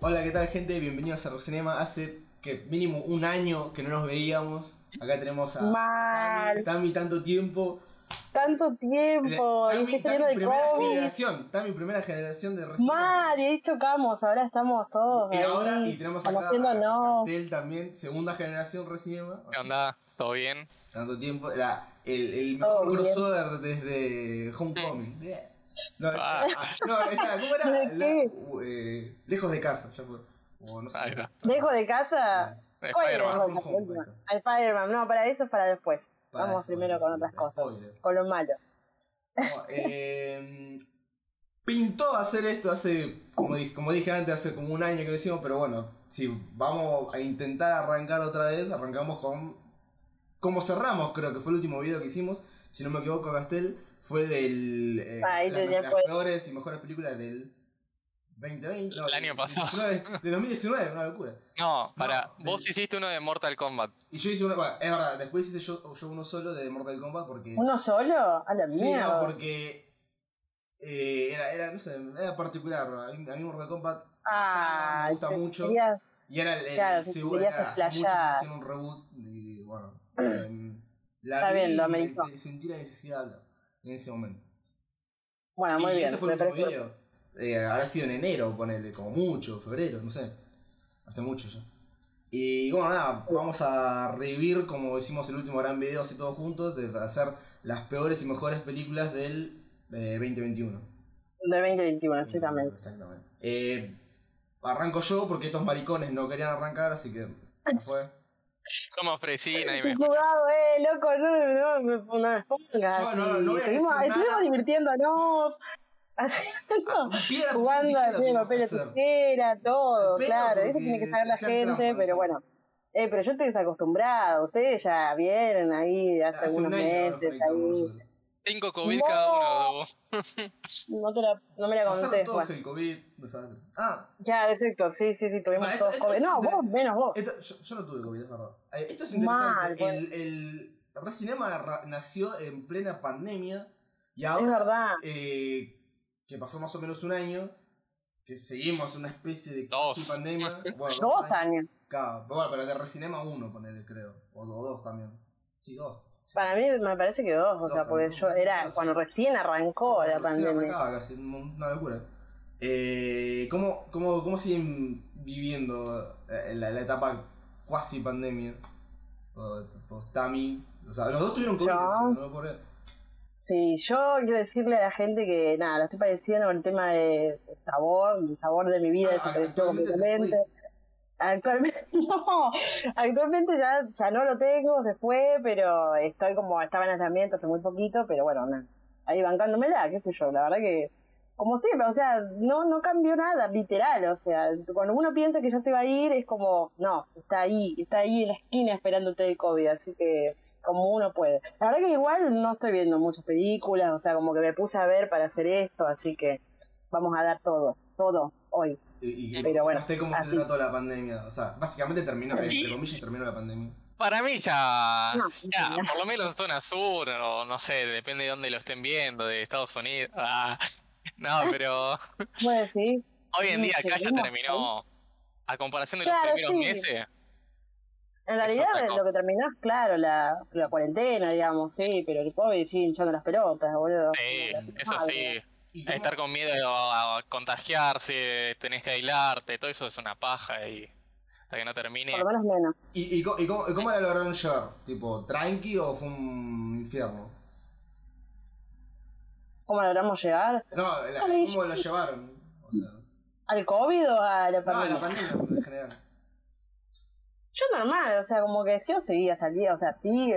Hola, ¿qué tal gente? Bienvenidos a Rocinema. Hace que mínimo un año que no nos veíamos. Acá tenemos a Mal. Tami, Tami, tanto tiempo. Tanto tiempo, y Tami, estoy saliendo Tami, de primera COVID. generación. Tami, primera generación de Rocinema. Mal, y ahí chocamos, ahora estamos todos Y ahí, ahora, y tenemos acá a. Castel también, segunda generación Rocinema. ¿Qué onda? ¿Todo bien? Tanto tiempo. La, el, el mejor crossover desde Homecoming. No, Ah. ah, no, esa, ¿cómo era? ¿De La- qué? uh, eh, lejos de casa, ya fue. O no sé. Ahí está. Dejo de casa. Eh, ¿Cuál es Spider-Man. No, para eso es para después. Para Vamos después, primero con otras cosas, spoiler. con lo malo. No, eh, pintó hacer esto hace, como dije, como dije antes, hace como un año que lo hicimos, pero bueno, si vamos a intentar arrancar otra vez, arrancamos con... Como cerramos, creo que fue el último video que hicimos, si no me equivoco, Castel, fue del... eh, Ahí las, las peores y mejores películas del 2020. no, El año pasado. 19, de 2019, una locura. No, para. No, vos del- hiciste uno de Mortal Kombat. Y yo hice una... Bueno, es verdad, después hice yo, yo uno solo de Mortal Kombat porque... ¿Uno solo? A la Sí, mierda. no, porque eh, era, era, no sé, era particular. A mí, a mí Mortal Kombat Ah, me gusta mucho. querías- Y era el, el claro, segundo, querías era hace mucho que explayar. hicieron un reboot y bueno. la Está vi bien, lo y ameritó. me- sentí la necesidad de hablar en ese momento. Bueno, muy y bien. ese fue el último video. Eh, habrá sido en enero, ponele, como mucho, febrero, no sé. Hace mucho ya. Y bueno, nada, vamos a revivir como hicimos el último gran video así todos juntos, de hacer las peores y mejores películas del eh, 2021. De 2021, exactamente. Exactamente. Eh, arranco yo porque estos maricones no querían arrancar, así que fue. Somos Fresina y me. Jugado, eh, loco, no, no, no me pongas. No- no a estuvimos, divirtiéndonos, jugando de tenemos papel de hacer. tijera, todo, Pero claro, eso tiene que saber la gente, pero bueno. Eh, pero yo estoy desacostumbrado, ustedes ya vienen ahí hace, Hace un unos año que no nos meses ahí. Cinco COVID No. cada uno. No, te la, no me la Pasaron conté, todos Juan. el COVID. desastre. Ah, Ya, exacto, sí, sí, sí, tuvimos Bueno, todos esto- COVID. esto- No, esto- vos, menos vos. esto- yo, yo no tuve COVID, es verdad. Eh, esto es Mal, interesante. bueno. el, el Recinema nació en plena pandemia y Es ahora verdad. eh, que pasó más o menos un año, que seguimos una especie de Dos. pandemia. Bueno, Dos años. Claro, pero bueno, pero de Recinema uno, ponele, creo. O, o dos también. Sí, dos. Para mí me parece que dos, o Dos, sea, porque yo era cuando recién arrancó la Recién pandemia. arrancaba casi, una locura. Eh, ¿cómo, cómo, ¿Cómo siguen viviendo eh, la, la etapa cuasi pandemia? Post Tami. O sea, los dos tuvieron COVID, Yo. no lo. Sí, yo quiero decirle a la gente que nada, lo estoy padeciendo con el tema de sabor, el sabor de mi vida Ah, desapareció completamente. Actualmente, no, actualmente ya, ya no lo tengo, se fue, pero estoy como, estaba en aislamiento hace muy poquito, pero bueno, nada, ahí bancándomela, qué sé yo, la verdad que, como siempre, o sea, no, no cambió nada, literal, o sea, cuando uno piensa que ya se va a ir, es como, no, está ahí, está ahí en la esquina esperándote el COVID, así que, como uno puede. La verdad que igual no estoy viendo muchas películas, o sea, como que me puse a ver para hacer esto, así que vamos a dar todo, todo, hoy. Y, y Pero bueno, ¿viste cómo así. te trató la pandemia? O sea, básicamente terminó, Sí. entre comillas, terminó la pandemia. Para mí ya. No, Ya, no. por lo menos zona sur, o no sé, depende de dónde lo estén viendo, de Estados Unidos. Ah, no, pero Puede sí. hoy en día acá ya terminó. A comparación de los Claro, primeros sí. meses, En realidad lo que terminó es claro, la, la cuarentena, digamos, sí, pero el COVID sigue hinchando las pelotas, boludo. sí, eso Madre. sí. ¿Y cómo- Estar con miedo a, a contagiarse, tenés que aislarte, todo eso es una paja y hasta que no termine. Por lo menos menos. ¿Y, y, co- y cómo, y cómo la lograron llevar? ¿Tipo, tranqui o fue un infierno? ¿Cómo logramos llegar? No, la- Ay, ¿cómo lo llevaron? O sea, ¿Al COVID o a la no, pandemia? la pandemia en general. Yo normal, o sea, como que yo seguía salía, o sea, sí,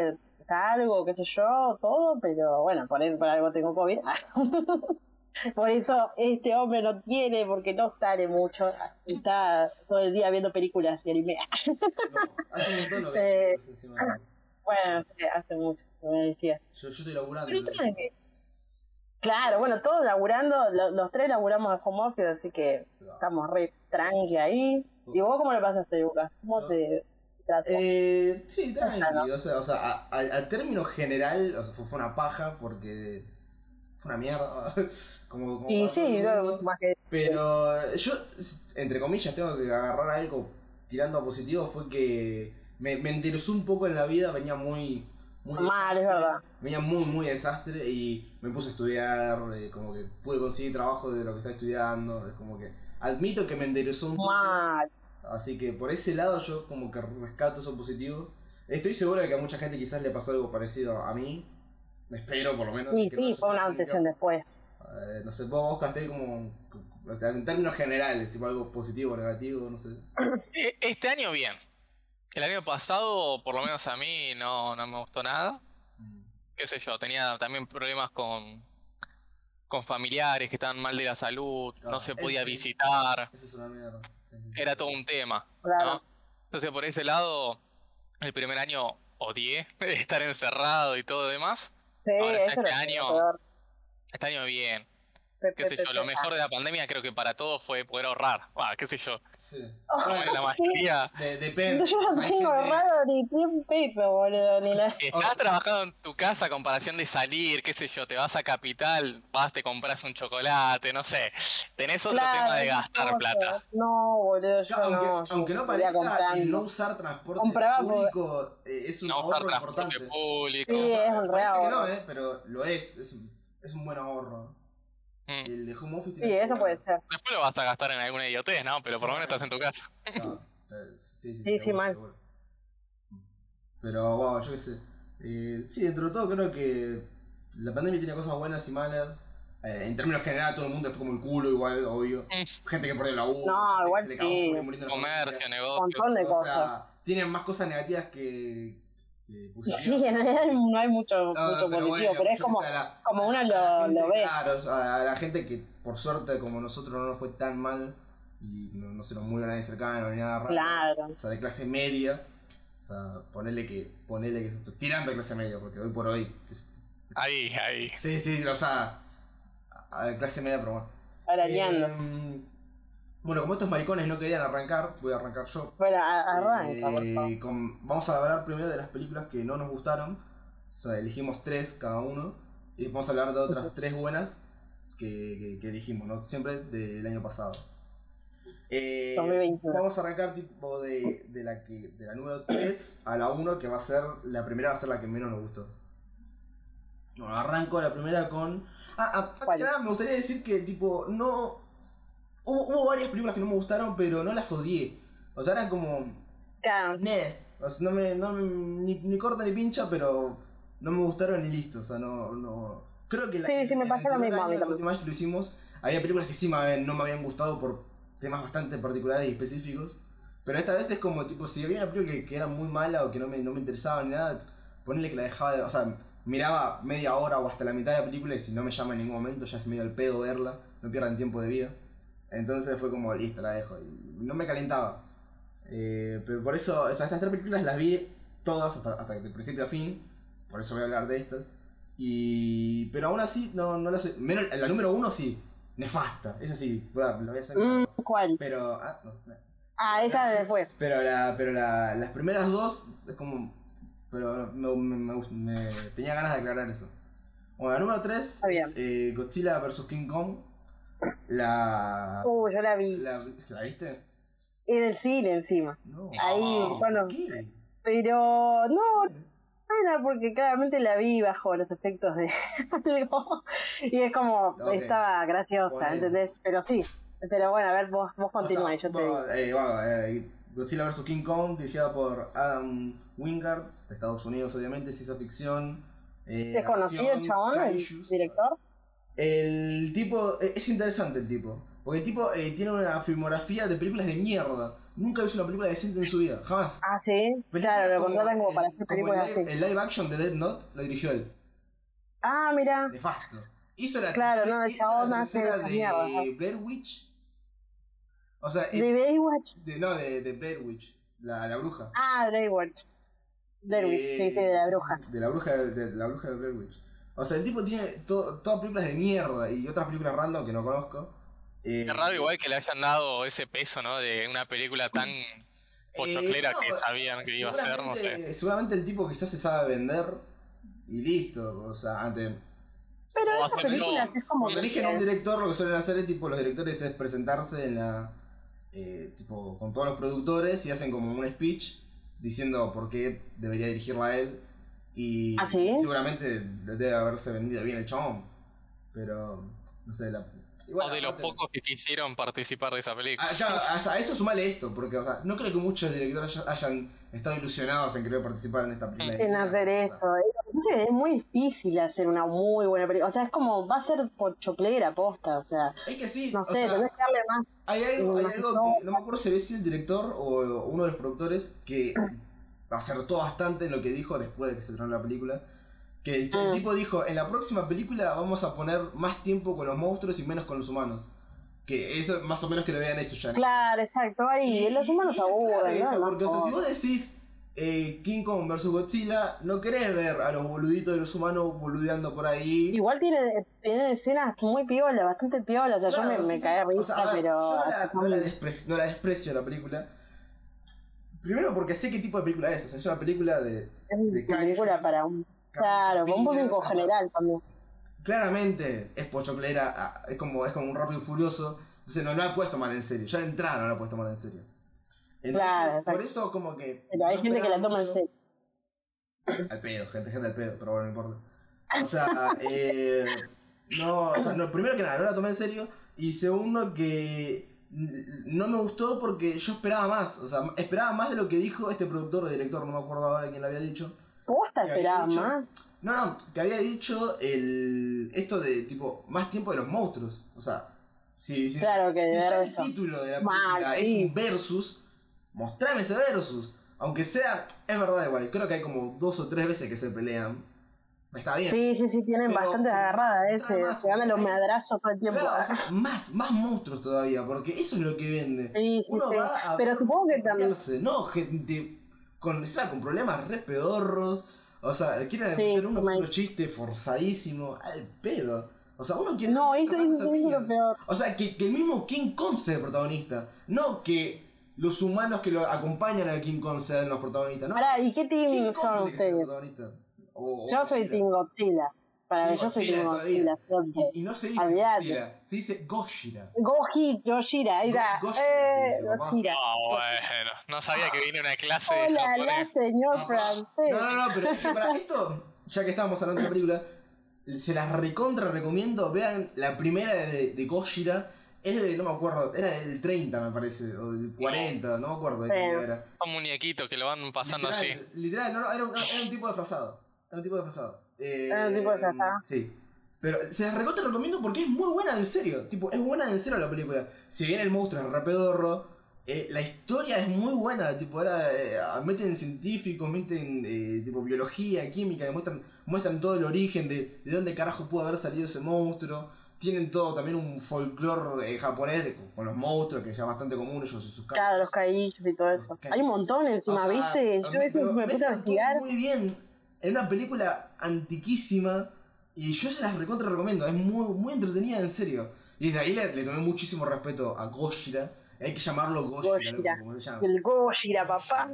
salgo, qué sé yo, todo, pero bueno, por, ahí- por algo tengo COVID. por eso este hombre no tiene, porque no sale mucho, está todo el día viendo películas y anime. No, hace un montón lo Eh. que encima. bueno, sí, hace mucho, como me decía. Yo, yo estoy laburando. Pero tranqui. Claro, bueno, todos laburando, lo- los tres laburamos de home office, así que estamos re tranqui ahí. ¿Y vos cómo lo pasaste, Lucas? ¿Cómo Yo- te trató? Eh, sí, Claro. tranqui. O sea, o sea a- al término general, o sea, fue, fue una paja porque una mierda. como, como y sí, más que Pero yo, entre comillas, tengo que agarrar algo tirando a positivo. Fue que me, me interesó un poco en la vida, venía muy. muy Mal, es verdad. Venía muy, muy desastre y me puse a estudiar. eh, como que pude conseguir trabajo de lo que estaba estudiando. Es como que. Admito que me interesó un poco. Mal. Así que por ese lado yo como que rescato eso positivo. Estoy seguro de que a mucha gente quizás le pasó algo parecido a mí. Espero por lo menos. Y sí, no fue una antes y única. un después. Eh, no sé, vos, vos Castel, como. En términos generales, tipo algo positivo o negativo, no sé. E- Este año bien. El año pasado, por lo menos a mí, no, no me gustó nada. Qué sé yo, tenía también problemas con, con familiares que estaban mal de la salud, Ah, no se eso podía visitar, Eso es una mierda. Sí, sí. era todo un tema, Claro. ¿no? Entonces por ese lado, el primer año odié estar encerrado y todo demás. Sí, Ahora, eso este año-. Este año bien, qué sé yo, lo pe- mejor de la pandemia creo que para todos fue poder ahorrar, Ah, qué sé yo, Sí. Ah, Bueno, la. De- depende. Yo no tengo ahorrado ni 100 pesos, boludo, ni nada. Si estás trabajando en tu casa a comparación de salir, qué sé yo, te vas a Capital, vas, te compras un chocolate, no sé. Tenés otro tema de gastar no, plata. No, boludo, yo aunque, no. aunque no parezca, el no usar transporte Compraba público eh, es un No usar ahorro transporte importante. público. Sí, es un re Parece que no, eh, pero lo es, es un, es un buen ahorro. Mm. El de home office tiene Sí, eso puede bueno. ser. Después lo vas a gastar en alguna idiotez, ¿no? Pero por lo menos estás en tu casa. No, eh, sí, sí, Sí, sí, mal. seguro. Pero, wow, yo qué sé. Eh, sí, dentro de todo creo que la pandemia tiene cosas buenas y malas. Eh, en términos generales, todo el mundo fue como el culo, igual, obvio. Mm. Gente que perdió la U. No, igual sí. Comercio, Un negocio. montón de O cosas. sea, tienen más cosas negativas que, sí, en realidad no hay mucho, No, mucho pero positivo, bueno, pero es como, la- como uno lo, la gente, lo ve. Claro, a la gente que por suerte como nosotros no nos fue tan mal y no, no se nos murió nadie cercano ni nada raro. Claro. O sea, de clase media. O sea, ponele que, ponele que estoy tirando clase media, porque hoy por hoy. es- Ahí, ahí. sí, sí, o sea, a, a clase media, pero bueno. Arañando. Eh, bueno, como estos maricones no querían arrancar, voy a arrancar yo. Bueno, arranca, por Eh, favor. con- vamos a hablar primero de las películas que no nos gustaron. O sea, elegimos tres cada uno. Y después vamos a hablar de otras tres buenas que, que, que elegimos, ¿no? Siempre del año pasado. Eh, 2021. vamos a arrancar tipo de, de la que de la número 3 a la 1, que va a ser. La primera va a ser la que menos nos gustó. Bueno, arranco la primera con. Ah, ah, me gustaría decir que, tipo, no. Hubo, hubo varias películas que no me gustaron, pero no las odié. O sea, eran como. Claro. O sea, no me, no ni, ni corta ni pincha, pero no me gustaron ni listo. O sea, no. no... Creo que la, Sí, sí, me pasó lo mismo La última vez que lo hicimos, había películas que sí me no me habían gustado por temas bastante particulares y específicos. Pero esta vez es como, tipo, si había una película que, que era muy mala o que no me, no me interesaba ni nada, ponerle que la dejaba de. O sea, miraba media hora o hasta la mitad de la película y si no me llama en ningún momento ya es medio al pedo verla, no pierdan tiempo de vida. Entonces fue como, listo, la dejo. Y no me calentaba. Eh, pero por eso, o sea, estas tres películas las vi todas hasta, hasta de principio a fin. Por eso voy a hablar de estas. Y. Pero aún así, no, no las. Menos la número uno sí. Nefasta. Esa sí. voy a- la voy a hacer. Mm, ¿Cuál? Pero. Ah, no, no. Ah, esa de después. Pero, la, pero la, las primeras dos es como. Pero me, me- me tenía ganas de aclarar eso. Bueno, la número 3 Está bien. es eh, Godzilla vs. King Kong. La, Uh, yo la vi. la. ¿La viste? En el cine encima. No. Ahí, No. bueno. ¿Qué? Pero no, nada, porque claramente la vi bajo los efectos de algo. Y es como, estaba graciosa, Ponele. ¿entendés? Pero sí. Pero bueno, a ver, vos, vos continúa O sea, y yo te digo. bueno, eh, bueno, eh, Godzilla vs. King Kong, dirigida por Adam Wingard, de Estados Unidos, obviamente, ciencia ficción. Eh, ¿Es conocido el acción, chabón, el director? El tipo, eh, es interesante el tipo. Porque el tipo eh, tiene una filmografía de películas de mierda. Nunca hizo una película decente en su vida, jamás. Ah, sí. Películas Claro, lo contratan como para hacer películas así. El live action de Dead Note lo dirigió él. Ah, mira. Nefasto. Hizo la Claro, no, el chabón hace de mierdas, ¿no? Blair Witch. O sea, De Baywatch. de- no, de, de Blair Witch, la, la bruja. Ah. Blair Witch, Eh, sí, sí, de la bruja. De la bruja de, de la bruja de Blair Witch. O sea, el tipo tiene to- todas películas de mierda y otras películas random que no conozco. Eh, Es raro igual que le hayan dado ese peso, ¿no? De una película tan pochoclera Eh, no, que sabían que iba a ser, no sé. seguramente- el tipo quizás se sabe vender y listo. O sea, antes. Pero O estas películas es como Cuando eligen a un director, lo que suelen hacer es tipo los directores es presentarse en la eh, tipo con todos los productores y hacen como un speech diciendo por qué debería dirigirla a él y ¿Ah, sí? seguramente debe haberse vendido bien el chabón, pero no sé la igual, o de los pocos que quisieron participar de esa película. Ah, claro, a, a eso sumale esto, porque o sea, no creo que muchos directores haya- hayan estado ilusionados en querer participar en esta película. en hacer eso. No sé, es muy difícil hacer una muy buena película. O sea, es como, va a ser pochoclera posta. O sea, Es que sí, no o sé, sea, tenés que darle más. Hay algo, hay algo no. que no me acuerdo si había sido el director o uno de los productores que acertó bastante en lo que dijo después de que se estrenó la película. Que el, el Ah. tipo dijo, en la próxima película vamos a poner más tiempo con los monstruos y menos con los humanos. Que eso más o menos que lo habían hecho ya. Claro, exacto. Ahí, los humanos y es clave aburren, esa, ¿no? Porque o sea, si vos decís eh, King Kong vs Godzilla, no querés ver a los boluditos de los humanos boludeando por ahí. Igual tiene, tiene escenas muy piolas, bastante piolas. O sea, Claro, yo me, sí, me caí O risa, sea, a ver, pero. yo no la, no, la desprecio, no la desprecio la película. Primero porque sé qué tipo de película es. O sea, es una película de. es de una kaiju, película para un. Claro, para un público general también. Claramente es pochoclera, ah, es como, es como un rápido y furioso. Entonces no, no la puedes tomar en serio. Ya de entrada no la puedes tomar en serio. Entonces, Claro, por eso como que. Pero hay no gente que la toma en serio. Al pedo, gente, gente al pedo, pero bueno, no importa. O sea, eh, no, o sea, no, primero que nada, no la tomé en serio. Y segundo, que no me gustó porque yo esperaba más. O sea, esperaba más de lo que dijo este productor o director, no me acuerdo ahora quién lo había dicho. ¿Vos te Que había esperabas dicho- más? No, no, que había dicho el esto de tipo más tiempo de los monstruos. O sea, si, si, Claro que si ya el título de la Mal, película es sí. un versus, mostrame ese versus. Aunque sea, es verdad igual, creo que hay como dos o tres veces que se pelean. Está bien. Sí, sí, sí, tienen Pero- bastante agarrada ese. Más, Se dan los madrazos todo el tiempo. Claro, o sea, más, más monstruos todavía, porque eso es lo que vende. Sí, sí, Uno sí. va a Pero supongo que también. No, gente con, con problemas re pedorros. O sea, quieren Sí, meter uno otro chiste forzadísimo. Al pedo. O sea, uno quiere. No, eso, eso, eso es lo peor. O sea, que, que el mismo King Kong sea el protagonista. No que los humanos que lo acompañan al King Kong sean los protagonistas. ¿no? Pará, ¿y qué King team Kong son ustedes? Protagonista. O- o Yo soy. Team Godzilla. Para yo soy Godzilla Team. Godzilla. Y, y no se dice. Godzilla, se dice Gojira. Goji, Yoshira, ahí está. Go- Gojira, Eh. Ah, bueno, no sabía que viene una clase de Hola, japonés. la señor No, francés. No, no, no, pero es que para esto, ya que estábamos hablando de la película, se las recontra recomiendo. Vean la primera de, de Gojira. Es de, no me acuerdo, era del 30 me parece, o del 40, no me acuerdo de Sí. qué era. Un muñequito que lo van pasando así. Literal, literal, no, no, era, un, era un tipo disfrazado. Era un tipo disfrazado. Eh, Era un tipo disfrazado. Sí. Pero se las recontra recomiendo porque es muy buena en serio. Tipo, es buena en serio la película. Si bien el monstruo es re pedorro, eh, la historia es muy buena. Tipo, era, eh, meten científicos, meten eh, tipo biología, química, muestran, muestran todo el origen de, de dónde carajo pudo haber salido ese monstruo. Tienen todo también un folclore eh, japonés de- con los monstruos, que ya es bastante común ellos y sus. Claro, los caillos y todo eso. Hay un montón encima, O sea, ¿viste? Yo a me puse a investigar. Muy bien. En una película antiquísima. Y yo se las recontra recomiendo. Es muy, muy entretenida, en serio. Y desde ahí le, le tomé muchísimo respeto a Gojira. Hay que llamarlo Gojira, Gojira. loco, como se llama. El Gojira, papá.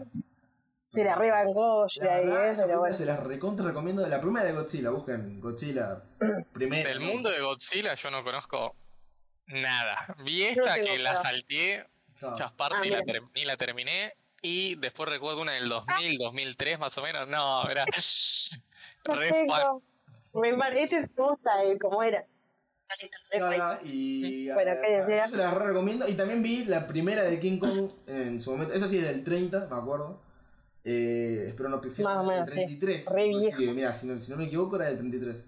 Se la reban La Gojira y eso, pero bueno. se las recontra recomiendo. La primera de Godzilla, busquen Godzilla primero. Del mundo de Godzilla yo no conozco nada. Vi no esta que la No. muchas partes Ah, la y la terminé. Y después recuerdo una del 2000, 2003 más o menos. No, era. Re. Me parece me gusta eh, cómo era. Re. Nada, y Bueno, eh, ¿qué decía? yo se las re recomiendo. Y también vi la primera de King Kong en su momento. Esa sí es del 30, me acuerdo. Eh, espero no pifiar. Más o menos, del sí. 33. Re inclusive, vieja. Mira, si no, si no me equivoco, era del 33.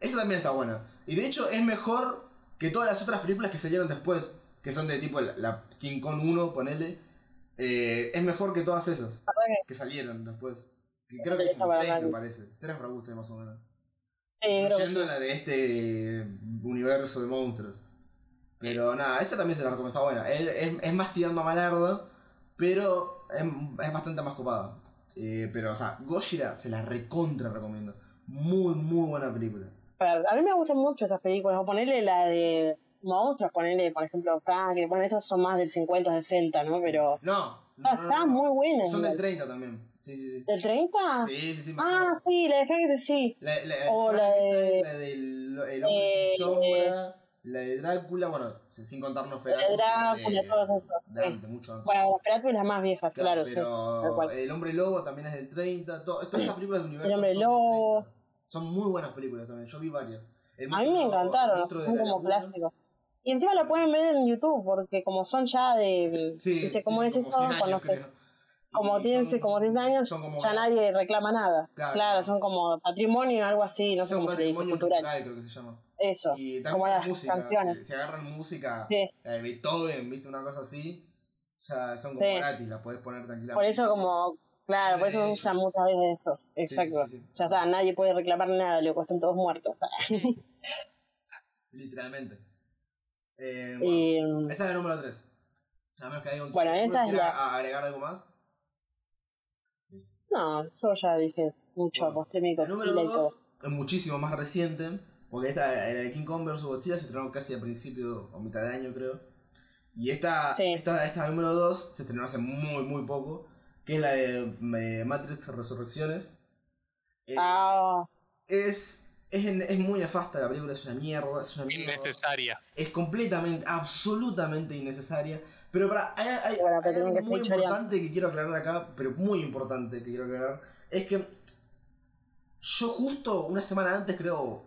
Esa también está buena. Y de hecho es mejor que todas las otras películas que salieron después. Que son de tipo la, la King Kong 1, ponele. Eh, es mejor que todas esas Verdad que salieron después. Que creo que hay como tres, me parece. Tres reboots más o menos. que Incluyendo la de este universo de monstruos. Pero nada, esa también se la recomiendo, está buena. Es, es- es más tirando a malarda, pero es, es bastante más copada. Eh, pero, o sea, Gojira se la recontra recomiendo. Muy, muy buena película. A mí me gustan mucho esas películas. O ponerle la de monstruos, ponerle, por ejemplo, Frank. Bueno, esas son más del 50, 60, ¿no? Pero. No, no, Ah, no, no, están no. muy buenas. Son del igual. 30 también. Sí, sí, sí. ¿Del 30? Sí, sí, sí. Ah, sí, la de Frank sí. La, la, o la de- la del el, hombre sin sombra, la de Drácula, bueno, sin contar Nosferatu. La de Drácula, eh, todos esos. de sí. mucho antes. Bueno, Nosferatu es las más viejas, claro, sí. tal pero cual. El Hombre Lobo también es del 30. todo- todas esas películas de universo. El Hombre son del Lobo. 30. Son muy buenas películas también. Yo vi varias. El A mí me encantaron, de son la como clásicos. Y encima la pueden ver en YouTube, porque como son ya de... Sí, ¿viste cómo es eso? como 100 años, creo. como tienen son- como 10 años, como ya nadie reclama nada. Claro. Claro, son como patrimonio o algo así, no sé cómo se dice, cultural. cultural, creo que se llama. Eso, Y también como la las música. canciones. Si, si agarran música Sí. de Beethoven, viste una cosa así, ya son como Sí. gratis, la podés poner tranquilamente. Por eso como, claro, por eso usan muchas veces eso. Exacto. Ya está, nadie puede reclamar nada, lo están todos muertos. Literalmente. Eh, bueno, Y, esa es la número 3. A menos que alguien Bueno, esa es la- agregar algo más. no, yo ya dije mucho, Bueno, mi número Godzilla y todo. 2 es muchísimo más reciente, porque esta, la de King Kong vs. Godzilla se estrenó casi a principio o mitad de año, creo. Y esta, Sí. esta, esta número 2 se estrenó hace muy, muy poco, que es la de eh, Matrix Resurrecciones. Eh, Ah, es, es, es muy nefasta la película, es una mierda, es una mierda. Innecesaria. Es completamente, absolutamente innecesaria. Pero para, hay, hay- Bueno, pero hay algo muy importante que quiero aclarar acá, pero muy importante que quiero aclarar, es que yo justo una semana antes creo,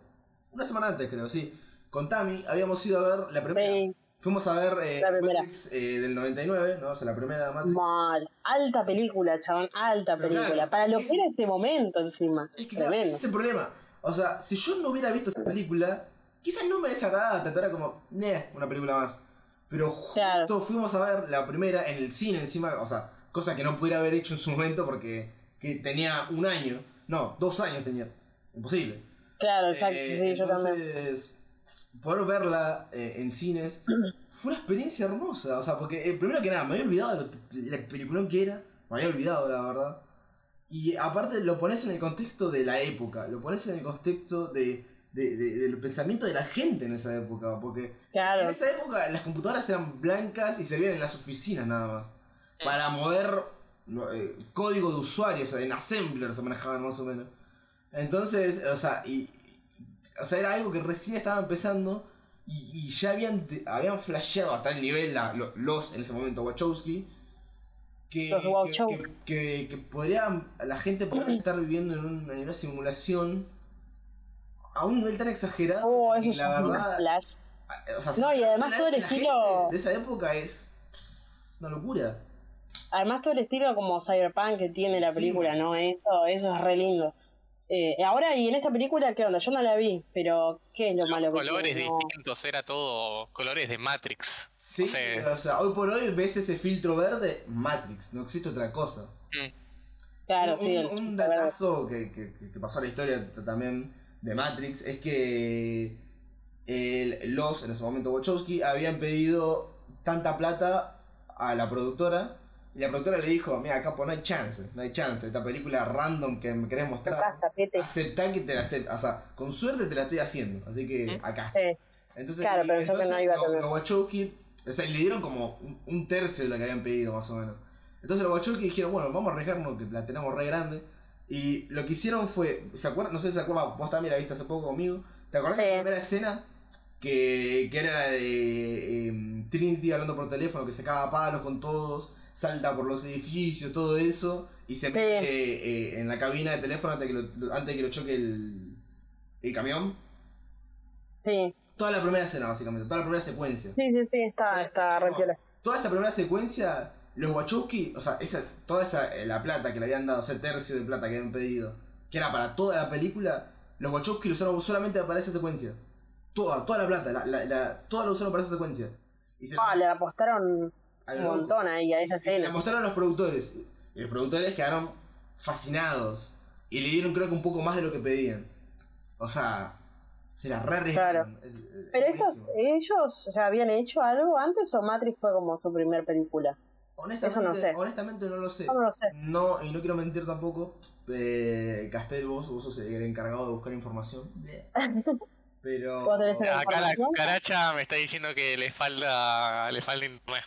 una semana antes creo, sí, con Tami habíamos ido a ver la primera. sí, Fuimos a ver eh, La primera. Matrix eh, del 99, ¿no? O sea, la primera Matrix. mal. Alta película, chabón, alta Pero película. claro, Para lo es- que era ese momento encima. Es que claro, Tremendo. ese es el problema. O sea, si yo no hubiera visto esa película, quizás no me desagradaba tanto, era como, "Neh, una película más. Pero justo Claro. fuimos a ver la primera en el cine encima, o sea, cosa que no pudiera haber hecho en su momento porque que tenía un año, no, dos años tenía. Imposible. Claro, exacto, Eh, sí, yo también. entonces, poder verla eh, en cines fue una experiencia hermosa. O sea, porque eh, primero que nada, me había olvidado la película que era. Me había olvidado, la verdad. Y aparte lo pones en el contexto de la época, lo pones en el contexto de, de- de- del pensamiento de la gente en esa época. Porque en esa época las computadoras eran blancas y servían en las oficinas nada más. Para mover eh, código de usuario, o sea, en assembler se manejaban más o menos. Entonces, o sea, y, o sea, era algo que recién estaba empezando y, y ya habían, te- habían flasheado hasta el nivel la- los, en ese momento, Wachowski, que, que, que, que- podrían, la gente podría estar viviendo en, un- en una simulación a un nivel tan exagerado oh, eso la verdad, flash. o sea, No, y además todo el estilo- de esa época es una locura. Además todo el estilo como cyberpunk que tiene la Sí. película, ¿no? Eso, eso es re lindo. Eh, ahora, y en esta película, ¿qué onda? Yo no la vi, pero ¿qué es lo malo Los que colores tiene? No. distintos, era todo colores de Matrix. Sí, O sea- o sea, hoy por hoy ves ese filtro verde, Matrix, no existe otra cosa. Mm. Claro, un, sí. el- un datazo que, que- que- que pasó a la historia también de Matrix es que el- los, en ese momento Wachowski, habían pedido tanta plata a la productora y la productora le dijo, mira Capo, no hay chance, no hay chance, esta película random que me querés mostrar, pete. aceptá que te la acepto, o sea, con suerte te la estoy haciendo, así que acá. Sí. Entonces, Claro, pero yo que entonces no iba a los, tener. los Wachowski, o sea, le dieron como un, tercio de lo que habían pedido, más o menos. Entonces los Wachowski dijeron, bueno, vamos a arriesgarnos, que la tenemos re grande. Y lo que hicieron fue, ¿se acuerdan? No sé si se acuerdan, vos también la viste hace poco conmigo. ¿Te acordás de la primera escena? Que, que era la de em, Trinity hablando por teléfono, que se caga a palos con todos, salta por los edificios, todo eso, y se mete eh, eh, en la cabina de teléfono antes de que lo, antes que lo choque el, el camión. Sí, Toda la primera escena, básicamente, toda la primera secuencia. sí, sí, sí, está, está No. Toda esa primera secuencia, los Wachowski, o sea, esa, toda esa, eh, la plata que le habían dado, ese tercio de plata que habían pedido, que era para toda la película, los Wachowski lo usaron solamente para esa secuencia. Toda, toda la plata, la, la, la- toda la usaron para esa secuencia. Y se Ah, le apostaron un montón ahí a esa Y se la escena. mostraron los productores. Y los productores quedaron fascinados. Y le dieron creo que un poco más de lo que pedían. O sea, se la re. Es- es Pero estos. ¿ellos ya habían hecho algo antes o Matrix fue como su primer película? Honestamente, eso no sé. honestamente no lo sé. No, no lo sé. No, y no quiero mentir tampoco. Eh, Castel, vos, vos sos el encargado de buscar información. Pero. Acá la cucaracha me está diciendo que le falta, le falta internet.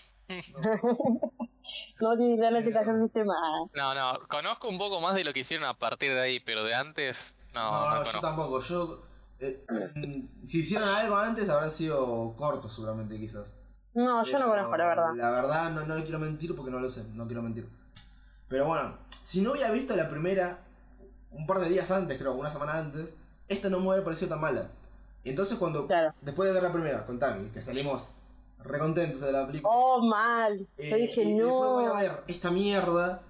No tiene y cayó el sistema. No, no, conozco un poco más de lo que hicieron a partir de ahí, pero de antes no, No, no, no, yo conozco. tampoco. Yo Eh, mm, si hicieron algo antes, habrán sido cortos, seguramente, quizás. No, yo no conozco, la verdad. La verdad, no, no le quiero mentir porque no lo sé, no quiero mentir. Pero bueno, si no hubiera visto la primera, un par de días antes, creo, una semana antes, esta no me hubiera parecido tan mala. Entonces, cuando, Claro. después de ver la primera con Tami, que salimos recontentos de la película. Oh, mal. Yo Eh, dije, y después voy a no. ver esta mierda.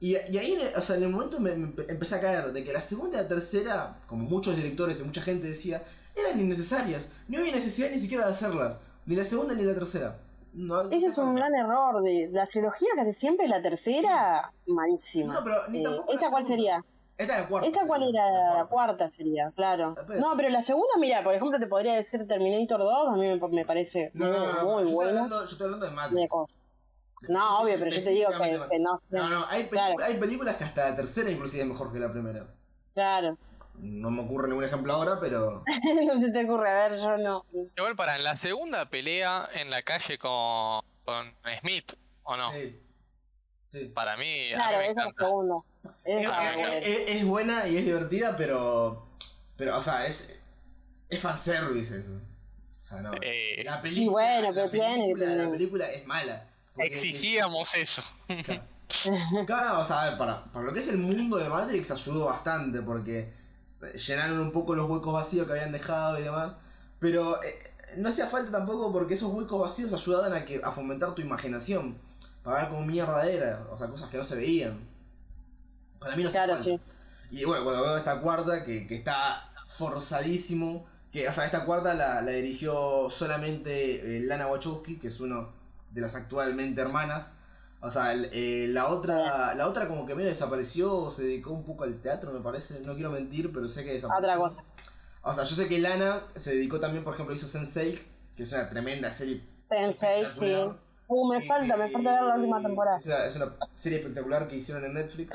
Y, y ahí, o sea, en el momento me, me empe- empecé a caer de que la segunda y la tercera, como muchos directores y mucha gente decía, eran innecesarias. No había necesidad ni siquiera de hacerlas. Ni la segunda ni la tercera. No, no Ese es un gran error. de La trilogía casi siempre la tercera, malísima. No, pero ni Eh, tampoco la ¿Esta cuál sería? Esta es la cuarta. ¿Esta cuál era? La cuarta sería, claro. No, pero la segunda, mira, por ejemplo, te podría decir Terminator 2, a mí me, me parece No, no, no, no, muy, yo, muy estoy buena. hablando, yo estoy hablando de Matrix. No, obvio, pero yo te digo que, que no. No, no, hay, Claro. hay películas que hasta la tercera inclusive es mejor que la primera. Claro. No me ocurre ningún ejemplo ahora, pero... no se te ocurre, a ver, yo no. Igual para la segunda pelea en la calle con, con Smith, ¿o no? Sí. Sí. Para mí, a mí Claro, me esa es. Es, es- es buena. es- es buena y es divertida, pero. Pero, o sea, es. Es fanservice eso. O sea, no. Eh, La película. Y bueno, la pero tiene que película, la tener- película es mala. Exigíamos eso. Claro, o sea, a ver, para, para lo que es el mundo de Matrix ayudó bastante porque llenaron un poco los huecos vacíos que habían dejado y demás. Pero eh, no hacía falta tampoco porque esos huecos vacíos ayudaban a, que, a fomentar tu imaginación. Para ver cómo mierda era. O sea, cosas que no se veían. Para mí no Claro, falta. sí. Y bueno, cuando veo esta cuarta, que, que está forzadísimo, que, o sea, esta cuarta la, la dirigió solamente eh, Lana Wachowski, que es uno de las actualmente hermanas. O sea, el- eh, la otra la otra como que medio desapareció, se dedicó un poco al teatro, me parece. No quiero mentir, pero sé que desapareció. Otra cosa. O sea, yo sé que Lana se dedicó también, por ejemplo, hizo Sense8, que es una tremenda serie. Sensei, sí. Uh, me falta, me falta ver la última temporada. Es una, es una serie espectacular que hicieron en Netflix.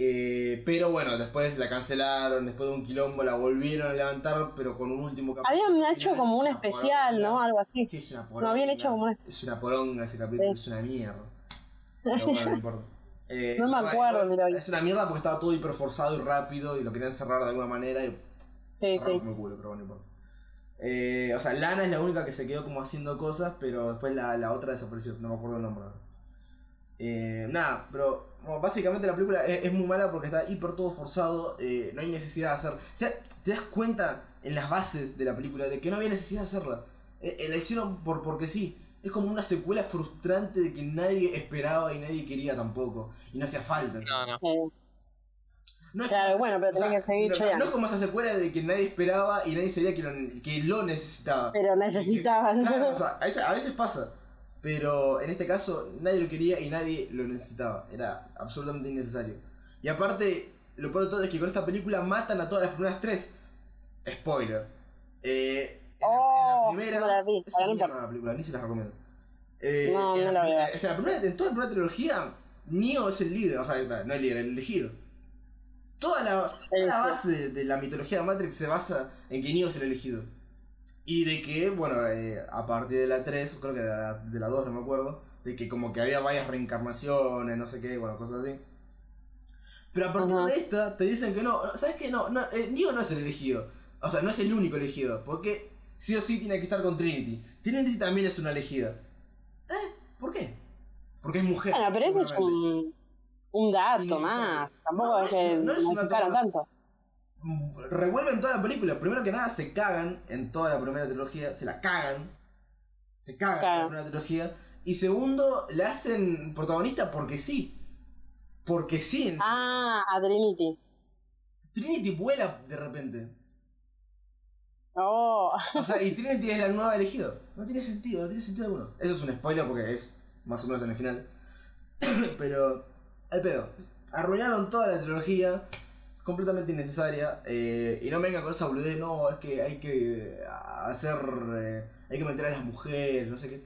Eh, pero bueno, después la cancelaron, después de un quilombo la volvieron a levantar, pero con un último capítulo. Habían hecho como un especial, poronga. ¿no? Algo así. Sí, es una No, poronga. habían hecho como. Es una poronga ese capítulo, Sí. es una mierda. Bueno, no importa. Eh, No me acuerdo, mira. Es una mierda porque estaba todo hiper forzado y rápido y lo querían cerrar de alguna manera y Sí, sí. como el culo, pero bueno, no importa. Eh, o sea, Lana es la única que se quedó como haciendo cosas, pero después la, la otra desapareció, no me acuerdo el nombre. Eh, nada, pero bueno, básicamente la película es, es muy mala porque está hiper todo forzado, eh, no hay necesidad de hacer... O sea, te das cuenta en las bases de la película de que no había necesidad de hacerla. Eh, eh, la hicieron por, porque sí. Es como una secuela frustrante de que nadie esperaba y nadie quería tampoco. Y no hacía falta. No, no. No es Claro, como- bueno, pero o sea, que seguir no, choreando. no es como esa secuela de que nadie esperaba y nadie sabía que lo, que lo necesitaba. Pero necesitaban. Claro, o sea, a veces, a veces pasa. Pero en este caso nadie lo quería y nadie lo necesitaba. Era absolutamente innecesario. Y aparte, lo peor de todo es que con esta película matan a todas las primeras tres. Spoiler. Eh, en la- Oh, en la primera. no la vi, es para importa. la película, ni se las recomiendo. Eh, No, no la la veo. o sea, la primera, en toda la primera trilogía, Neo es el líder. O sea, no el líder, el elegido. Toda la, toda la base de la mitología de Matrix se basa en que Neo es el elegido. Y de que, bueno, eh, a partir de la 3, creo que de la, de la 2, no me acuerdo, de que como que había varias reencarnaciones, no sé qué, bueno, cosas así. Pero a partir Ajá. de esta, te dicen que no, ¿sabes qué? No, no eh, Neo no es el elegido. O sea, no es el único elegido, porque sí o sí tiene que estar con Trinity. Trinity también es una elegida. ¿Eh? ¿Por qué? Porque es mujer. Bueno, pero eso es un, un Innecesario. más. Tampoco No, es que no es un dato modificaron más. tanto. revuelven toda la película. Primero que nada, se cagan en toda la primera trilogía. Se la cagan. Se cagan en la primera trilogía. Y segundo, la hacen protagonista porque sí. Porque sí. en- Ah, a Trinity. Trinity vuela de repente. Oh, O sea, y Trinity es la nueva elegida. No tiene sentido, no tiene sentido alguno. Eso es un spoiler porque es más o menos en el final. Pero, al pedo. Arruinaron toda la trilogía. Completamente innecesaria. eh, y no me vengan con esa boludez. No, es que hay que hacer. eh, hay que meter a las mujeres, no sé qué.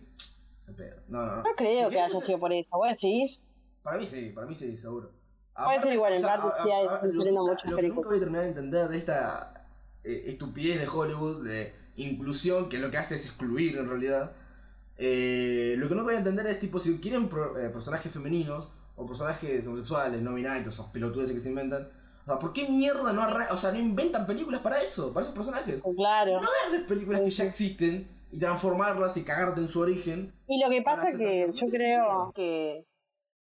Al pedo. No, no, no. no creo Si que haya sido por eso. Bueno, sí. Para mí sí, para mí sí, seguro. Puede ser igual, en parte sí hay- saliendo muchas Lo que nunca películas. voy a terminar de entender de esta eh, estupidez de Hollywood, de inclusión, que lo que hace es excluir en realidad. eh, lo que no voy a entender es tipo, si quieren pro- eh, personajes femeninos o personajes homosexuales, no binarios, esos pelotudes que se inventan, O sea, ¿por qué mierda no arran- o sea, no inventan películas para eso, para esos personajes? Claro. No agarres películas que ya existen y transformarlas y cagarte en su origen. Y lo que pasa hacer que yo creo que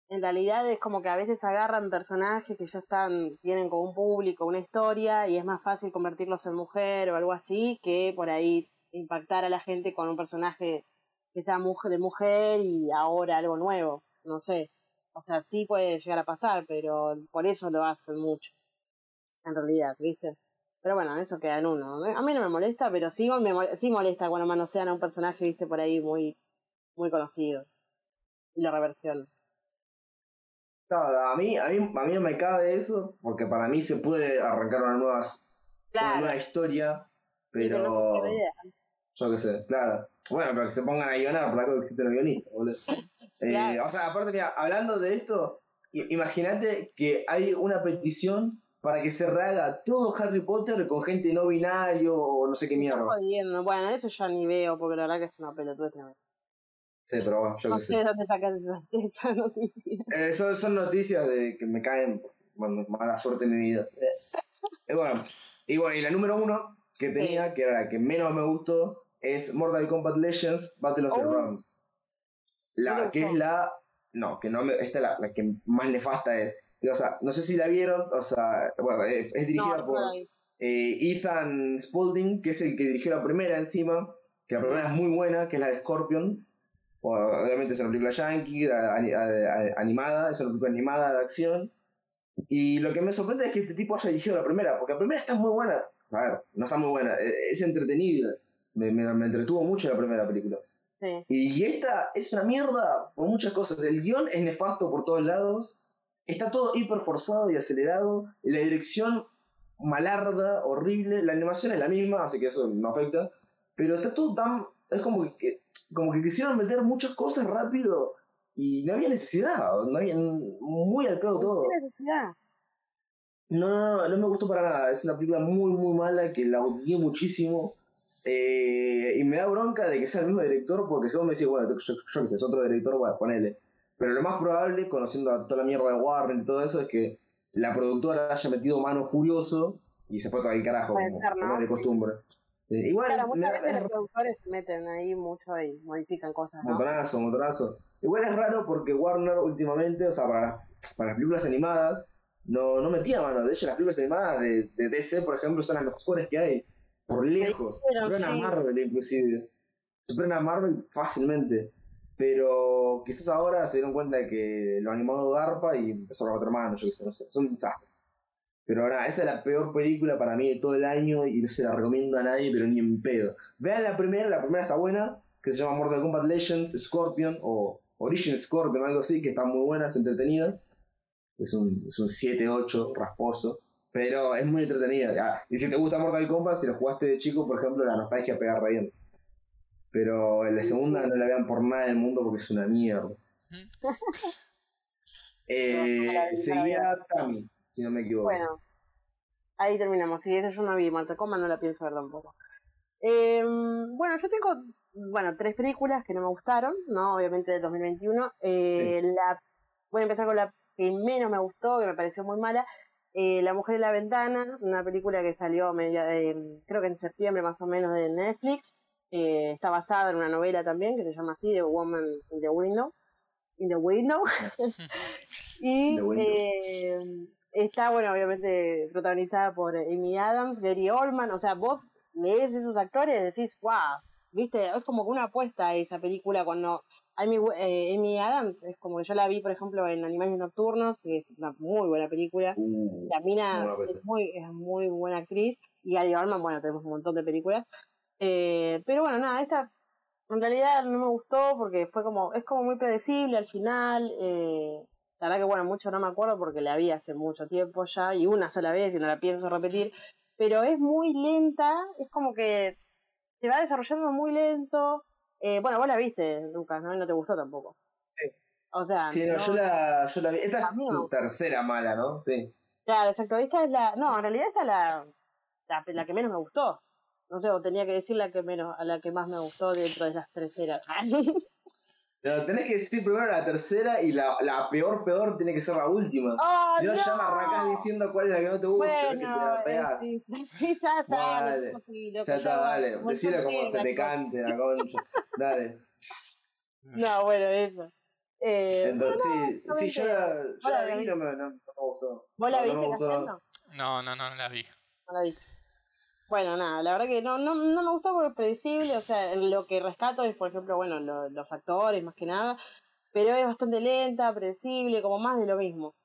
en realidad es como que a veces agarran personajes que ya están, tienen como un público, una historia, y es más fácil convertirlos en mujer o algo así, que por ahí impactar a la gente con un personaje que sea mujer de mujer y ahora algo nuevo. No sé. O sea, sí puede llegar a pasar, pero por eso lo hacen mucho. En realidad, ¿viste? Pero bueno, eso queda en uno. A mí no me molesta, pero sí me mol- sí molesta cuando manosean a un personaje, viste, por ahí muy, muy conocido. Y lo reversión. Claro, a mí, a mí, a mí no me cabe eso, porque para mí se puede arrancar una nueva, una nueva historia, pero no yo qué sé, claro. Bueno, pero que se pongan a guionar, por algo que existen los guionistas, boludo. Eh, o sea, aparte, mira, hablando de esto, imagínate que hay una petición para que se rehaga todo Harry Potter con gente no binario o no sé qué mierda. jodiendo. Bueno, eso ya ni veo, porque la verdad que es una pelotudez tremenda. Sí, pero bueno, yo No qué sé sé. de dónde sacas esas, esa noticia. Eh, son, son noticias de que me caen bueno, mala suerte en mi vida. Eh, bueno, y bueno, y la número uno que tenía, que era la que menos me gustó, es Mortal Kombat Legends Battle of the Oh. Realms. ¿No La que es la. No, que no me. Esta es la, la que más nefasta es. O sea, no sé si la vieron, o sea, bueno, es, es dirigida No, por no eh, Ethan Spaulding, que es el que dirigió la primera encima, que la primera es muy buena, que es la de Scorpion. Obviamente es una película yankee, animada, es una película animada de acción. Y lo que me sorprende es que este tipo haya dirigido la primera, porque la primera está muy buena. A ver, no está muy buena, e- es entretenida. Me, me- me entretuvo mucho la primera película. Sí. Y esta es una mierda por muchas cosas. El guion es nefasto por todos lados. Está todo hiper forzado y acelerado. La dirección malarda, horrible. La animación es la misma, así que eso no afecta. Pero está todo tan. Es como que, como que quisieron meter muchas cosas rápido y no había necesidad. No había, muy al pedo todo. No, no, no, no me gustó para nada. Es una película muy, muy mala que la odié muchísimo. Eh, y me da bronca de que sea el mismo director, porque si vos me decís, bueno, yo, yo qué sé, es otro director, bueno, ponele. Pero lo más probable, conociendo a toda la mierda de Warren y todo eso, es que la productora haya metido mano furioso y se fue todo el carajo, como, ser, ¿no? como es de costumbre. Sí, Igual, Claro, muchas veces es los productores se meten ahí mucho y modifican cosas, ¿no? Montonazo, montonazo. Igual es raro porque Warner últimamente, o sea, para, las- para las películas animadas, no, no metía mano. De hecho, las películas animadas de, de DC, por ejemplo, son las mejores que hay. Por lejos. Superan a. Marvel, inclusive. Superan a Marvel fácilmente. Pero quizás ahora se dieron cuenta de que lo animado garpa y empezaron a meter mano, yo qué sé, no sé. Son un desastre. Pero ahora, esa es la peor película para mí de todo el año y no se la recomiendo a nadie, pero ni en pedo. Vean la primera, la primera está buena, que se llama Mortal Kombat Legends Scorpion o Origin Scorpion, algo así, que está muy buena, es entretenida. Es un, es un 7-8 rasposo, pero es muy entretenida. Ah, y si te gusta Mortal Kombat, si lo jugaste de chico, por ejemplo, la nostalgia pega re bien. Pero en la segunda no la vean por nada del mundo porque es una mierda. Eh, No, seguía Tami, si no me equivoco. Bueno, ahí terminamos. Si esa yo no vi, Marta Coma no la pienso ver tampoco. Eh, bueno, yo tengo, bueno, tres películas que no me gustaron, ¿no? Obviamente del 2021. Eh, la, voy a empezar con la que menos me gustó, que me pareció muy mala. Eh, la Mujer en la Ventana, una película que salió media de, creo que en septiembre más o menos de Netflix. Eh, está basada en una novela también que se llama así, The Woman in the Window. In the Window. y The Window. eh, está, bueno, obviamente protagonizada por Amy Adams, Gary Oldman. O sea, vos lees esos actores y decís, wow, viste, es como una apuesta a esa película cuando Amy, eh, Amy Adams es como que yo la vi, por ejemplo, en Animales Nocturnos, que es una muy buena película. Uh, La mina es muy, es muy buena actriz. Y Gary Oldman, bueno, tenemos un montón de películas. Eh, pero bueno, nada, esta en realidad no me gustó porque fue como, es como muy predecible al final. Eh, la verdad que bueno, mucho no me acuerdo porque la vi hace mucho tiempo ya y una sola vez y no la pienso repetir. Pero es muy lenta, es como que se va desarrollando muy lento. Eh, bueno, vos la viste, Lucas, ¿no? Y no te gustó tampoco. Sí. O sea, sí, no, no- yo, la, yo la vi. Esta es no. tu tercera mala, ¿no? Sí. Claro, exacto. Esta es la. No, en realidad esta es la, la, la que menos me gustó. No sé, o tenía que decir la que menos, a la que más me gustó dentro de las tres Pero tenés que decir primero la tercera y la, la peor, peor tiene que ser la última. ¡Oh, si no, no! ya me arrancás diciendo cuál es la que no te gusta, ves que te Bueno, la pegás. sí, sí, ya está, Dale. Ya está, yo- dale. como se te cante la concha. Dale. No, bueno, eso. Eh, Entonces, sí, no sí, yo la, yo la vi vi. y no me, no, no me gustó. ¿Vos la No, no viste cayendo? No, no, no, no la vi. No la vi. Bueno, nada, la verdad que no, no, no me gustó porque es predecible, o sea, lo que rescato es, por ejemplo, bueno, lo- los actores más que nada, pero es bastante lenta, predecible, como más de lo mismo.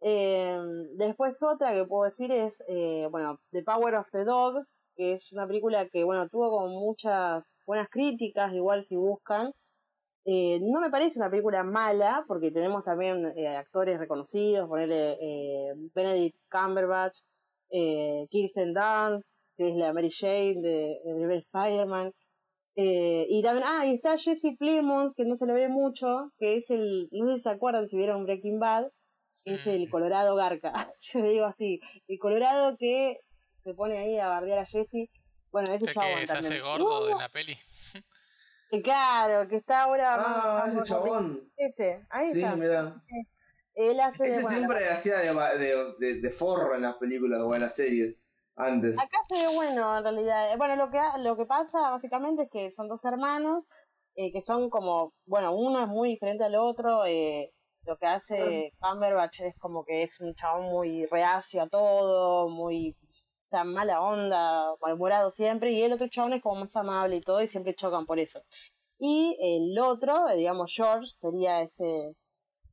Eh, después otra que puedo decir es, eh, bueno, The Power of the Dog, que es una película que, bueno, tuvo como muchas buenas críticas, igual si buscan. Eh, no me parece una película mala, porque tenemos también eh, actores reconocidos, ponerle eh, Benedict Cumberbatch, eh, Kirsten Dunst, que es la Mary Jane de, de primer Spider-Man. Eh, y también, ah, y está Jesse Plemons, que no se le ve mucho, que es el, no sé si se acuerdan si vieron Breaking Bad, es el Mm. Colorado Garca. Yo le digo así, el Colorado que se pone ahí a bardear a Jesse. Bueno, ese chabón que se hace gordo Uh, en la peli. eh, Claro, que está ahora. Ah, más- ese chabón. Ese, ahí Sí, está. mira. Él hace. Ese bueno, siempre hacía de, de, de, de forro en las películas o en las series. Antes. Acá se ve bueno, en realidad. Eh, Bueno, lo que, ha- lo que pasa básicamente es que son dos hermanos eh, que son como, bueno, uno es muy diferente al otro. eh, lo que hace Cumberbatch es como que es un chabón muy reacio a todo, muy, o sea, mala onda, malhumorado siempre. Y el otro chabón es como más amable y todo, y siempre chocan por eso. Y el otro, eh, digamos, George, sería este,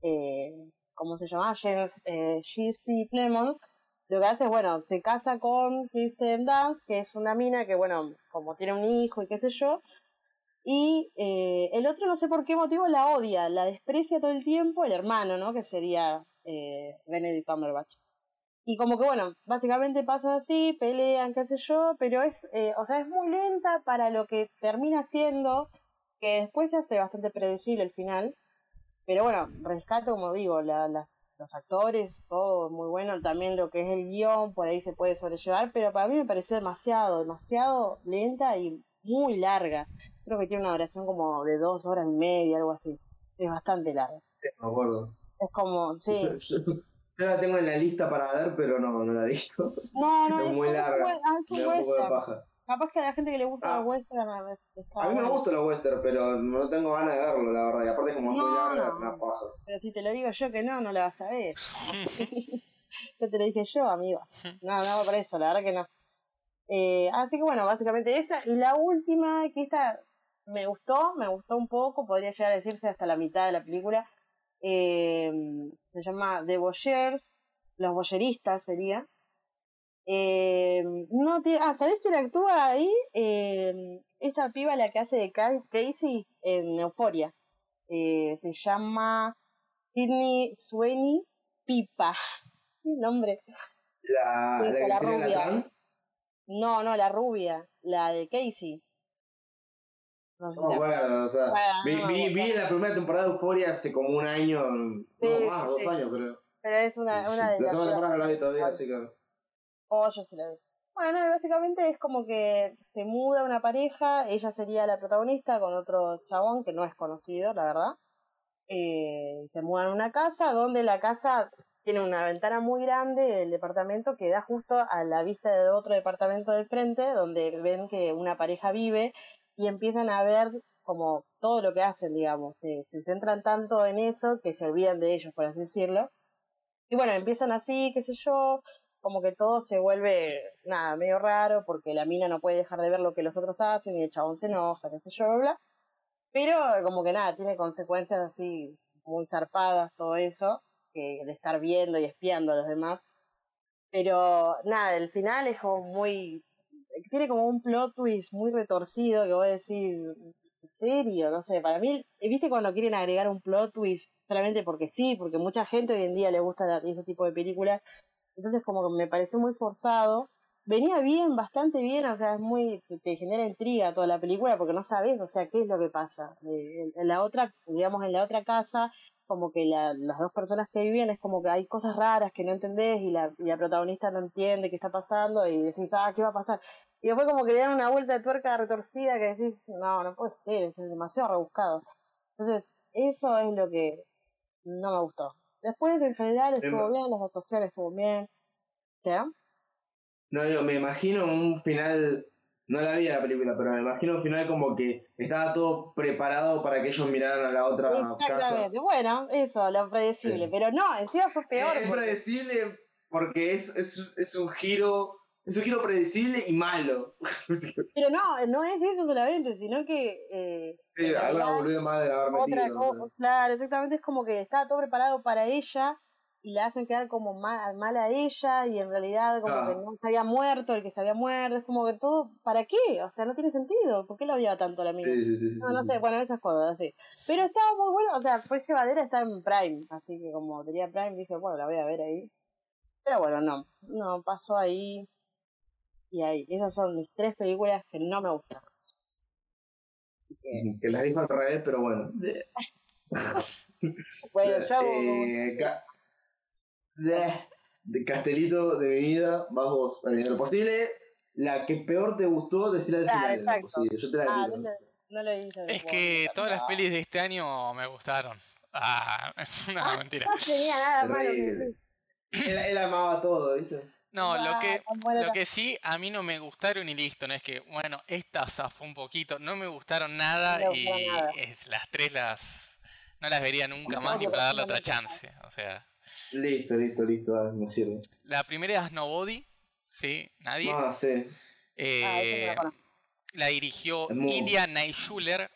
eh, ¿cómo se llama? James eh, Jesse Plemons, lo que hace es, bueno, se casa con Kristen Dunst, que es una mina que, bueno, como tiene un hijo y qué sé yo, y eh, el otro no sé por qué motivo la odia, la desprecia todo el tiempo, el hermano, ¿no? Que sería eh, Benedict Cumberbatch. Y como que, bueno, básicamente pasa así, pelean, qué sé yo, pero es, eh, o sea, es muy lenta para lo que termina siendo, que después se hace bastante predecible el final. Pero bueno, rescato, como digo, la, la- los actores, todo muy bueno, también lo que es el guion, por ahí se puede sobrellevar, pero para mí me pareció demasiado, demasiado lenta y muy larga. Creo que tiene una duración como de dos horas y media, algo así. Es bastante larga. Sí, me acuerdo. Es como, sí. Yo, la tengo en la lista para ver, pero no, no la he visto. No, no, Es muy larga. ah, es Me un da un poco de western. paja. Capaz que a la gente que le gusta Ah. los western a ver, está A mí me gustan los western, pero no tengo ganas de verlo, la verdad. Y aparte es como No, muy larga, no. una paja. Pero si te lo digo yo que no, no la vas a ver. yo te lo dije yo, amigo. No, no, por eso, la verdad que no. Eh, así que bueno, básicamente esa. Y la última, que esta me gustó, me gustó un poco, podría llegar a decirse hasta la mitad de la película. Eh, se llama The Boyers, los boyeristas sería. Eh, no tiene, ah, ¿sabés quién actúa ahí? Eh, esta piba la que hace de Ca- Casey en Euforia. Eh, se llama Sidney Sweeney Pipa. ¿Qué nombre? La, Sí, la rubia. trans. No, no, la rubia, la de Casey. No sé No si te acuerdo, o sea, Bueno, vi, no vi, la primera temporada de Euphoria hace como un año, Sí, no más, dos años creo. Pero es una, una de la segunda temporada no la vi todavía, así que... Oh, yo vi. Bueno, básicamente es como que se muda una pareja, ella sería la protagonista con otro chabón que no es conocido, la verdad. Eh, se mudan a una casa donde la casa tiene una ventana muy grande del departamento que da justo a la vista de otro departamento del frente, donde ven que una pareja vive y empiezan a ver como todo lo que hacen, digamos. Se, se centran tanto en eso que se olvidan de ellos, por así decirlo. Y bueno, empiezan así, qué sé yo, como que todo se vuelve, nada, medio raro, porque la mina no puede dejar de ver lo que los otros hacen y el chabón se enoja, qué sé yo, bla, bla. Pero como que nada, tiene consecuencias así muy zarpadas todo eso, que de estar viendo y espiando a los demás. Pero nada, el final es como muy, tiene como un plot twist muy retorcido que voy a decir, ¿en serio? No sé, para mí, ¿viste cuando quieren agregar un plot twist solamente porque sí? Porque mucha gente hoy en día le gusta ese tipo de películas. Entonces como que me pareció muy forzado. Venía bien, bastante bien, o sea, es muy, te, genera intriga toda la película porque no sabes, o sea, qué es lo que pasa. Eh, En, la otra, digamos, en la otra casa, como que la, las dos personas que vivían es como que hay cosas raras que no entendés y la, y la protagonista no entiende qué está pasando y decís, ah, ¿qué va a pasar? Y después como que le dan una vuelta de tuerca retorcida que decís, no, no puede ser, es demasiado rebuscado. Entonces, eso es lo que no me gustó. Después, en general, estuvo bien, las actuaciones estuvo bien. ¿Qué? No, yo me imagino un final. No la vi la película, pero me imagino un final como que estaba todo preparado para que ellos miraran a la otra casa. Exactamente. Bueno, eso, lo predecible. Sí. Pero no, encima fue peor. Es porque- predecible porque es, es, es un giro. Es un giro predecible y malo. Pero no, no es eso solamente, sino que. Eh, sí, boludez más de haber otra cosa, claro, exactamente, es como que estaba todo preparado para ella y la hacen quedar como mal, mal a ella y en realidad como que no se había muerto el que se había muerto, es como que todo, ¿para qué? O sea, no tiene sentido, ¿por qué la odiaba tanto la amiga? Sí, sí, sí. No, no sé, bueno, esas cosas, así. Pero estaba muy bueno, o sea, fue llevadera, está en Prime, así que como tenía Prime dije, bueno, la voy a ver ahí. Pero bueno, no, no, pasó ahí y ahí. Esas son mis tres películas que no me gustan. Que, Que las dijo al revés, pero bueno. Bueno, yo hago- Eh, ca- de, de Castelito de mi vida, vas vos. En lo posible, la que peor te gustó, decir al Claro, final. en lo exacto. posible. Yo te la Ah, digo. no lo, no lo hice. Es que todas las pelis de este año me gustaron. Ah, no, mentira. No tenía nada malo. que Terrible. decir. Él, él amaba todo, ¿viste? No, lo Ah, que, lo que sí a mí no me gustaron y listo, no es que, bueno, esta zafó un poquito, no me gustaron nada No y gustaron nada. es- las tres las no las vería nunca No, más ni para darle otra chance. O sea, Listo, listo, listo, dale, me sirve. la primera es Nobody, sí, nadie. No, sí. Ah, no Eh, la dirigió Ilya Naishuller,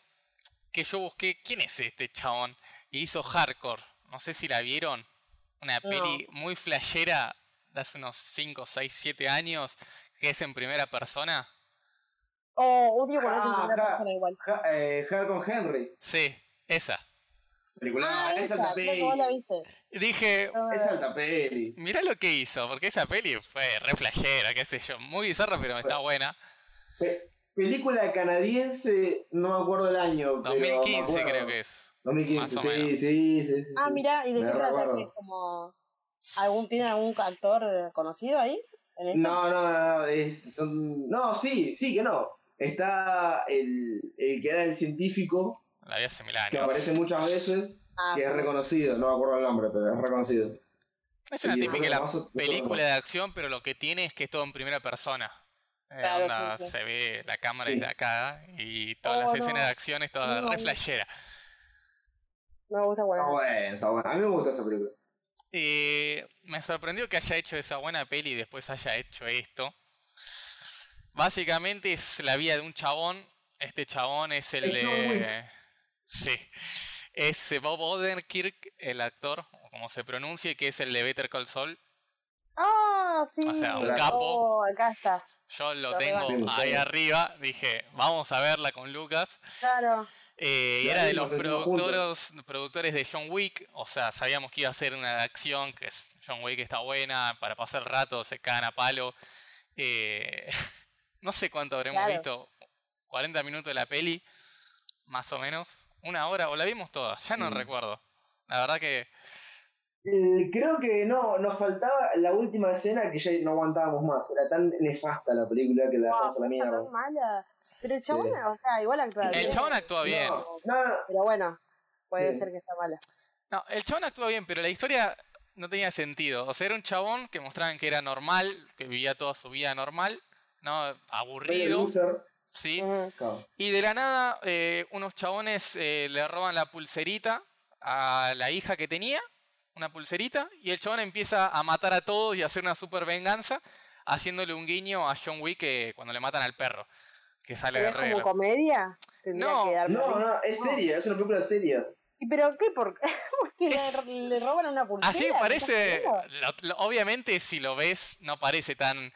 que yo busqué, ¿quién es este chabón? Y hizo Hardcore, no sé si la vieron, una No. peli muy flashera de hace unos 5, 6, 7 años, que es en primera persona. Oh, odio cuando hacen Ah, primera persona igual. Ja, eh, Henry. Sí, esa. Película, Ah, es esa, alta peli. vos la viste. Dije, No, Es alta peli. mirá lo que hizo, porque esa peli fue re flashera, qué sé yo, muy bizarra, pero está buena. Pe- película canadiense, no me acuerdo el año. pero me 2015 acuerdo. creo que es. 2015, Más o sí, sí, sí, sí. Ah, sí. mira, ¿y de qué trata? recuerdo. ¿Que es como algún tiene algún actor conocido ahí? ¿En? No, no, no, no, es- son- no, sí, sí que no. Está el, el que era el científico, La hace mil que aparece muchas veces, Ah, que es reconocido, no me acuerdo el nombre, pero es reconocido. Es una Y típica la película de acción, pero lo que tiene es que es todo en primera persona. Eh, Claro, onda, sí, sí. Se ve la cámara Sí. desde acá y todas Oh, las no. escenas de acción es toda No, re no. flashera. Me gusta Está bueno. bueno, está bueno. A mí me gusta esa película. Eh, me sorprendió que haya hecho esa buena peli y después haya hecho esto. Básicamente es la vida de un chabón. Este chabón es el de. Sí. Es eh, Bob Odenkirk, el actor, o como se pronuncie, que es el de Better Call Saul. Ah, sí. O sea, un capo. Oh, acá está. Yo lo Lo tengo ahí arriba. Dije, vamos a verla con Lucas. Claro. Eh, y era de los productores, productores de John Wick. O sea, sabíamos que iba a ser una acción, que es John Wick está buena, para pasar el rato, se cagan a palo. Eh, no sé cuánto habremos Claro. visto. 40 minutos de la peli, más o menos. Una hora, o la vimos toda, ya no Mm. recuerdo. La verdad que Eh, creo que no, nos faltaba la última escena que ya no aguantábamos más. Era tan nefasta la película que la dejamos a la mierda. tan mala. Pero el chabón, Sí. o sea, igual actúa el bien. chabón actúa bien. No, no, no. Pero bueno, puede Sí. ser que está mala. No, el chabón actúa bien, pero la historia no tenía sentido. O sea, era un chabón que mostraban que era normal, que vivía toda su vida normal, ¿no? Aburrido. ¿sí? Y de la nada, eh, unos chabones eh, le roban la pulserita a la hija que tenía, una pulserita, y el chabón empieza a matar a todos y a hacer una super venganza, haciéndole un guiño a John Wick eh, cuando le matan al perro, que sale de ¿Pero es regla. como comedia? Tendría No, que dar No, no, es seria, es una película seria. ¿Y pero qué? ¿Por qué? Porque Es- le, le roban una pulsera. Así ¿me estás parece, jodiendo? lo- lo- obviamente si lo ves no parece tan,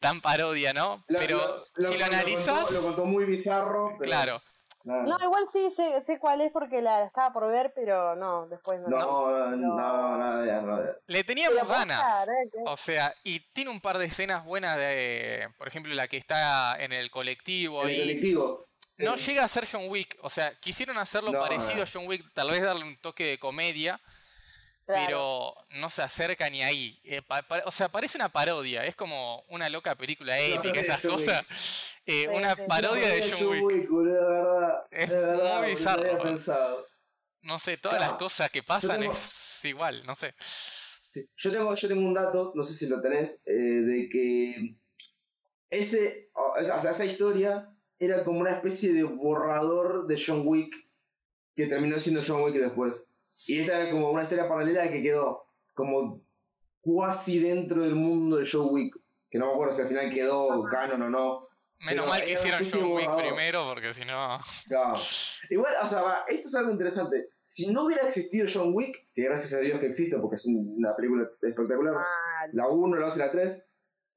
tan parodia, ¿no? Lo- Pero lo- si lo contó- analizas, Lo contó muy bizarro, pero. claro, No, igual sí sé, sé cuál es porque la estaba por ver, pero no, después no. No, no, no, no, no, no, le teníamos ganas. ¿eh? O sea, y tiene un par de escenas buenas de, por ejemplo, la que está en el colectivo El y colectivo. no Sí. llega a ser John Wick, o sea, quisieron hacerlo No, parecido no. a John Wick, tal vez darle un toque de comedia, claro. pero no se acerca ni ahí. Eh, pa- pa- o sea, parece una parodia, es como una loca película épica, esas cosas. Eh, una parodia de John Wick. boludo, de verdad. Es de verdad, muy bizarro. No había pensado. no sé, todas las cosas que pasan tengo- es igual, no sé. Sí, Yo tengo, yo tengo un dato, no sé si lo tenés, eh, de que ese, o sea, esa historia era como una especie de borrador de John Wick que terminó siendo John Wick después. Y esta era como una historia paralela que quedó como cuasi dentro del mundo de John Wick. Que no me acuerdo si al final quedó canon o no. Menos mal que hicieron John Wick borrador. primero, porque si no. Claro. Igual, o sea, va, esto es algo interesante. Si no hubiera existido John Wick, que gracias a Dios que existe porque es una película espectacular, la 1, la 2 y la 3,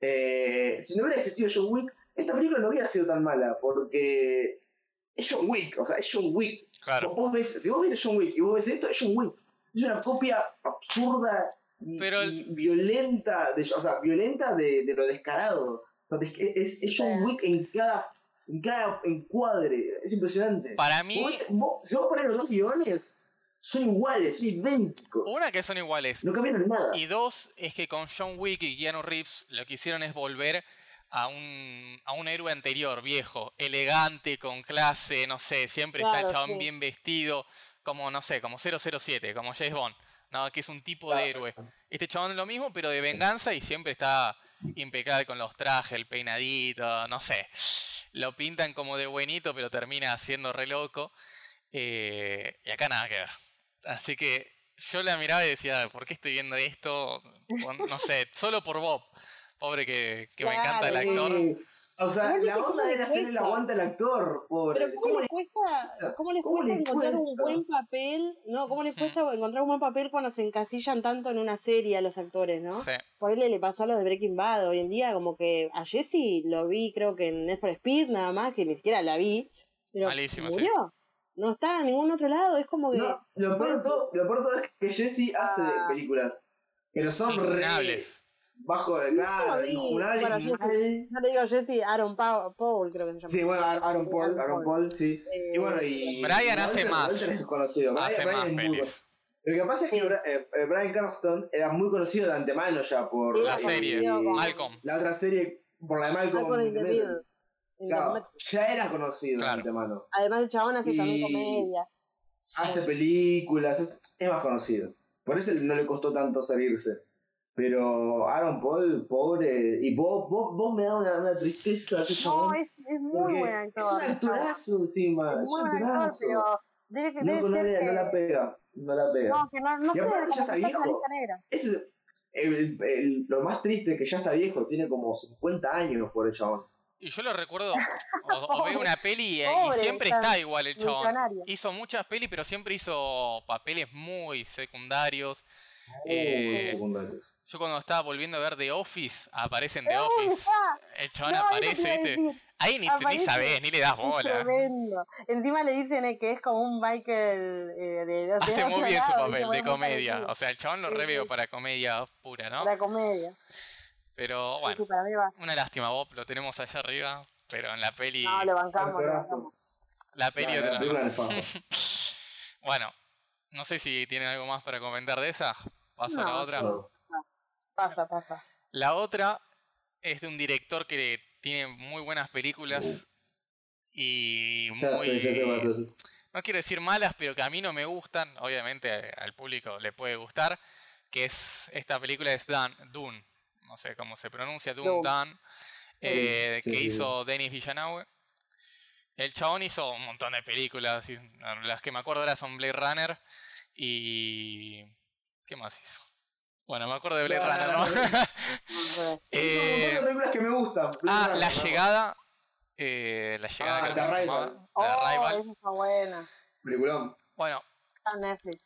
eh, si no hubiera existido John Wick, esta película no hubiera sido tan mala, porque es John Wick, o sea, es John Wick. Claro. Vos ves, si vos ves John Wick y vos ves esto, es John Wick. Es una copia absurda y, Pero el- y violenta, de, o sea, violenta de, de lo descarado. O sea, es, es, es John. Wick en cada, en cada encuadre, es impresionante. Para mí, Vos vos- si vos pones los dos guiones, son iguales, son idénticos. una que son iguales. No cambiaron nada. Y dos, es que con John Wick y Keanu Reeves lo que hicieron es volver a un, a un héroe anterior, viejo, elegante, con clase, no sé, siempre está el chabón sí. bien vestido, como, no sé, como 007, como James Bond, ¿no? que es un tipo de héroe. Este chabón es lo mismo, pero de venganza y siempre está impecable con los trajes, el peinadito, no sé. Lo pintan como de buenito, pero termina siendo re loco. Eh, y acá nada que ver. Así que yo la miraba y decía, ¿por qué estoy viendo esto? No sé, solo por Bob. Pobre que, que me encanta el actor. Sí. O sea, la onda era le hacerle el aguante al actor, pobre. Pero ¿cómo, ¿Cómo les cuesta, cómo les cuesta encontrar un buen papel? No, ¿cómo les cuesta encontrar un buen papel cuando se encasillan tanto en una serie a los actores, no? Sí. Por él le pasó a los de Breaking Bad. Hoy en día, como que a Jesse lo vi, creo que en Need for Speed, nada más, que ni siquiera la vi. Pero Malísimo, sí. murió. No está en ningún otro lado. Es como que. No, lo peor, de todo, lo peor de todo es que Jesse hace Ah. películas que no son re Injunables. Bajo de No, cara, sí, injunables, bueno, Jesse-. No le digo Jesse, Aaron Pa- Paul, creo que se llama. Sí, bueno, Aaron Aaron Paul, Aaron Aaron Paul. Sí. Eh, Y bueno, y. Brian hace Walter- más. Walter es conocido. Brian, Hace Brian más es muy. Lo que pasa es que Sí. Eh, eh, Brian Cranston era muy conocido de antemano ya por La era serie, Malcolm. la otra serie, por la de Malcolm. Malcolm Claro, ya era conocido Claro. de antemano. Además, el chabón hace también Y- comedia. Hace películas, es, es más conocido. Por eso no le costó tanto salirse. Pero Aaron Paul, pobre. Y vos, vos, vos me da una, una tristeza. ese No, chabón, es, es muy porque buen actor. Es un el actorazo encima. Es Es muy un actor, actorazo. debe, que- No, debe no, ser que... no la pega. No la pega. No, que no, no Y sé, aparte ya está viejo. Es el- el- lo más triste es que ya está viejo. Tiene como 50 años por el chabón. Y yo lo recuerdo, o, o veo una peli y, y siempre está está igual el chabón. Millonario. Hizo muchas pelis, pero siempre hizo papeles muy secundarios. Muy Eh, secundarios. Yo cuando estaba volviendo a ver The Office, aparece en The Office. El chabón No, aparece, ¿viste? Ahí ni, ni sabés, ni le das bola. tremendo. Encima le dicen eh, que es como un Michael eh, de, de Hace muy bien su papel de comedia. parecido. O sea, el chabón lo Sí, reveo sí. para comedia pura, ¿no? La comedia. Pero bueno, sí, para mí va. una lástima, Bob, lo tenemos allá arriba. Pero en la peli. No, lo bancamos, lo bancamos. La peli otra-. Bueno, no sé si tienen algo más para comentar de esa. Paso a la otra. Pasa, pasa. La otra es de un director que tiene muy buenas películas y muy... ya. No quiero decir malas, pero que a mí no me gustan. Obviamente al público le puede gustar. Que es esta película es Dan, Dune. No sé cómo se pronuncia, Dune, Dune. Dan. Sí, eh, sí, que sí, hizo Denis Villeneuve. El chabón hizo un montón de películas. y Las que me acuerdo ahora son Blade Runner y... ¿Qué más hizo? Bueno, me acuerdo de Blade Runner, no, ¿no? Eh, de películas que me gustan. Ah, Blade La Runner, ¿no? Llegada. eh, la Llegada Ah, creo que se llamaba, Oh, Arrival. esa está buena. Peliculón. Bueno, Está Netflix.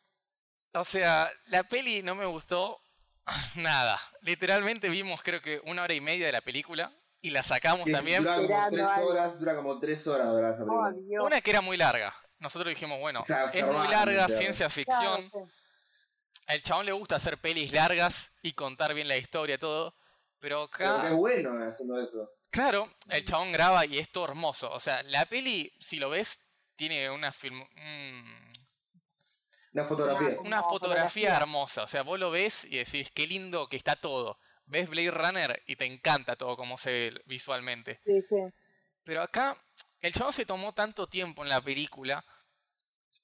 o sea, la peli no me gustó nada. Literalmente vimos creo que una hora y media de la película y la sacamos Que también. Dura como tres algo. horas, dura como tres horas dura esa película. Oh. Una que era muy larga. Nosotros dijimos, bueno, O sea, es muy larga, ciencia ficción. Claro, sí. Al chabón le gusta hacer pelis largas y contar bien la historia, todo. Pero Pero acá, qué bueno haciendo eso. claro, el chabón graba y es todo hermoso. O sea, la peli, si lo ves, tiene una film... mm, La fotografía. Una fotografía fotografía. hermosa. O sea, vos lo ves y decís, qué lindo que está todo. Ves Blade Runner y te encanta todo como se ve visualmente. Sí, sí. Pero acá, el chabón se tomó tanto tiempo en la película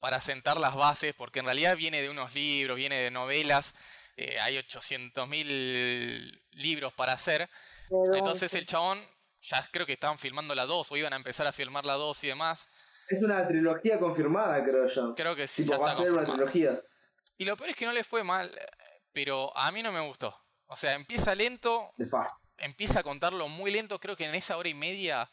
para sentar las bases, porque en realidad viene de unos libros, viene de novelas, eh, hay 800.000 libros para hacer. Pero, Entonces sí. el chabón, ya creo que estaban filmando la 2 o iban a empezar a filmar la 2 y demás. Es una trilogía confirmada, creo yo. Creo que sí. Tipo, ya va a está ser una confirmado. trilogía. Y lo peor es que no le fue mal, pero a mí no me gustó. O sea, empieza lento, De empieza a contarlo muy lento, creo que en esa hora y media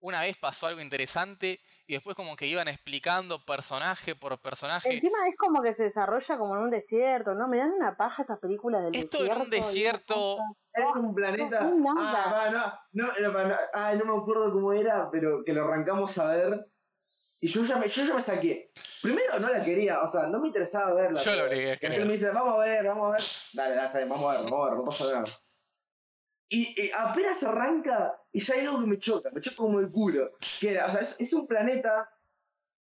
una vez pasó algo interesante y después como que iban explicando personaje por personaje. Encima es como que se desarrolla como en un desierto, ¿no? Me dan una paja esas películas del Esto desierto. en un desierto, Es un planeta. No, no hay nada. ah, va, no, no, no, no, ay, no me acuerdo cómo era, pero que lo arrancamos a ver. Y yo ya me, yo ya me saqué. Primero no la quería, o sea, no me interesaba verla. Yo lo obligué, y me dice, vamos a ver, vamos a ver. Dale, dale, vamos a ver, vamos a ver, no pasa nada. Y, y apenas arranca, y ya hay algo que me choca, me choca como el culo. Que era, o sea, es, es un planeta.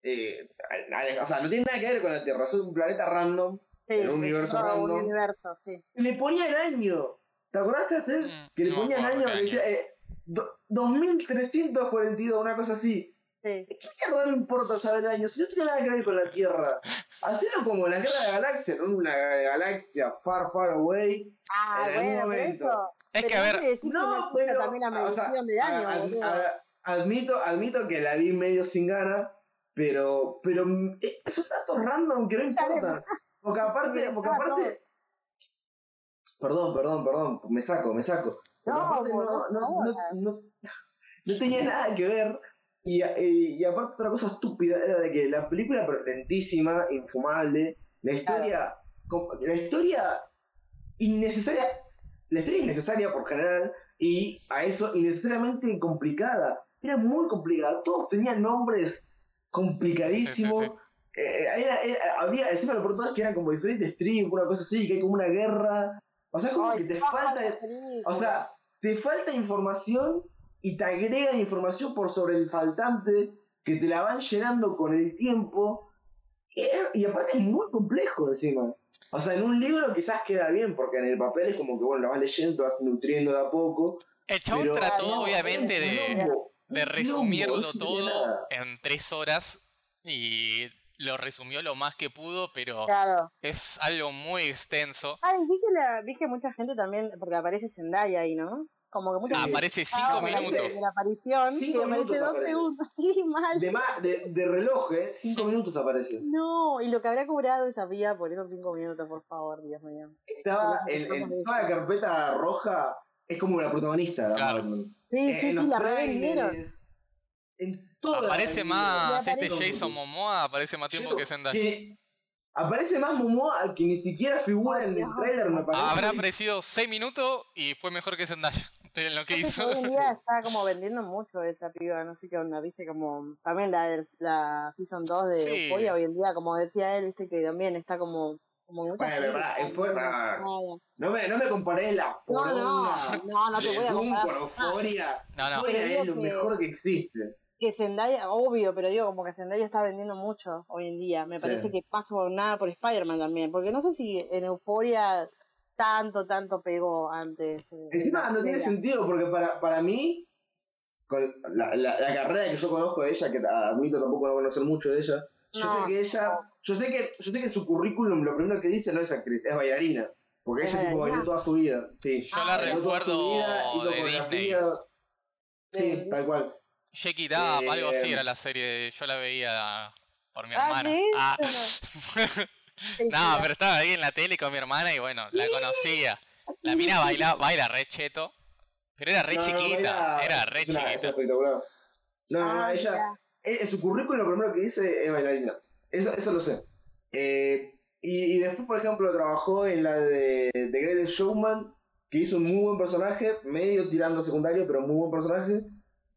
eh, al- al- o sea, no tiene nada que ver con la Tierra, es un planeta random. Sí, en un universo todo random. Un universo, sí. Le ponían año. ¿Te acordás, Castel? Mm, Que le no ponían acuerdo año, que decía eh, do- 2342, una cosa así. sí. ¿Qué mierda me importa saber el año? Si no tiene nada que ver con la Tierra. Hacelo como en la guerra de la galaxia, ¿no? Una galaxia far, far away. Ah, En algún bueno, momento. eso. Es pero que, a ver, No, pero. también la o sea, medición del año, a- a- boludo. a- admito, admito que la vi medio sin ganas, pero. Pero eh, son datos random que no importan. Porque aparte, porque aparte. Perdón, perdón, perdón, me saco, me saco. Porque No, aparte no, no, no, no, no, no tenía nada que ver. Y, y, y aparte otra cosa estúpida era de que la película lentísima, infumable, la historia, la historia innecesaria, la historia innecesaria por general y a eso innecesariamente complicada. Era muy complicada, todos tenían nombres complicadísimos. Sí, Eh, era- era- había, encima lo todo es que eran como diferentes tribus, una cosa así, que hay como una guerra. O sea, es como Ay, que te falta, o sea, te falta información y te agregan información por sobre el faltante que te la van llenando con el tiempo. Y, y aparte es muy complejo encima. O sea, en un libro quizás queda bien, porque en el papel es como que, bueno, lo vas leyendo, vas nutriendo de a poco. el chabón pero- trató no, obviamente de, resumirlo todo en tres horas y lo resumió lo más que pudo, pero Claro. es algo muy extenso. Ay, vi que, la, vi que mucha gente también, porque aparece Zendaya ahí, ¿no? Como que mucha Sí. gente Aparece cinco minutos. De la aparición, Cinco que aparece minutos dos aparece. segundos, sí, mal. De, de, de reloj, ¿eh? Cinco minutos aparece. No, y lo que habrá cobrado esa vía por esos cinco minutos, por favor, Dios mío. Estaba en, en toda la carpeta roja, es como la protagonista. la Claro. Sí, En- sí, en sí, los la revendieron. Aparece más este Jason Momoa, aparece más tiempo que Zendaya. Que aparece más Momoa que ni siquiera figura en el trailer, me parece. Habrá aparecido 6 minutos y fue mejor que Zendaya en lo que hizo. Hoy en día está como vendiendo mucho esa piba, no sé qué onda, viste, como también la, del- la Season 2 de Sí. Euphoria hoy en día, como decía él, viste que también está como... como mucha Bueno, Euphoria- enojada. No me, no me comparé la No, no, poronga no, no te voy a comparar. con Euphoria. No, no. Euphoria Pero digo es lo que- mejor que existe. que Zendaya, obvio, pero digo como que Zendaya está vendiendo mucho hoy en día. Me Sí. parece que pasa por nada por Spider-Man también, porque no sé si en Euforia tanto, tanto pegó antes. eh, Encima no tiene sentido porque para, para mí, con la, la, la carrera que yo conozco de ella, que admito tampoco no conocer mucho de ella, yo No, sé que ella, yo sé que, yo sé que su currículum lo primero que dice no es actriz, es bailarina. Porque ¿Es ella tipo bailó toda su vida. Sí. Yo la Ah, Bailó toda su recuerdo vida, hizo de coreografía. Sí, De- tal cual. Shake It Up, algo así Eh, era la serie, yo la veía por mi Ah, hermana. ¿sí? Ah. No, pero estaba ahí en la tele con mi hermana y bueno, la conocía. La mina baila, baila re cheto, pero era re No, chiquita, era re es una- es chiquita. espectacular. No, no, no, Ah, ella, mirá. Eh, En su currículum lo primero que dice es bailarina. Eso, eso lo sé. Eh, y, y después, por ejemplo, trabajó en la de The Greatest Showman, que hizo un muy buen personaje, medio tirando secundario, pero muy buen personaje.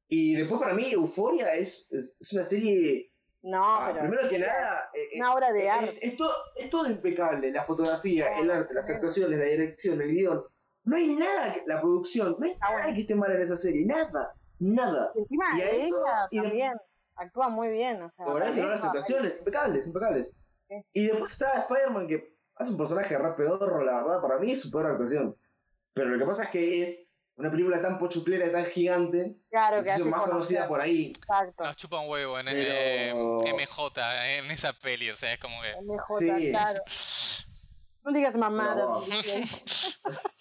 Y después para mí Euforia es, es, es una serie... No, ah, pero primero que nada... eh, eh, una obra de es, arte. es todo, es todo impecable, la fotografía, el arte, las actuaciones, la dirección, el guion. No hay nada, que- la producción, no hay nada que esté mal en esa serie, nada, nada. Y encima y a eso- ella de- también actúa muy bien. O sea, también las actuaciones, impecables, impecables. Sí. Y después está Spider-Man que hace un personaje re pedorro, la verdad, para mí es su peor actuación. Pero lo que pasa es que es una película tan pochuclera y tan gigante, Claro, que que se hace más conocida por ahí. Exacto. Nos chupa un huevo en Pero- eh, MJ, en esa peli, o sea, es como que... MJ, Sí. claro. No digas mamadas. No.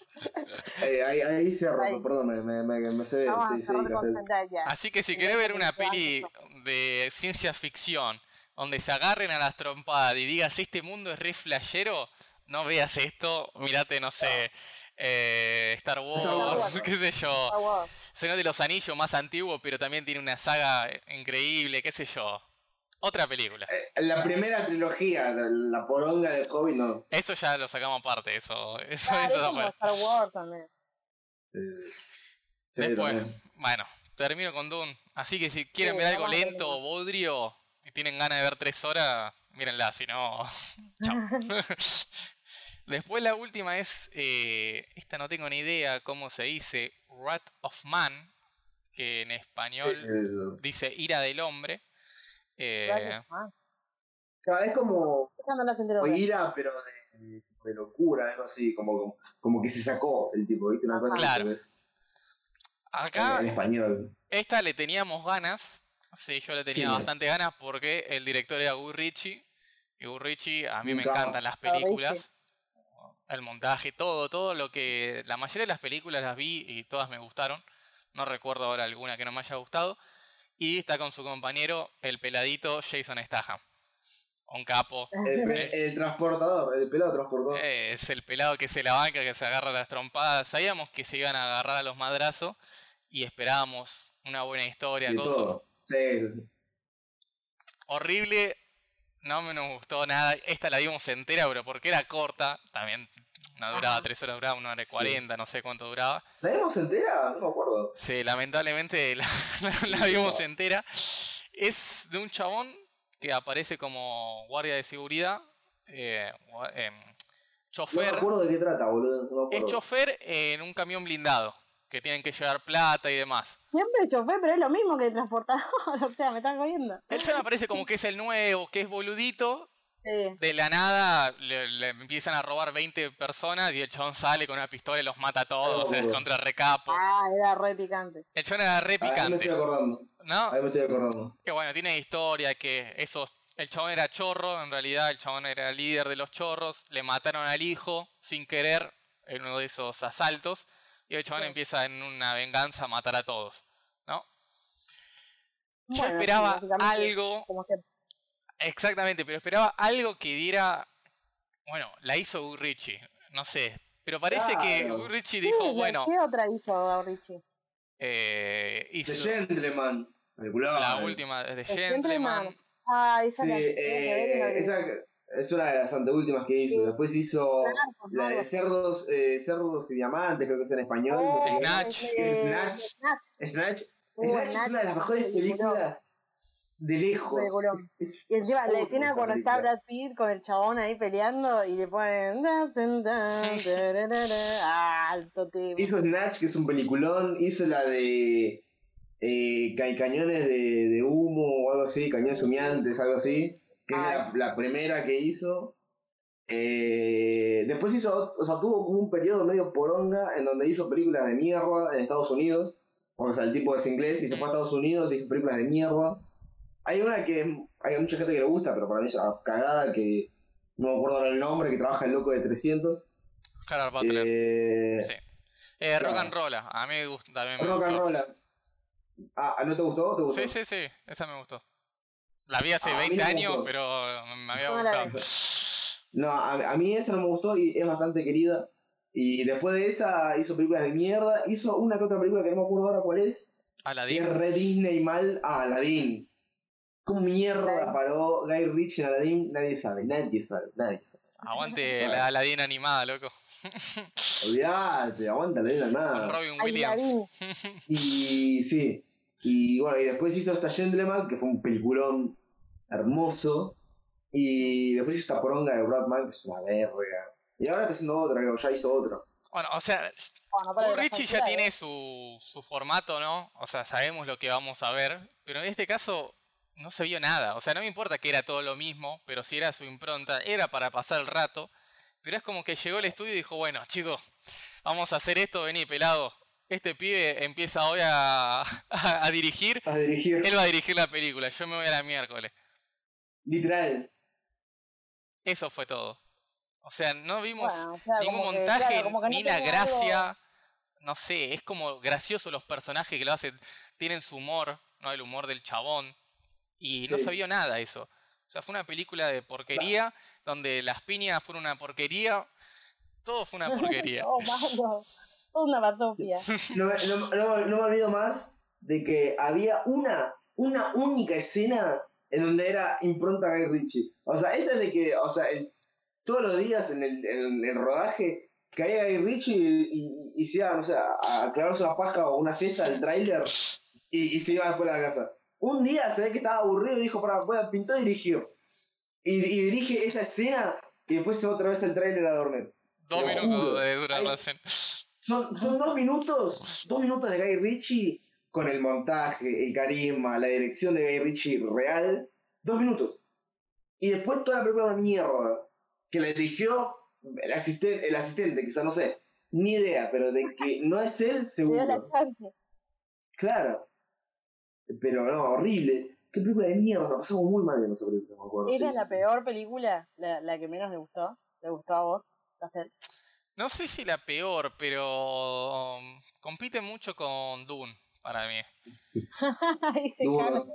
Eh, ahí, ahí Ahí. perdón, me, me, me, me Castel. Zendaya. Así que si querés ver una peli de ciencia ficción, donde se agarren a las trompadas y digas, este mundo es re flashero, no veas esto, mirate, no sé, eh, Star Wars, Wars. qué sé yo. Señor de los Anillos más antiguo, pero también tiene una saga increíble, qué sé yo. Otra película. Eh, La primera trilogía, la, poronga del Hobbit, no. Eso ya lo sacamos aparte, eso, eso, Claro, eso es no como fue. Star Wars también. Sí, Sí, Después, también. bueno, termino con Dune. Así que si quieren Sí, ver algo lento o bodrio y tienen ganas de ver tres horas, mírenla, si no. chao. Después la última es. eh, esta no tengo ni idea cómo se dice. Wrath of Man. Que en español dice ira del hombre. Eh, Ah, Claro, es como o ira, pero de, de locura, algo así, como, como, que se sacó el tipo, ¿viste? Una cosa así, Claro. acá En español. Esta le teníamos ganas. Sí, yo le tenía Sí. bastante ganas porque el director era Guy Ritchie. Y Guy Ritchie, a mí me encantan las Ah, películas. El montaje, todo, todo lo que. La mayoría de las películas las vi y todas me gustaron. No recuerdo ahora alguna que no me haya gustado. Y está con su compañero, el peladito Jason Statham. Un capo. El, pe- el transportador, el pelado transportador. Eh, es el pelado que se la banca, que se agarra las trompadas. Sabíamos que se iban a agarrar a los madrazos y esperábamos una buena historia. de todo. Sí, sí, sí. horrible. No me nos gustó nada. Esta la vimos entera, pero porque era corta. También no duraba tres horas, duraba una hora y Sí. cuarenta, no sé cuánto duraba. ¿La vimos entera? No me acuerdo. Sí, lamentablemente la, la- entera. Es de un chabón que aparece como guardia de seguridad. Eh, gua- em, No me chofer. acuerdo de qué trata, boludo. No me es chofer en un camión blindado. Que tienen que llevar plata y demás. Siempre chofer, pero es lo mismo que el transportador. o sea, me están jodiendo. El chabón aparece como que es el nuevo, que es boludito. Sí. de la nada le, le empiezan a robar 20 personas y el chabón sale con una pistola y los mata a todos, Oh. es contra recapo. Ah, era re picante. El chabón era re Ahí me estoy picante, acordando. ¿no? Ahí me estoy acordando. Que bueno, tiene historia que esos el chabón era chorro, en realidad el chabón era líder de los chorros, le mataron al hijo sin querer en uno de esos asaltos y el chabón Sí. empieza en una venganza a matar a todos, ¿no? Yo Bueno, esperaba algo Como siempre. Exactamente, pero esperaba algo que diera. Bueno, la hizo Guy Ritchie, no sé. Pero parece que. Guy Ritchie ¿Qué, dijo, la- bueno, ¿Qué otra hizo Richie? eh, The hizo Gentleman. Película. la última de The Gentleman. Gentleman. Ah, esa Sí, la que eh, esa es una de las anteúltimas que hizo. Sí. Después hizo Narcos, la de cerdos, eh, cerdos y diamantes, creo que es en español. no sé. Snatch. ese- Snatch. Snatch. Snatch. Uh, Snatch es una de las mejores películas de lejos. Es- es- Y encima es la escena cuando está. Brad Pitt con el chabón ahí peleando y le ponen. Ah, alto tema. Hizo Snatch, que es un peliculón. Hizo la de eh, ca- cañones de, de humo o algo así, cañones humeantes, algo así. Que es la, la primera que hizo. Eh, después hizo, o sea, tuvo como un periodo medio poronga en donde hizo películas de mierda en Estados Unidos. O sea, el tipo es inglés y se fue a Estados Unidos y hizo películas de mierda. Hay una que hay mucha gente que le gusta, pero para mí es una cagada que no me acuerdo el nombre, que trabaja el loco de 300. Gerard Butler. Eh, sí. Eh, rock and Roll, a mí me gusta, también me Rock and gustó. Roll. Ah, ¿no te gustó? ¿Te gustó? Sí, sí, sí, esa me gustó. La vi hace Ah, a mí 20 no me años, gustó. pero me había gustado. No, a, a mí esa no me gustó y es bastante querida. Y después de esa hizo películas de mierda. Hizo una que otra película que no me acuerdo ahora cuál es. Que Aladdin. es re Disney mal. Ah, Aladdin. ¿Cómo mierda paró Guy Ritchie en Aladdin? Nadie sabe, nadie sabe, nadie sabe. Aguante la Aladdin animada, loco. Olvídate, aguanta Aladdin nada. Robin Williams. Y sí. Y bueno, y después hizo esta Gentleman, que fue un peliculón hermoso. Y después hizo esta poronga de Bradman, que es una verga. Y ahora está haciendo otra, creo, ya hizo otra. Bueno, o sea, Bueno, Ritchie ya tiene su, su formato, ¿no? O sea, sabemos lo que vamos a ver, pero en este caso no se vio nada. O sea, no me importa que era todo lo mismo, pero si era su impronta, era para pasar el rato. Pero es como que llegó el estudio y dijo, bueno, chicos, vamos a hacer esto, vení, pelado. este pibe empieza hoy a, a, a dirigir, A dirigir. él va a dirigir la película, yo me voy a la miércoles. Literal. Eso fue todo. O sea, no vimos Bueno, o sea, ningún que, montaje, claro, que no ni la gracia. algo- No sé, es como gracioso los personajes que lo hacen. Tienen su humor, ¿no? El humor del chabón. Y no se vio nada eso. O sea, fue una película de porquería, donde las piñas fueron una porquería. Todo fue una porquería. Oh, malo. Una batopia. No, me- no, no, no me olvido más de que había una, una única escena en donde era impronta Guy Ritchie. O sea, esa es de que, o sea, el- todos los días en el, en el rodaje caía Guy Ritchie y, y, y se iba, no sé, a, a clavarse una paja o una siesta del tráiler y, y se iba después a la casa. Un día se ve que estaba aburrido y dijo, para, voy a pintar y dirigir. Y, dirige esa escena y después se va otra vez el tráiler a dormir. Dos minutos de durar la escena. Son, son dos minutos, dos minutos de Guy Ritchie con el montaje, el carisma, la dirección de Guy Ritchie real. Dos minutos. Y después toda la película una mierda. Que la dirigió el asistente, el asistente, quizá no sé. Ni idea, pero de que no es él, la seguro. chance. Claro. Pero no, horrible. Qué película de mierda, la pasamos muy mal viendo esa película, me acuerdo. ¿Era Sí, la sí, peor película? La, la que menos le gustó. ¿Le gustó a vos? No sé si la peor, pero um, compite mucho con Dune para mí. Peor.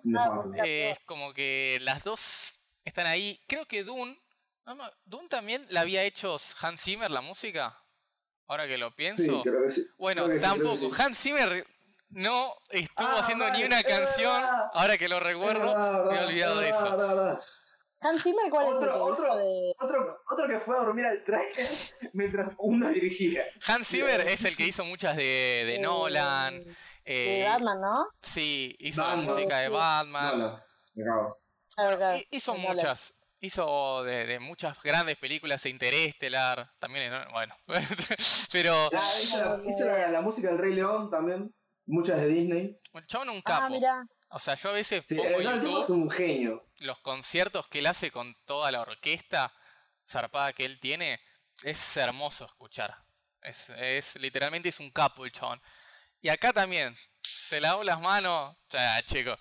es como que las dos están ahí. Creo que Dune. Dune también la había hecho Hans Zimmer la música. Ahora que lo Sí, pienso. creo que sí. bueno, creo que sí, creo que tampoco. sí. Hans Zimmer no estuvo Ah, haciendo ni una canción. verdad. Ahora que lo recuerdo, verdad, me he verdad, olvidado de verdad, eso. Hans Zimmer, ¿cuál Otro- es el que otro- hizo de... Otro, otro que fue a dormir al trailer mientras uno dirigía. Hans Zimmer es el que hizo muchas de, de de- Nolan. De eh, Batman, ¿no? Sí, hizo Batman. la música de Sí. Batman. No, no, Hizo muchas. Hizo de, de muchas grandes películas, Interestelar, también, ¿no? bueno. Pero Ah, hizo la, hizo la, la música del Rey León también. Muchas de Disney. el chabón un Ah, capo. mira. O sea, yo a veces Sí, pongo eh, no, es un genio. Los conciertos que él hace con toda la orquesta zarpada que él tiene. Es hermoso escuchar. Es, es literalmente es un capo el chabón. Y acá también, se lavó las manos. Ya, chicos,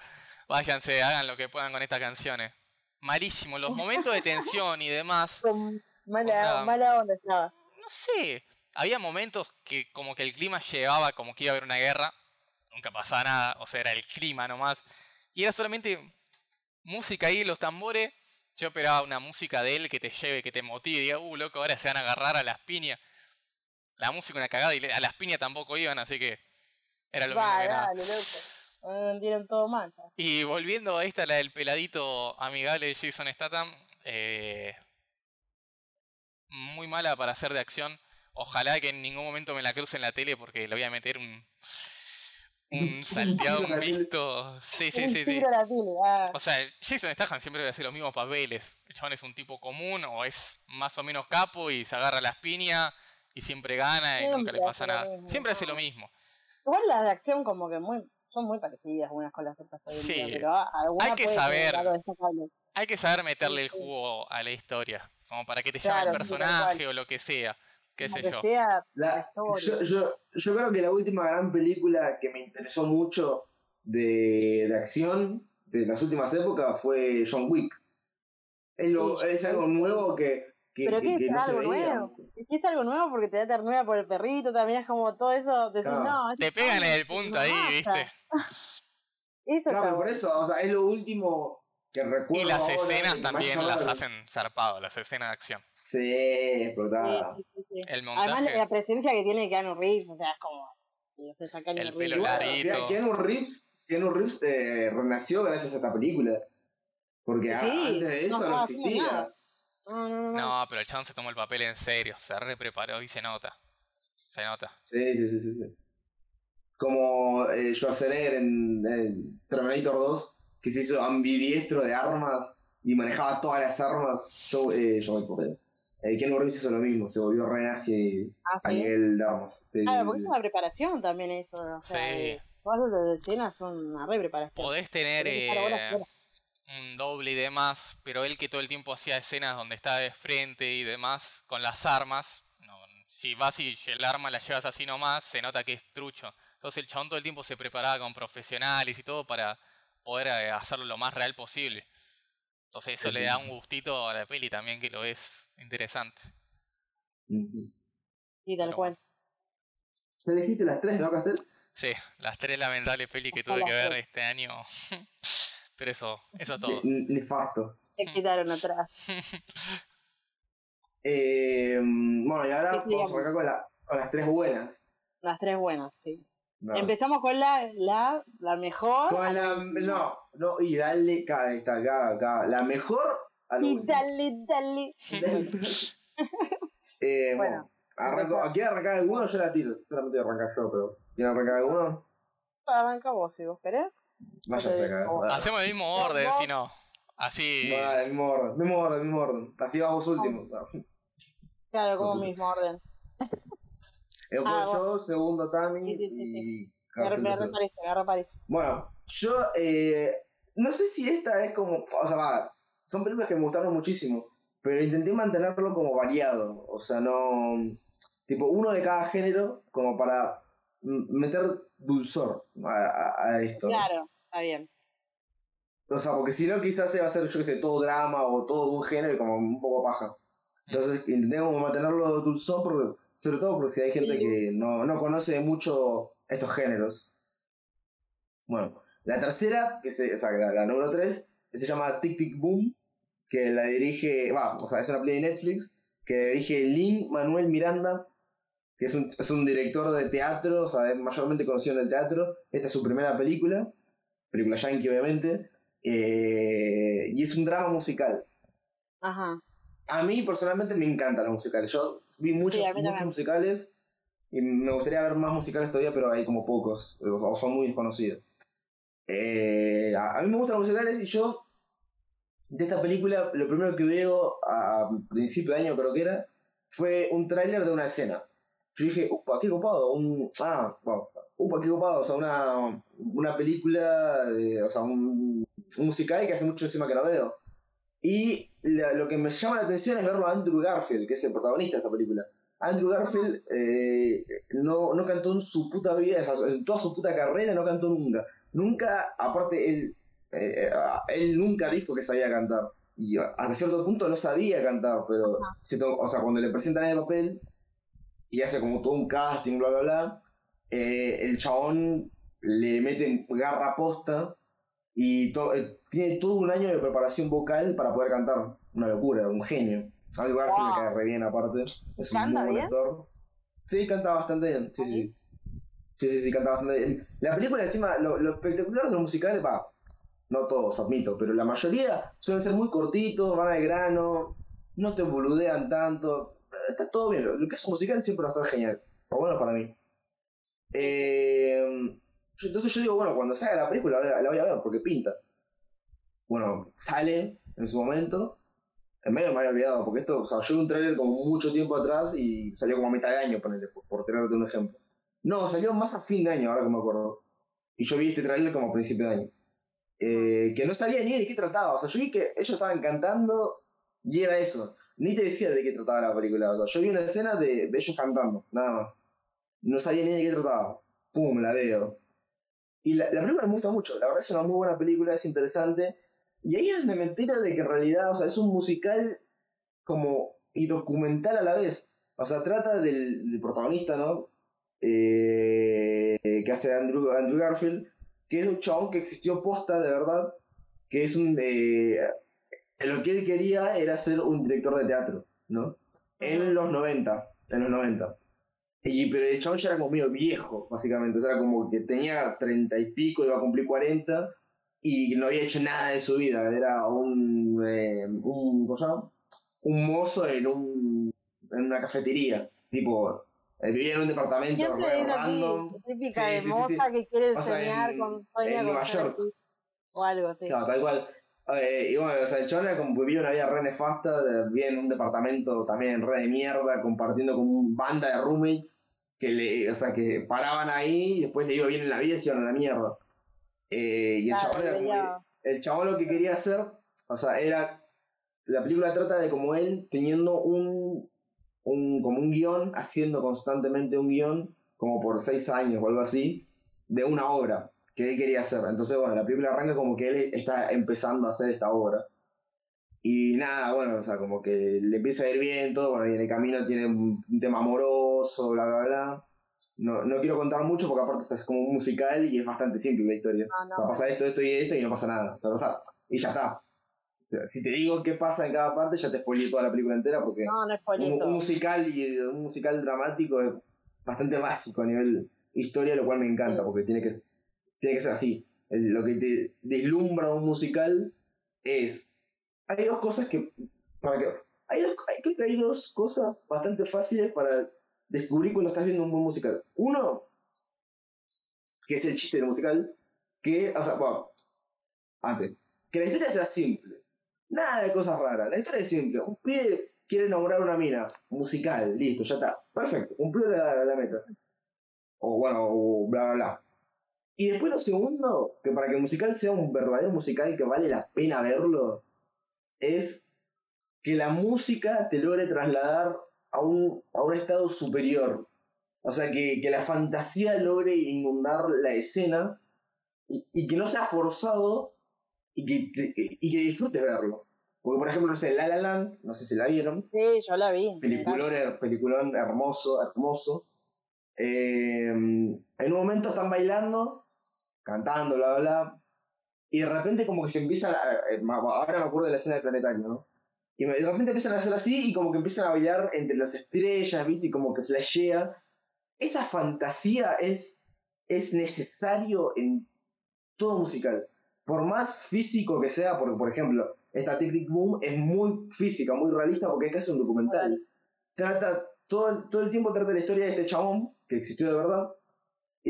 váyanse, hagan lo que puedan con estas canciones. Malísimo, los momentos de tensión y demás. Con mala, Onda. mala onda estaba. No sé, había momentos que como que el clima llevaba como que iba a haber una guerra. Nunca pasaba nada, o sea, era el clima nomás. Y era solamente música ahí, los tambores. Yo esperaba una música de él que te lleve, que te motive. Y diga, uh, loco, ahora se van a agarrar a las piñas. La música una cagada y a las piñas tampoco iban, así que era lo mismo Va, que nada. dale, loco. Me vendieron todo mal. Y volviendo a esta, la del peladito amigable de Jason Statham, eh, muy mala para hacer de acción. Ojalá que en ningún momento me la cruce en la tele porque le voy a meter un, un salteado, un visto. Sí, sí, sí, sí. Ah. O sea, Jason Statham siempre va a hacer los mismos papeles. El chabón es un tipo común o es más o menos capo y se agarra las piñas y siempre gana y nunca le pasa hace nada. mismo. Siempre hace lo mismo. Igual las de acción como que muy, son muy parecidas unas con las otras Sí. día, pero Hay que saber. Hay que saber meterle el Sí, jugo a la historia, como para que te llame el personaje o lo que sea, qué sé yo. sea la yo, yo, yo creo que la última gran película que me interesó mucho de, de acción de las últimas épocas fue John Wick. Es, lo- Sí, es algo nuevo que, que, Pero que- es no se algo veía. nuevo. Que es algo nuevo porque te da ternura por el perrito, también es como todo eso. Decís, Claro. no, esto Te pegan en el punto no ahí, pasa. ¿viste? Eso Claro, está pero por eso, o sea, es lo último que recuerdo. Y las ahora, escenas también las la- hacen zarpado, las escenas de acción. Sí, explotada. Sí, sí, sí, sí. El Además, montaje, la presencia que tiene Keanu Reeves, o sea, es como. El Keanu pelo. Clarito. Keanu Reeves, Keanu Reeves eh, renació gracias a esta película. Porque antes de eso no existía. No, no, no. no, pero el chabón se tomó el papel en serio, se re preparó y se nota. Se nota. Sí, sí, sí, sí. sí. Como eh, Schwarzenegger en, en Terminator 2, que se hizo ambidiestro de armas y manejaba todas las armas. Yo, eh, yo me eh, Reeves hizo lo mismo, se volvió re nazi Ah, a sí. nivel Claro, sí, porque sí. es una preparación también eso. O sea, Sí. eh, todas las escenas son una re preparación. Podés tener horas eh, un doble y demás, pero él que todo el tiempo hacía escenas donde está de frente y demás con las armas, no, si vas y el arma la llevas así nomás, se nota que es trucho. Entonces el chabón todo el tiempo se preparaba con profesionales y todo para poder eh, hacerlo lo más real posible. Entonces eso le da un gustito a la peli también que lo es interesante. Y tal cual. Te dijiste las tres, ¿no, Castel? Sí, las tres lamentables pelis que tuve que ver este año. Pero eso, eso es todo. Nefasto. Se quitaron atrás. eh, bueno, y ahora vamos a arrancar con, la, con las tres buenas. Las tres buenas, sí. Empezamos con la, la, la mejor. Con la. No, no, y dale. Acá está, acá, acá. La mejor. A y dale, dale. eh, bueno. Arranco, ¿Quieren arrancar alguno? Yo la tiro. Solamente arrancar yo, pero. ¿Quieren arrancar alguno? Arranca vos, si vos querés. Váyase acá. Hacemos el mismo orden, si no. Así. No, el mismo orden, mismo orden, mismo orden. Así vas vos último. Claro, como mismo orden. Ah, yo, segundo Tami sí, sí, sí, y... Bueno, yo eh, no sé si esta es como... O sea, va, son películas que me gustaron muchísimo, pero intenté mantenerlo como variado. O sea, no... Tipo, uno de cada género, como para meter dulzor a, a esto. Claro, está bien. O sea, porque si no, quizás se va a hacer, yo qué sé, todo drama o todo un género y como un poco paja. Entonces, intenté como mantenerlo dulzón porque sobre todo porque si hay gente que no, no conoce mucho estos géneros. Bueno, la tercera, que se, o sea, la, número 3, que se llama Tic Tic Boom, que la dirige, va, o sea, es una play de Netflix, que dirige Lin Manuel Miranda, que es un, es un director de teatro, o sea, es mayormente conocido en el teatro. Esta es su primera película, película yankee obviamente, eh, y es un drama musical. Ajá a mí personalmente me encantan los musicales. Yo vi muchos, muchos musicales y me gustaría ver más musicales todavía, pero hay como pocos, o son muy desconocidos. Eh, a, mí me gustan los musicales y yo, de esta película, lo primero que veo a principio de año creo que era, fue un tráiler de una escena. Yo dije, upa, qué copado, un... Ah, wow, upa, qué copado, o sea, una, una película, de, o sea, un, un musical que hace mucho encima que la veo. Y lo que me llama la atención es verlo a Andrew Garfield, que es el protagonista de esta película. Andrew Garfield eh, no, no cantó en su puta vida, en toda su puta carrera no cantó nunca. Nunca, aparte, él, eh, él nunca dijo que sabía cantar. Y hasta cierto punto no sabía cantar, pero o sea, cuando le presentan el papel y hace como todo un casting, bla, bla, bla, eh, el chabón le mete garra posta y eh, tiene todo un año de preparación vocal para poder cantar. Una locura, un genio. Algo Garfield me cae re bien aparte. Es un muy buen actor. Sí, canta bastante bien. Sí, sí, sí. Sí, sí, canta bastante bien. La película encima, lo, lo espectacular de los musicales, va, no todos, admito, pero la mayoría suelen ser muy cortitos, van al grano, no te boludean tanto. Está todo bien. Lo que es un musical siempre va a estar genial. Por bueno para mí. Eh, entonces yo digo, bueno, cuando salga la película la, voy a ver porque pinta. Bueno, sale en su momento. En medio me había olvidado, porque esto, o sea, yo vi un trailer como mucho tiempo atrás y salió como a mitad de año, por, por tenerte un ejemplo. No, salió más a fin de año, ahora que me acuerdo. Y yo vi este trailer como a principio de año. Eh, que no sabía ni de qué trataba. O sea, yo vi que ellos estaban cantando y era eso. Ni te decía de qué trataba la película. yo vi una escena de ellos cantando, nada más. No sabía ni de qué trataba. Pum, la veo. Y la, película me gusta mucho, la verdad es una muy buena película, es interesante. Y ahí es de mentira de que en realidad, o sea, es un musical como y documental a la vez. O sea, trata del, protagonista, ¿no? Eh, que hace Andrew, Andrew Garfield, que es un chabón que existió posta de verdad, que es un... Eh, lo que él quería era ser un director de teatro, ¿no? En los 90, en los 90. Y, pero el chabón ya era como medio viejo, básicamente. O sea, era como que tenía treinta y pico, iba a cumplir cuarenta, y no había hecho nada de su vida. Era un, eh, un, un mozo en, un, en una cafetería. Tipo, eh, vivía en un departamento re random. típica de moza que quiere enseñar con sueña en Nueva York. O algo así. Claro, tal cual. Eh, y bueno, o sea, el chabón era como vivía una vida re nefasta, vivía en un departamento también re de mierda, compartiendo con una banda de roommates que le, o sea, que paraban ahí y después le iba bien en la vida y se iban a la mierda. Eh, y el chabón era como, el chabón lo que quería hacer, o sea, era, la película trata de como él teniendo un, un como un guion, haciendo constantemente un guion, como por seis años o algo así, de una obra que él quería hacer. Entonces, bueno, la película arranca como que él está empezando a hacer esta obra. Y nada, bueno, o sea, como que le empieza a ir bien todo, bueno, y en el camino tiene un, tema amoroso, bla, bla, bla. No, no quiero contar mucho porque aparte es como un musical y es bastante simple la historia. O sea, pasa esto, esto y esto y no pasa nada. O sea, y ya está. O sea, si te digo qué pasa en cada parte, ya te spoilé toda la película entera porque No, no un, un musical y un musical dramático es bastante básico a nivel historia, lo cual me encanta porque tiene que, tiene que ser así. Lo que te deslumbra un musical es hay dos cosas que para que hay dos, hay- creo que hay dos cosas bastante fáciles para descubrir cuando estás viendo un buen musical. Uno, que es el chiste del musical, que, o sea, bueno, antes, que la historia sea simple. Nada de cosas raras. La historia es simple. Un pibe quiere enamorar a una mina. Musical, listo, ya está. Perfecto, cumplió la, la meta. O bueno, o bla, bla, bla. Y después lo segundo, que para que el musical sea un verdadero musical que vale la pena verlo, es que la música te logre trasladar a un, a un estado superior. O sea, que, que la fantasía logre inundar la escena y, y que no sea forzado y que, te- y que disfrutes verlo. Porque, por ejemplo, no sé, La La Land, no sé si la vieron, Sí, yo la vi. peliculón, her- peliculón hermoso, hermoso. Eh, en un momento están bailando, cantando, bla, bla, bla. Y de repente como que se empiezan a... eh, Ahora me acuerdo de la escena del planetario, ¿no? Y de repente empiezan a hacer así y como que empiezan a bailar entre las estrellas, ¿viste? Y como que flashea. Esa fantasía es, es necesario en todo musical. Por más físico que sea, porque por ejemplo, esta Tic Tic Boom es muy física, muy realista porque es casi un documental. Trata, todo, todo el tiempo trata la historia de este chabón, que existió de verdad,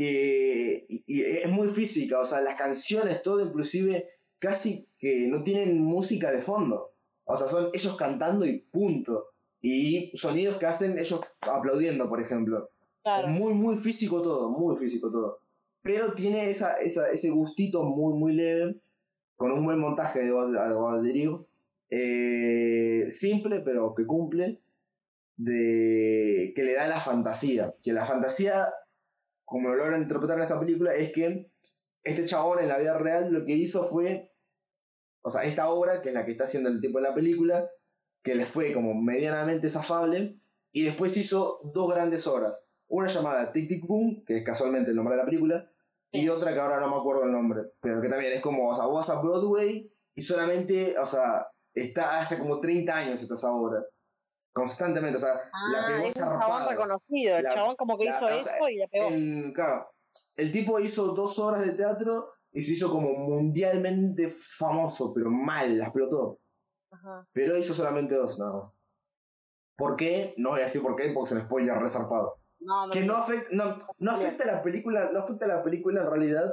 eh, y, y es muy física, o sea, las canciones, todo inclusive, casi que no tienen música de fondo. O sea, son ellos cantando y punto. Y sonidos que hacen ellos aplaudiendo, por ejemplo. Claro. Muy, muy físico todo, muy físico todo. Pero tiene esa, esa, ese gustito muy, muy leve, con un buen montaje de Baudelaire, eh, simple, pero que cumple, de que le da la fantasía. Que la fantasía, como lo logran interpretar en esta película, es que este chabón en la vida real lo que hizo fue, o sea, esta obra, que es la que está haciendo el tipo en la película, que le fue como medianamente zafable, y después hizo dos grandes obras. Una llamada Tic Tic Boom, que es casualmente el nombre de la película, y otra que ahora no me acuerdo el nombre, pero que también es como, o sea, vos a Broadway y solamente, o sea, está hace como 30 años esta obra. Constantemente, o sea, la Ah, pegó es un chabón zarpado. reconocido. El La- chabón como que la- hizo sea, eso y la pegó. El, claro, el tipo hizo dos horas de teatro y se hizo como mundialmente famoso, pero mal, la explotó. Ajá. Pero hizo solamente dos, nada más. ¿Por qué? No voy a decir por qué, porque es un spoiler resarpado. No, no. Que no afecta, no, no afecta a la película, no afecta la película en realidad,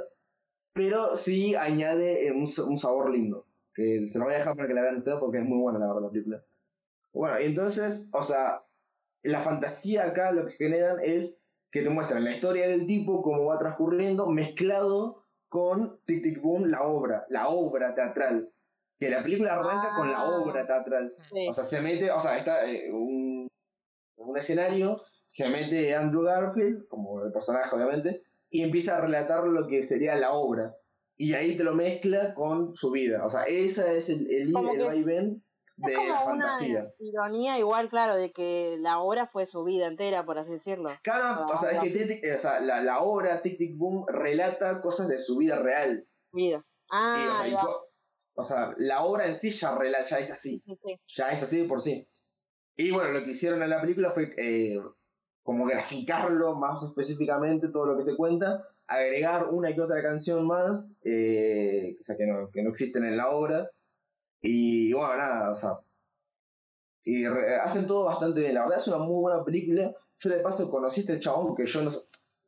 pero sí añade eh, un, un sabor lindo. Que se lo voy a dejar para que la vean ustedes porque es muy buena la verdad la película. Bueno, y entonces, o sea, la fantasía acá lo que generan es que te muestran la historia del tipo, cómo va transcurriendo, mezclado con Tic Tic Boom, la obra, la obra teatral. Que la película arranca con la Ah. obra teatral. Sí. O sea, se mete, o sea, está eh, un, un escenario, se mete Andrew Garfield, como el personaje obviamente, y empieza a relatar lo que sería la obra. Y ahí te lo mezcla con su vida. O sea, ese es el, el, Como el que- de es como una fantasía. ironía igual, claro, de que la obra fue su vida entera, por así decirlo. Claro, o sea, es que Tic Tic- o sea, la, la obra Tic Tic Boom relata cosas de su vida real. Vida. Y, Ah, o, sea, ahí y o sea, la obra en sí ya, ya es así. Sí, sí. ya es así de por sí. Y bueno, lo que hicieron en la película fue eh, como graficarlo más específicamente, todo lo que se cuenta, agregar una que otra canción más, eh, o sea, que no, que no existen en la obra. Y bueno, nada, o sea. Y re- hacen todo bastante bien. La verdad es una muy buena película. Yo de paso conocí a este chabón que yo no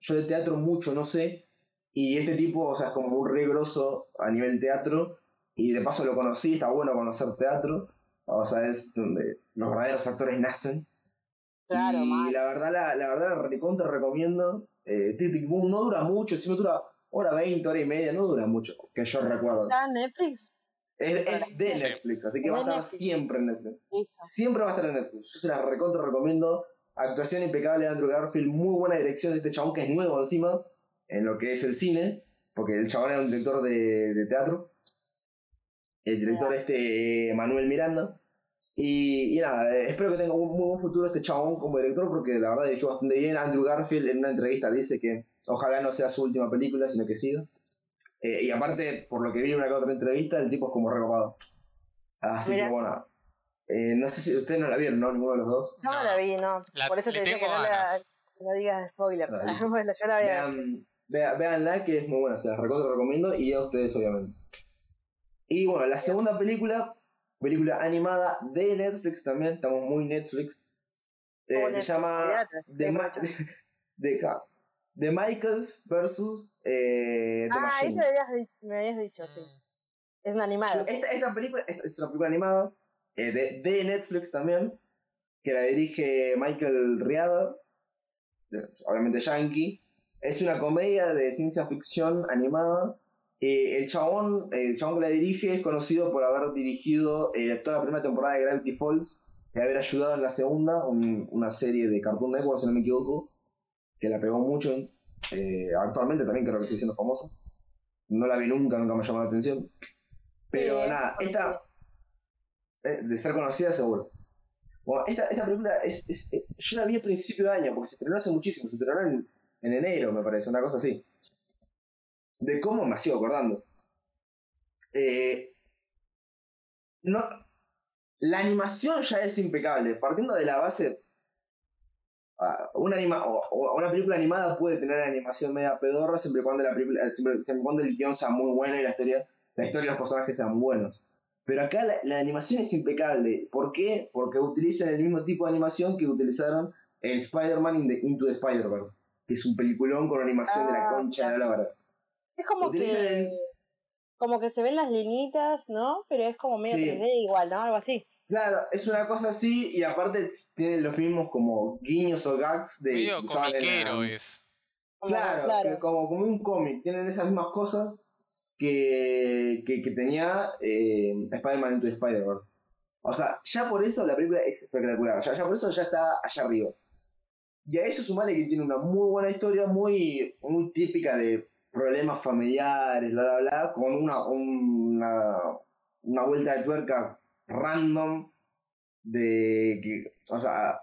yo de teatro mucho no sé. Y este tipo, o sea, es como un re grosso a nivel teatro. Y de paso lo conocí, está bueno conocer teatro. O sea, es donde los verdaderos actores nacen. Claro, y mal. la verdad, la, la verdad, la recontra recomiendo. Eh, Tic Tic Boom no dura mucho, si no dura hora 20, hora y media, no dura mucho, que yo recuerdo. ¿Está en Netflix? Es, es de. Netflix, así que va a estar Netflix. siempre en Netflix. Siempre va a estar en Netflix. Yo se la recontra recomiendo. Actuación impecable de Andrew Garfield, muy buena dirección de este chabón que es nuevo encima. en lo que es el cine, porque el chabón era un director de, de teatro. El director este, eh, Manuel Miranda. Y, y nada, eh, espero que tenga un muy buen futuro este chabón como director, porque la verdad dirigió bastante bien. Andrew Garfield en una entrevista dice que ojalá no sea su última película, sino que siga. Eh, y aparte, por lo que vi en una que otra entrevista, el tipo es como recopado. Así Mira. que bueno. eh, no sé si ustedes no la vieron, ¿no? Ninguno de los dos. No, No. la vi, no. La- Por eso te decía que no, la, no digas spoiler. Bueno, yo la voy a ver. Vean, vea- véanla, que es muy buena, se las recontra recomiendo, y a ustedes, obviamente. Y bueno, la segunda película, película animada de Netflix también, estamos muy Netflix. eh, se Netflix, llama The, de Ma-. The, The Michaels versus eh, The Ah, ahí te Machines. habías, me habías dicho, sí. Mm. Es una animada. Esta, esta película esta es una película animada eh, de, de Netflix también, que la dirige Michael Riada, de- obviamente yankee. Es una comedia de ciencia ficción animada. Eh, el, chabón, el chabón que la dirige es conocido por haber dirigido eh, toda la primera temporada de Gravity Falls y haber ayudado en la segunda, un- una serie de Cartoon Network, si no me equivoco, que la pegó mucho. eh, actualmente también creo que estoy siendo famosa. No la vi nunca, nunca me llamó la atención. Pero Sí, nada, es esta, eh, de ser conocida seguro. Bueno, esta, esta película es, es- eh, yo la vi a principio de año, porque se estrenó hace muchísimo, se estrenó en, en enero, me parece, una cosa así. De cómo me sigo acordando. Eh, no, la animación ya es impecable, partiendo de la base. Ah, una, anima, o- una película animada puede tener animación media pedorra siempre y cuando la película, siempre, siempre cuando el guion sea muy bueno y la historia, la historia y los personajes sean buenos. Pero acá la, la animación es impecable. ¿Por qué? Porque utilizan el mismo tipo de animación que utilizaron en Spider-Man in Into the Spider-Verse, que es un peliculón con animación de la Ah, concha de la lora. Es como Utilizan que. el- Como que se ven las linitas, ¿no? Pero es como medio Sí. 3D igual, ¿no? Algo así. Claro, es una cosa así y aparte tiene los mismos como guiños o gags de Medio en la- comiquero es. Claro, que como, como un cómic, tienen esas mismas cosas que, que, que tenía eh, Spider-Man Into Spider-Verse. O sea, ya por eso la película es espectacular, ya, ya por eso ya está allá arriba. Y a eso sumale que tiene una muy buena historia, muy, muy típica de problemas familiares, bla, bla, bla, con una, una, una vuelta de tuerca random de que, o sea,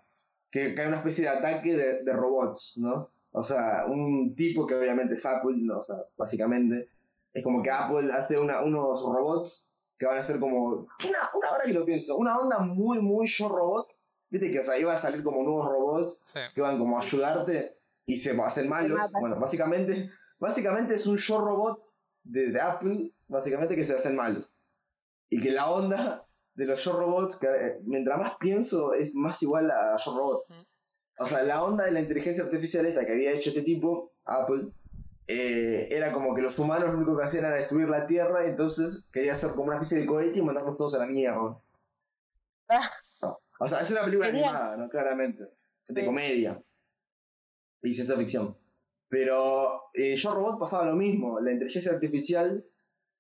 que, que hay una especie de ataque de, de robots, ¿no? O sea, un tipo que obviamente es Apple, ¿no? o sea, básicamente, es como que Apple hace una, unos robots que van a ser como, una, una hora que lo pienso, una onda muy, muy yo robot, viste que, o sea, iba a salir como nuevos robots Sí. que van como a ayudarte y se hacen malos. Bueno, básicamente, básicamente es un yo robot de, de Apple, básicamente que se hacen malos. Y que la onda de los yo robots, que eh, mientras más pienso, es más igual a yo robot. O sea, la onda de la inteligencia artificial esta que había hecho este tipo, Apple, eh, era como que los humanos lo único que hacían era destruir la Tierra, y entonces quería hacer como una especie de cohete y mandarlos todos a la mierda. Ah. No. O sea, es una película animada, ¿no? Claramente. De Sí. comedia. Y ciencia ficción. Pero eh, Yo Robot pasaba lo mismo. La inteligencia artificial,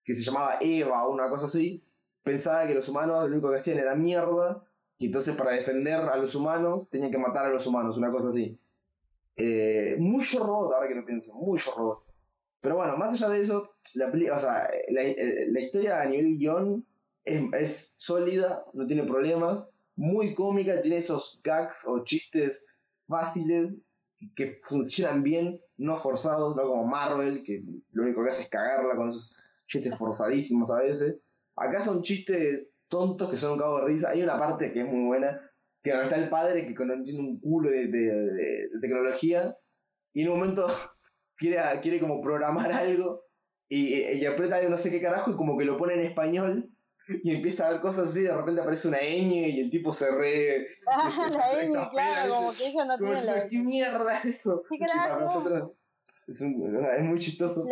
que se llamaba Eva o una cosa así, pensaba que los humanos lo único que hacían era mierda. Y entonces para defender a los humanos tenían que matar a los humanos, una cosa así. Eh, muy Yo Robot, ahora que lo pienso, muy Yo Robot. Pero bueno, más allá de eso, la, o sea, la, eh, la historia a nivel guion es, es sólida, no tiene problemas, muy cómica, tiene esos gags o chistes fáciles que funcionan bien, no forzados, no como Marvel, que lo único que hace es cagarla con esos chistes forzadísimos a veces. Acá son chistes tontos que son un cabo de risa. Hay una parte que es muy buena, que donde está el padre que no entiende un culo de, de- de- de tecnología y en un momento quiere, quiere como programar algo y, y aprieta algo no sé qué carajo y como que lo pone en español y empieza a ver cosas así, de repente aparece una ñ y el tipo se re... Ah, se- la se exaspera, claro, como que ellos no tienen la ¿qué mierda es eso? Sí, para nosotros es, un- o sea, es muy chistoso.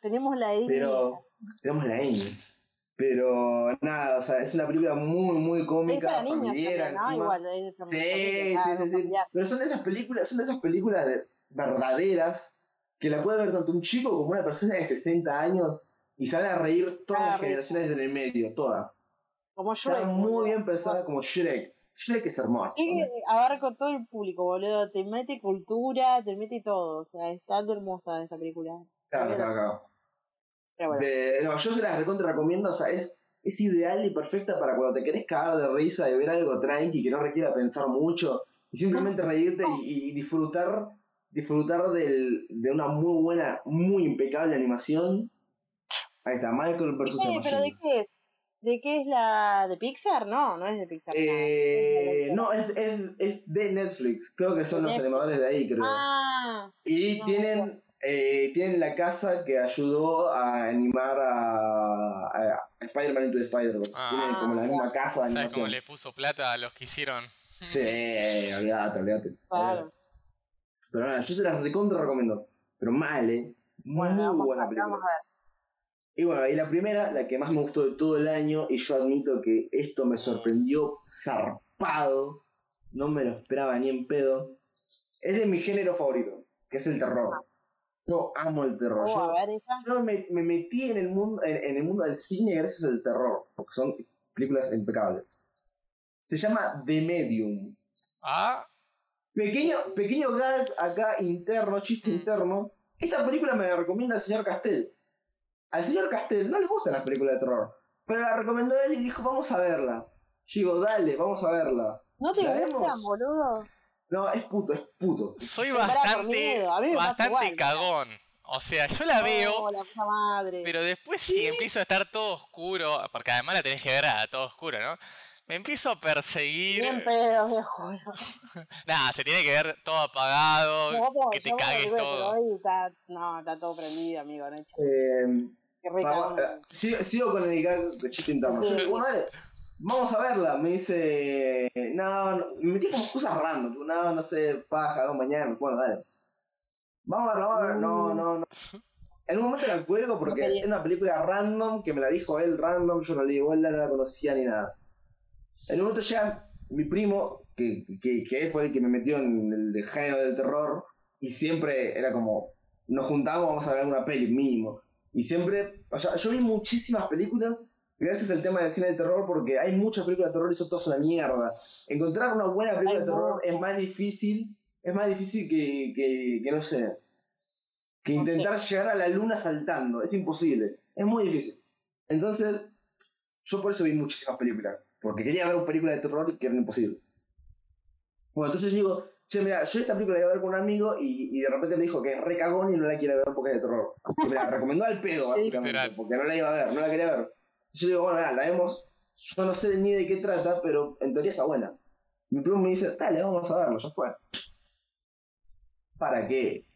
Tenemos la Amy. pero tenemos la ñ. Pero nada, o sea, es una película muy, muy Es cómica, familiar también, ¿no? Igual, es Sí, sí, sí, sí. Pero son de esas películas, son de esas películas de- verdaderas que la puede ver tanto un chico como una persona de 60 años y van a reír todas Ah, las rico. generaciones en el medio, todas. Como Shrek. Está muy boludo. bien pensada como Shrek. Shrek es hermoso. Shrek abarca todo el público, boludo. Te mete cultura, te mete todo. O sea, está hermosa esa película. Claro, claro, claro. No, yo se las recontra recomiendo, o sea, es, es ideal y perfecta para cuando te querés cagar de risa y ver algo tranqui que no requiera pensar mucho y simplemente reírte y, disfrutar disfrutar del, de una muy buena, muy impecable animación. Ahí está, Michael vs. Sí, pero ¿de qué es? ¿De qué es la de Pixar? No, no es de Pixar. Eh, no, es, es, es, de Netflix. Creo que son los animadores de ahí, creo. Ah, y tienen, eh, tienen la casa que ayudó a animar a, a Spider-Man Into the Spider-Verse. Ah, tienen como la misma casa de animación. ¿Sabes cómo le puso plata a los que hicieron? Sí, olvídate, olvídate. Claro. Pero nada, yo se las recontra recomiendo. Pero mal, eh. Muy, buena película. Vamos a ver. Y bueno, y la primera, la que más me gustó de todo el año, y yo admito que esto me sorprendió zarpado, no me lo esperaba ni en pedo, es de mi género favorito, que es el terror. Yo amo el terror. Oh, yo, me, metí en el mundo, en, el mundo del cine gracias al terror, porque son películas impecables. Se llama The Medium. Ah. Pequeño, pequeño gag acá interno, chiste mm. interno. Esta película me la recomienda el señor Castel. Al señor Castel no le gustan las películas de terror, pero la recomendó él y dijo, vamos a verla. Yo digo, dale, vamos a verla. ¿No te gusta, boludo? No, es puto, es puto. Soy bastante, bastante cagón. O sea, yo la veo, pero después si empiezo a estar todo oscuro, porque además la tenés que ver a todo oscuro, ¿no? Me empiezo a perseguir. Bien pedo, viejo. Nada, se tiene que ver todo apagado, que te cagues todo. no, está todo prendido, amigo. ¿no? Eh, eh, sigo, con el chiste interno. bueno, dale, vamos a verla. Me dice, no, me metí como cosas random. No, no sé, paja, no, mañana. Bueno, dale. Vamos a verla, vamos a verla. No, no, no. En un momento la cuelgo porque es una película random que me la dijo él random. Yo no le digo, él no la conocía ni nada. En un momento ya mi primo, que, que, que fue el que me metió en el género del terror, y siempre era como, nos juntamos, vamos a ver una peli, mínimo. Y siempre, o sea, yo vi muchísimas películas gracias al tema del cine de terror, porque hay muchas películas de terror y son todas una mierda. Encontrar una buena película de terror es más difícil, es más difícil que, que, que no sé, que intentar llegar a la luna saltando. Es imposible, es muy difícil. Entonces, yo por eso vi muchísimas películas, porque quería ver una película de terror y que era imposible. Bueno, entonces digo, che, mira, yo esta película la iba a ver con un amigo y, y de repente me dijo que es re cagón y no la quiere ver porque es de terror. Y me la recomendó al pedo, básicamente, porque no la iba a ver, no la quería ver. Yo digo, bueno, la vemos, yo no sé ni de qué trata, pero en teoría está buena. Mi primo me dice, dale, vamos a verlo, ya fue. ¿Para qué?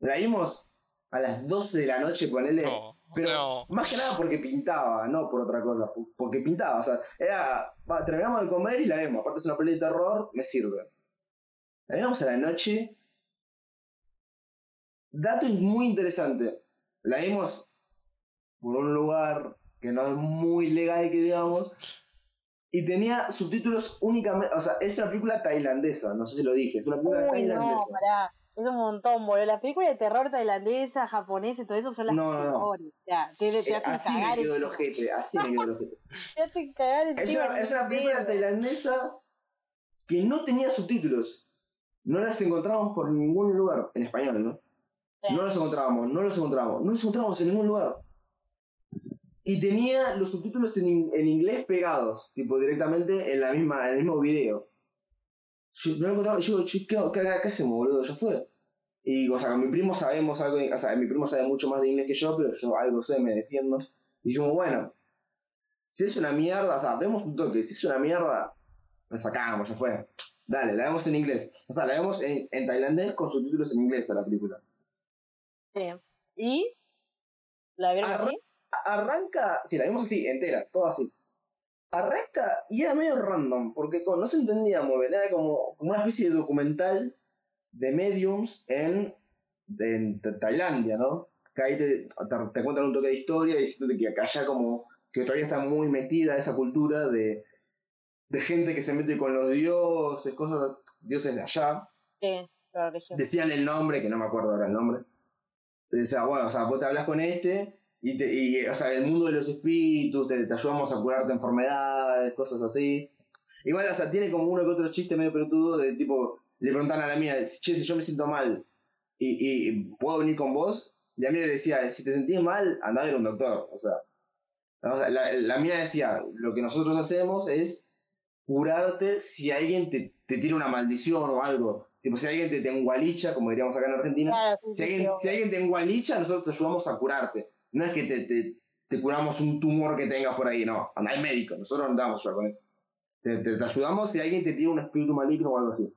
La vimos a las 12 de la noche, ponele. No, pero más que nada porque pintaba, no por otra cosa. Porque pintaba, o sea, era. terminamos de comer y la vemos. Aparte es una peli de terror, me sirve. La vimos a la noche. Dato muy interesante. La vimos por un lugar que no es muy legal, que digamos. Y tenía subtítulos únicamente. O sea, es una película tailandesa, no sé si lo dije. Es una película tailandesa. Es un montón, boludo. Las películas de terror tailandesa, japonesa, todo eso son las no, mejores. No. Ya, te, te eh, así me quedo el ojete, así me quedo el ojete. te hacen cagar es una, es una película tailandesa que no tenía subtítulos no las encontramos por ningún lugar, en español, ¿no? No las encontrábamos, no las encontrábamos, no las encontrábamos en ningún lugar. Y tenía los subtítulos en, en inglés pegados, tipo directamente en la misma, en el mismo video. Yo no lo encontraba, yo, ¿qué, qué, qué hacemos, boludo? Ya fue. Y, o sea, con mi primo sabemos algo, o sea, mi primo sabe mucho más de inglés que yo, pero yo algo sé, me defiendo. Y dijimos, bueno, si es una mierda, o sea, vemos un toque, si es una mierda, la sacamos, ya fue. Dale, la vemos en inglés. O sea, la vemos en, en tailandés con subtítulos en inglés a la película. Sí. ¿Y? ¿La vieron así? Arranca, sí, la vimos así, entera, todo así. Arranca y era medio random, porque no se entendía muy bien, era como, como una especie de documental de mediums en, en Tailandia, ¿no? Que ahí te, te, cuentan un toque de historia diciendo que acá ya como que todavía está muy metida esa cultura de de gente que se mete con los dioses, cosas, dioses de allá. Sí, claro que sí. Decían el nombre, que no me acuerdo ahora el nombre. Decía, bueno, o sea, vos te hablas con este y, te, y o sea, el mundo de los espíritus, te, ayudamos a curarte enfermedades, cosas así. Igual, o sea, tiene como uno que otro chiste medio pelotudo de tipo, le preguntan a la mía, che, si yo me siento mal y, y puedo venir con vos, y la mía le decía, si te sentís mal, anda a ver un doctor. O sea, o sea, la, la mía decía, lo que nosotros hacemos es curarte si alguien te, te tira una maldición o algo. Tipo, si alguien te, te engualicha, como diríamos acá en Argentina, Claro, sí, si, sí, alguien, sí, si alguien te engualicha, nosotros te ayudamos a curarte. No es que te, te, te curamos un tumor que tengas por ahí, no. Anda al médico, nosotros no andamos ya con eso. Te, te, te ayudamos si alguien te tira un espíritu maligno o algo así.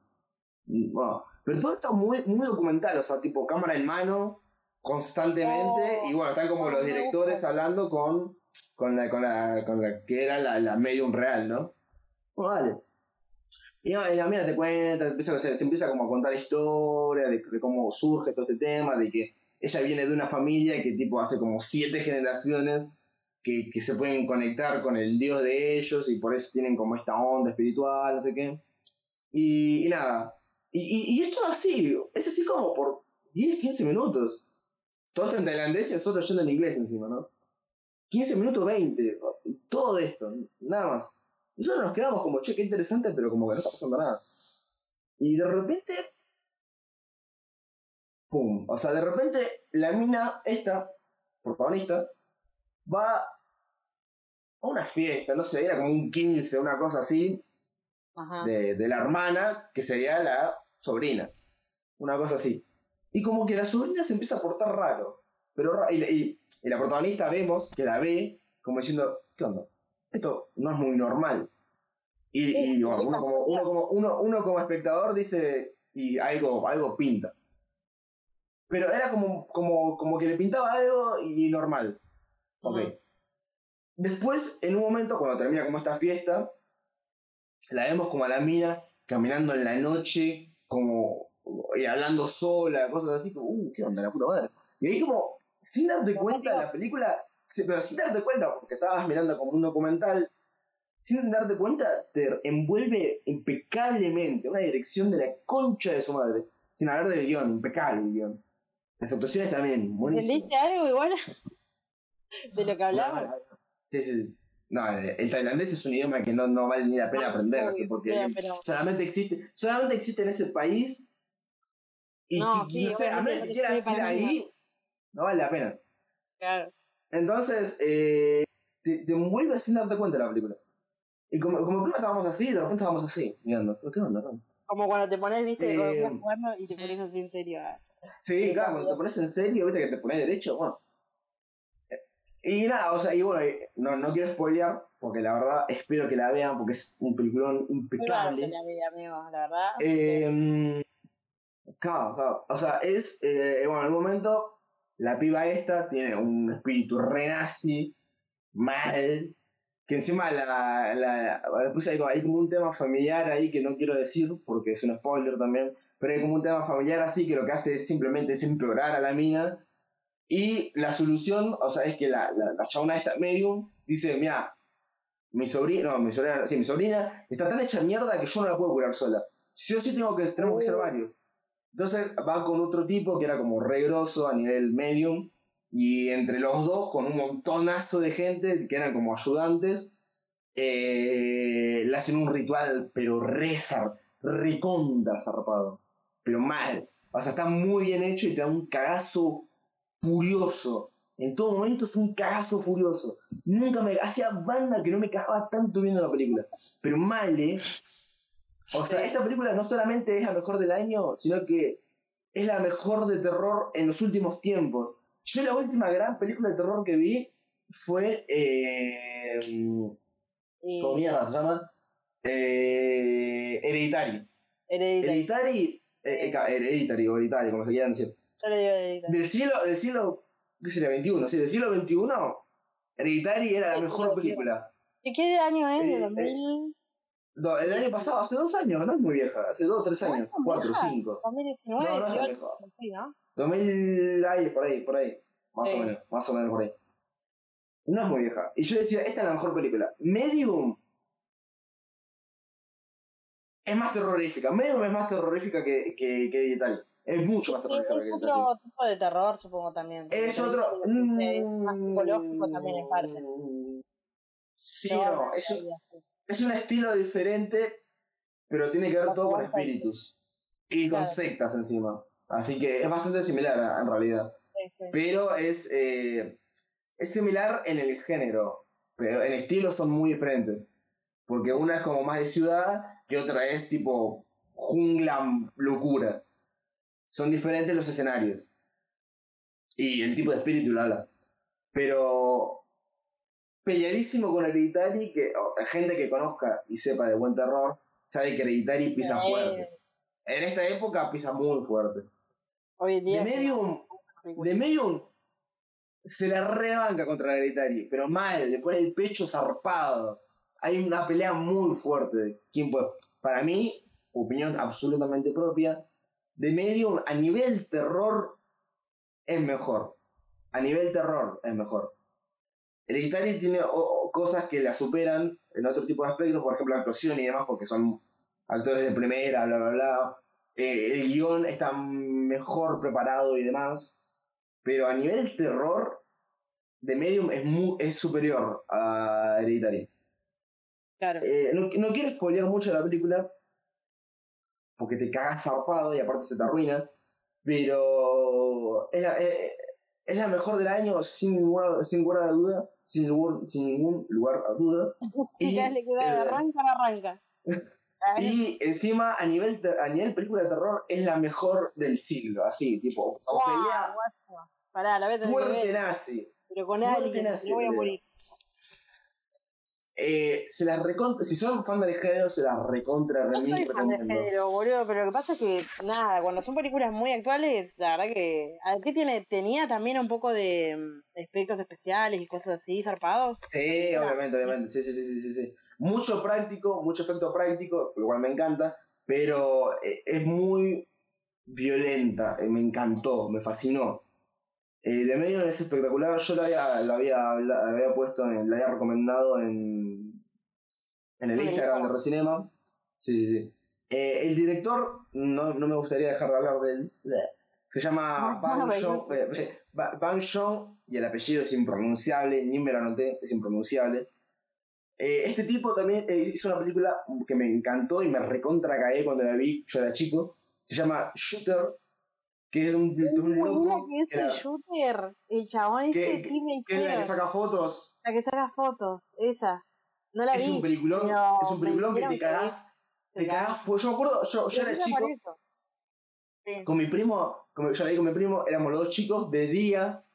Bueno, pero todo esto muy, muy documental, o sea, tipo cámara en mano, constantemente, Oh, y bueno, están como no, los directores hablando con, con, la, con, la, con la que era la, la medium real, ¿no? Bueno, dale. Y no, la mina te cuenta, empieza, se, se empieza como a contar historias de, de cómo surge todo este tema, de que ella viene de una familia que tipo hace como siete generaciones que, que se pueden conectar con el dios de ellos y por eso tienen como esta onda espiritual, no sé qué. Y, y nada. Y, y, es así, es así como por 10, 15 minutos. Todo esto en tailandés y nosotros yendo en inglés encima, ¿no? 15 minutos 20, todo esto, nada más. Nosotros nos quedamos como, che, qué interesante, pero como que no está pasando nada. Y de repente, pum, o sea, de repente la mina, esta, protagonista, va a una fiesta, no sé, era como un 15, una cosa así, Ajá. de, de la hermana, que sería la sobrina. Una cosa así. Y como que la sobrina se empieza a portar raro. Pero y, la- y- y la protagonista vemos que la ve como diciendo, ¿qué onda? Esto no es muy normal. Y, y, bueno, uno, como, uno, como, uno, uno como espectador dice, y algo, algo pinta. Pero era como, como, como que le pintaba algo y normal. Ok. Después, en un momento, cuando termina como esta fiesta, la vemos como a la mina caminando en la noche, como y hablando sola, cosas así, como, uh, qué onda, la puta madre. Y ahí como, sin darte cuenta, la película, pero sin darte cuenta, porque estabas mirando como un documental, sin darte cuenta, te envuelve impecablemente, una dirección de la concha de su madre, sin hablar del guion, impecable el guion. Las actuaciones también, buenísimas. ¿Entendiste algo igual de lo que hablamos? Sí, sí, sí. No, eh, el tailandés es un idioma que no, no vale ni la pena No, aprenderse, obvio, porque pero- solamente existe, solamente existe en ese país y, No, sí, no sé, a menos que quieras ir ahí, no vale la pena. Claro. Entonces, eh, te, te envuelve sin darte cuenta de la película. Y como, como primero estábamos así, de repente estábamos así, mirando, ¿qué onda? no? Como cuando te pones, viste, Eh, y te pones así en serio. ah. Sí, claro, cuando te pones en serio, viste que te pones derecho, bueno. Y nada, o sea, y bueno, no, no quiero spoilear, porque la verdad espero que la vean, porque es un peliculón impecable. la vi, amigo, la verdad. Eh, claro, claro. O sea, es. eh, bueno, en un momento, la piba esta tiene un espíritu re nazi, mal. Que encima la, la, después hay, como- hay como un tema familiar ahí que no quiero decir porque es un spoiler también, pero hay como un tema familiar así que lo que hace es simplemente es empeorar a la mina y la solución, o sea, es que la, la, la chabona esta medium dice, mira, mi sobrina, no, mi sobrina, sí, mi sobrina está tan hecha mierda que yo no la puedo curar sola. Sí o sí tengo que, tenemos que ser varios. Entonces va con otro tipo que era como re grosso a nivel medium. Y entre los dos, con un montonazo de gente que eran como ayudantes, eh, le hacen un ritual, pero re zar- recontra zarpado. Pero mal. O sea, está muy bien hecho y te da un cagazo furioso. En todo momento es un cagazo furioso. Nunca me. Hacía banda que no me cagaba tanto viendo la película. Pero mal, ¿eh? O sea, esta película no solamente es la mejor del año, sino que es la mejor de terror en los últimos tiempos. Yo la última gran película de terror que vi fue. Eh, Y ¿Cómo mierda se llama? Eh, Hereditary. Hereditary. Hereditary. eh, eh, Hereditary o Hereditary, como se quieran decir. Del siglo, del siglo, ¿qué sería? 21, sí, del siglo 21, Hereditary era la mejor película. ¿Y qué año es? ¿De Eh, 2000? No, el año pasado, hace dos años, no es muy vieja, hace dos tres años, cuatro, cinco. 2019, No, no es 18, vieja. sí, ¿no? 2000, ahí, por ahí, por ahí. Más Sí. o menos, más o menos por ahí. No es muy vieja. Y yo decía, esta es la mejor película. Medium es más terrorífica. Medium es más terrorífica que, que, que Hereditary. Es mucho más terrorífica es otro tipo de terror, supongo también. Es otro. es más psicológico también en parte. Mm, Sí, no, es, un- es estilo diferente, pero tiene que ver todo con espíritus. Y con sectas encima. Así que es bastante similar a- en realidad. Sí, sí. Pero es, eh, es similar en el género. Pero en estilo son muy diferentes. Porque una es como más de ciudad, que otra es tipo jungla locura. Son diferentes los escenarios. Y el tipo de espíritu, la Pero peleadísimo con Hereditary, que gente que conozca y sepa de buen terror, sabe que Hereditary pisa fuerte. En esta época pisa muy fuerte. Hoy en día. De Medium, de Medium se la rebanca contra Hereditary, pero mal, le pone el pecho zarpado. Hay una pelea muy fuerte. de quién puede- Para mí, opinión absolutamente propia, de Medium a nivel terror es mejor. A nivel terror es mejor. Hereditary tiene o- o cosas que la superan en otro tipo de aspectos, por ejemplo, actuación y demás, porque son actores de primera, bla, bla, bla. Eh, el guion está mejor preparado y demás. Pero a nivel terror, The Medium es, mu- es superior a Hereditary. Claro. Eh, no, no quiero spoilear mucho la película, porque te cagas zarpado y aparte se te arruina. Pero es la, eh, es la mejor del año sin ninguna, sin lugar a duda. Sin, lugar- sin ningún lugar a duda. y, Chicas, le queda eh, arranca, arranca. Y encima, a nivel, a nivel película de terror, es la mejor del siglo. Así, tipo, guau, pelea guacho. Pará, la voy a tener que fuerte ver. nazi. Pero con fuerte alguien, nazi, no voy a morir. Eh, se las recontra, si son fan del género, se las recontra No soy fan de recomiendo. género, boludo, pero lo que pasa es que, nada, cuando son películas muy actuales, la verdad que. ¿a ¿Qué tiene? Tenía también un poco de mm, efectos especiales y cosas así, zarpados. Sí, obviamente, obviamente. Sí, sí, sí, sí, sí, sí. Mucho práctico, mucho efecto práctico, lo cual me encanta, pero eh, es muy violenta, eh, me encantó, me fascinó. Eh, de medio es espectacular, yo la había, la había, la había puesto, en, la había recomendado en, en el Instagram de. Recinema. Sí, sí, sí. Eh, el director, no, no me gustaría dejar de hablar de él. Se llama Bang no, Jong, eh, Ba- Bang Jong, y el apellido es impronunciable, ni me lo anoté, es impronunciable. Eh, este tipo también eh, hizo una película que me encantó y me recontra cagué cuando la vi, yo era chico. Se llama Shooter, que es un, de un loco que que, ese la- shooter, el chabón que- ese sí me que es la que saca fotos. La que saca fotos, esa. No la Es vi. un peliculón, pero es un peliculón que te cagás, que te cagás. fuego. Yo me acuerdo, yo, era chico. Sí. con mi primo, como yo la vi con mi primo, éramos los dos chicos de día,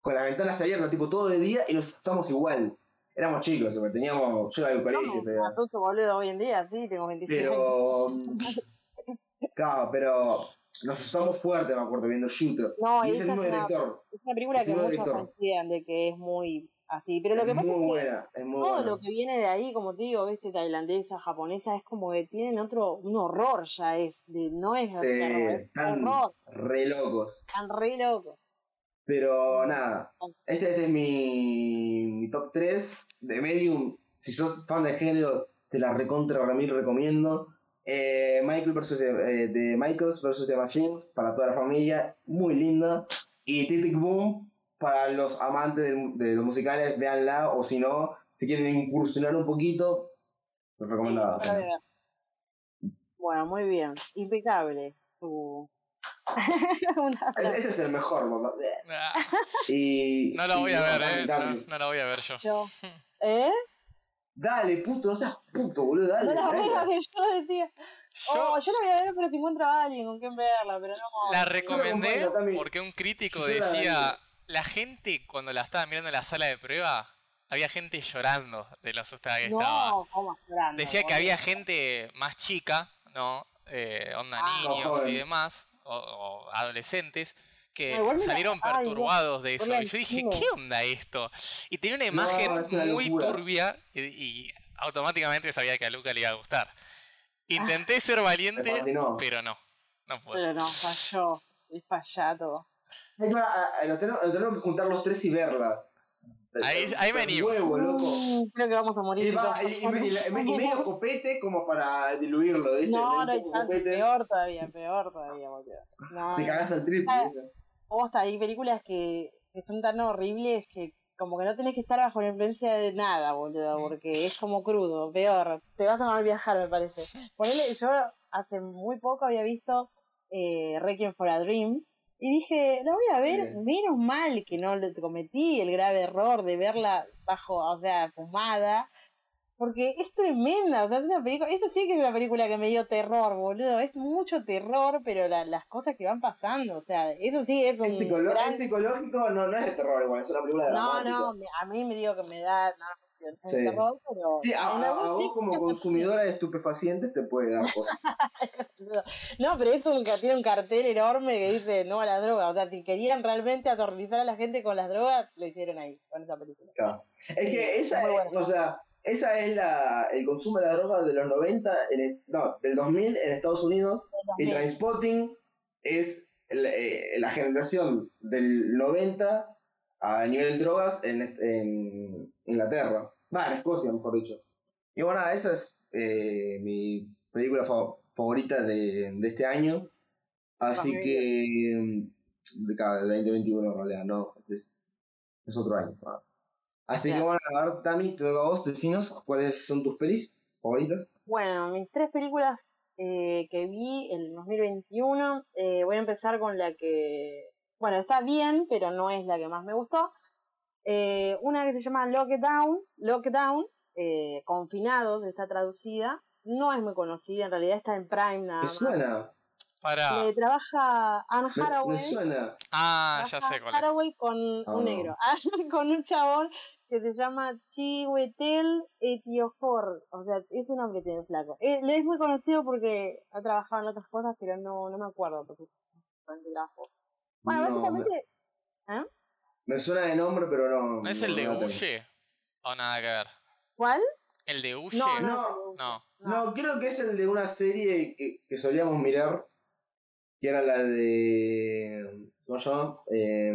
con las ventanas abiertas, tipo todo de día, y nos asustamos igual. Éramos chicos, teníamos, yo iba al No colegio asusto, boludo, hoy en día, sí, tengo 26 años. Pero. claro, pero. Nos asustamos fuerte, me acuerdo, viendo Shooter. No, y es el mismo es una- director. Es una película Es que muchos director. coinciden de que es muy así. Pero lo que es pasa muy es que es muy todo buena. lo que viene de ahí, como te digo, viste, tailandesa, japonesa, es como que tienen otro, un horror ya es, de, no es Sí, es horror, re locos. están re locos. Pero nada, este, este es mi, mi top 3 de Medium. Si sos fan del género, te la recontra para mí recomiendo. Eh, Michael versus eh, de Michaels versus The Machines para toda la familia, muy linda. Y Titic Boom para los amantes de, los musicales, véanla. O si no, si quieren incursionar un poquito, recomendada. Sí. Bueno, muy bien, impecable. tu- Este es el mejor, papá. Ah, Y, No la y voy a ver, dale, eh. dale. No, no la voy a ver yo. yo. ¿Eh? Dale, puto, no seas puto, boludo, dale. No la voy a ver, yo decía. Yo Oh, yo la voy a ver, pero si encuentro a alguien con quien verla, pero no. la recomendé porque un crítico Yo decía, la gente cuando la estaba mirando en la sala de prueba, había gente llorando de lo asustada que estaba. No, ¿cómo llorando, Decía que había gente más chica, ¿no? Eh, onda Ah. niños y demás, o, o adolescentes, que Ah, la- salieron ay, perturbados de eso. Y yo dije. ¿qué onda esto? Y tenía una imagen muy locura. turbia y, y automáticamente sabía que a Luca le iba a gustar. Intenté ser valiente, pero no, no pude. Pero no, falló. Es fallado. Hay que- a- a- Lo tenemos, lo tenemos que juntar los tres y verla. Ahí- ahí. Huevo, loco. Mm, Creo que vamos a morir. Y, va- todos. y- y me- y la- y me- y medio copete como para diluirlo, ¿viste? No, no hay chance. copete, Peor todavía, peor todavía, boludo. No, Te cagás al triple. Posta, hay películas que, que son tan horribles que como que no tenés que estar bajo la influencia de nada, boludo, porque es como crudo, peor. Te vas a mal viajar, me parece. Ponele, yo hace muy poco había visto eh, Requiem for a Dream y dije, la voy a ver, menos mal que no le cometí el grave error de verla bajo, o sea, fumada. Porque es tremenda, o sea, es una película, eso sí que es una película que me dio terror, boludo, es mucho terror, pero la- las cosas que van pasando, o sea, eso sí es un Es, gran- es psicológico, no, no es de terror igual, es una película de No, no, me- a mí me digo que me da no, Sí. terror, pero Sí, a, a- a vos como consumidora de estupefacientes te puede dar cosas. No, pero es un que tiene un cartel enorme que dice no a la droga, o sea, si querían realmente aterrorizar a la gente con las drogas, lo hicieron ahí, con esa película. Claro. Es que esa es, o sea, esa es la, el consumo de la droga de los 90, en el- no, del 2000 en Estados Unidos, y Trainspotting es la, eh, la generación del 90 a nivel drogas en, en Inglaterra. Va, en Escocia, mejor dicho. Y bueno, esa es eh, mi película fa- favorita de, de este año. Así muy que. mm, De cada del 2021 en realidad, no. Este es, es otro año. ah. Así que Claro. bueno, a ver, Tami, te toca a vos, decinos cuáles son tus pelis favoritas. Bueno, mis tres películas eh, que vi en 2021, eh, voy a empezar con la que, bueno, está bien, pero no es la que más me gustó. Eh, una que se llama Lockdown, Lockdown, eh, Confinados, está traducida. No es muy conocida, en realidad está en Prime nada ¿Me más. suena? Para. Le trabaja Anne Me, Hathaway. me suena. Ah, ya sé cuál es. Con Ah. un negro, con un chabón que se llama Chiwetel Ejiofor, o sea, ese nombre tiene flaco. Eh, le es muy conocido porque ha trabajado en otras cosas, pero no, no me acuerdo porque. Bueno, No, básicamente, ¿eh? Me suena de nombre, pero no. ¿No es el de. Huye? ¿O nada que ver? ¿cuál? ¿El de Huye? No, no, No, No. No, creo que es el de una serie que, que solíamos mirar, que era la de... ¿Cómo se llama? Eh,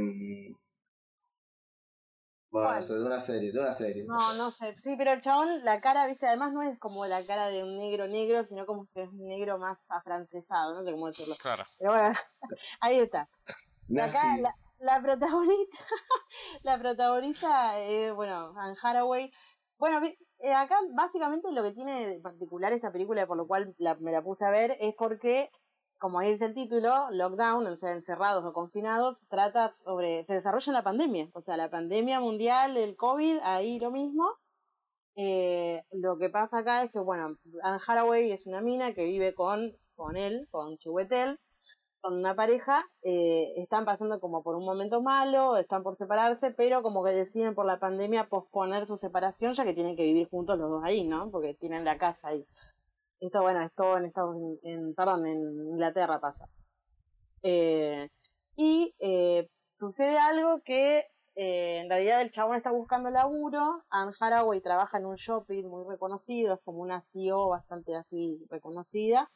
bueno, ¿Cuál? no sé, de una serie, de una serie. No, no sé. Sí, pero el chabón, la cara, viste, además no es como la cara de un negro negro, sino como que es un negro más afrancesado, no sé cómo decirlo. Claro. Pero bueno, ahí está. La, Nazi. ca- la, la protagonista, la protagoniza, eh, bueno, Anne Hathaway. Bueno, eh, acá básicamente lo que tiene de particular esta película, por lo cual la- me la puse a ver, es porque, como dice el título, Lockdown, o sea, encerrados o confinados, trata sobre, se desarrolla en la pandemia, o sea, la pandemia mundial del COVID, ahí lo mismo. Eh, lo que pasa acá es que, bueno, Anne Hathaway es una mina que vive con, con él, con Chiwetel, con una pareja, eh, están pasando como por un momento malo, están por separarse, pero como que deciden por la pandemia posponer su separación, ya que tienen que vivir juntos los dos ahí, ¿no? Porque tienen la casa ahí. Esto, bueno, es todo en Estados en, perdón, en Inglaterra pasa. Eh, y eh, sucede algo que eh, en realidad el chabón está buscando laburo, Anne Hathaway trabaja en un shopping muy reconocido, es como una CEO bastante así reconocida,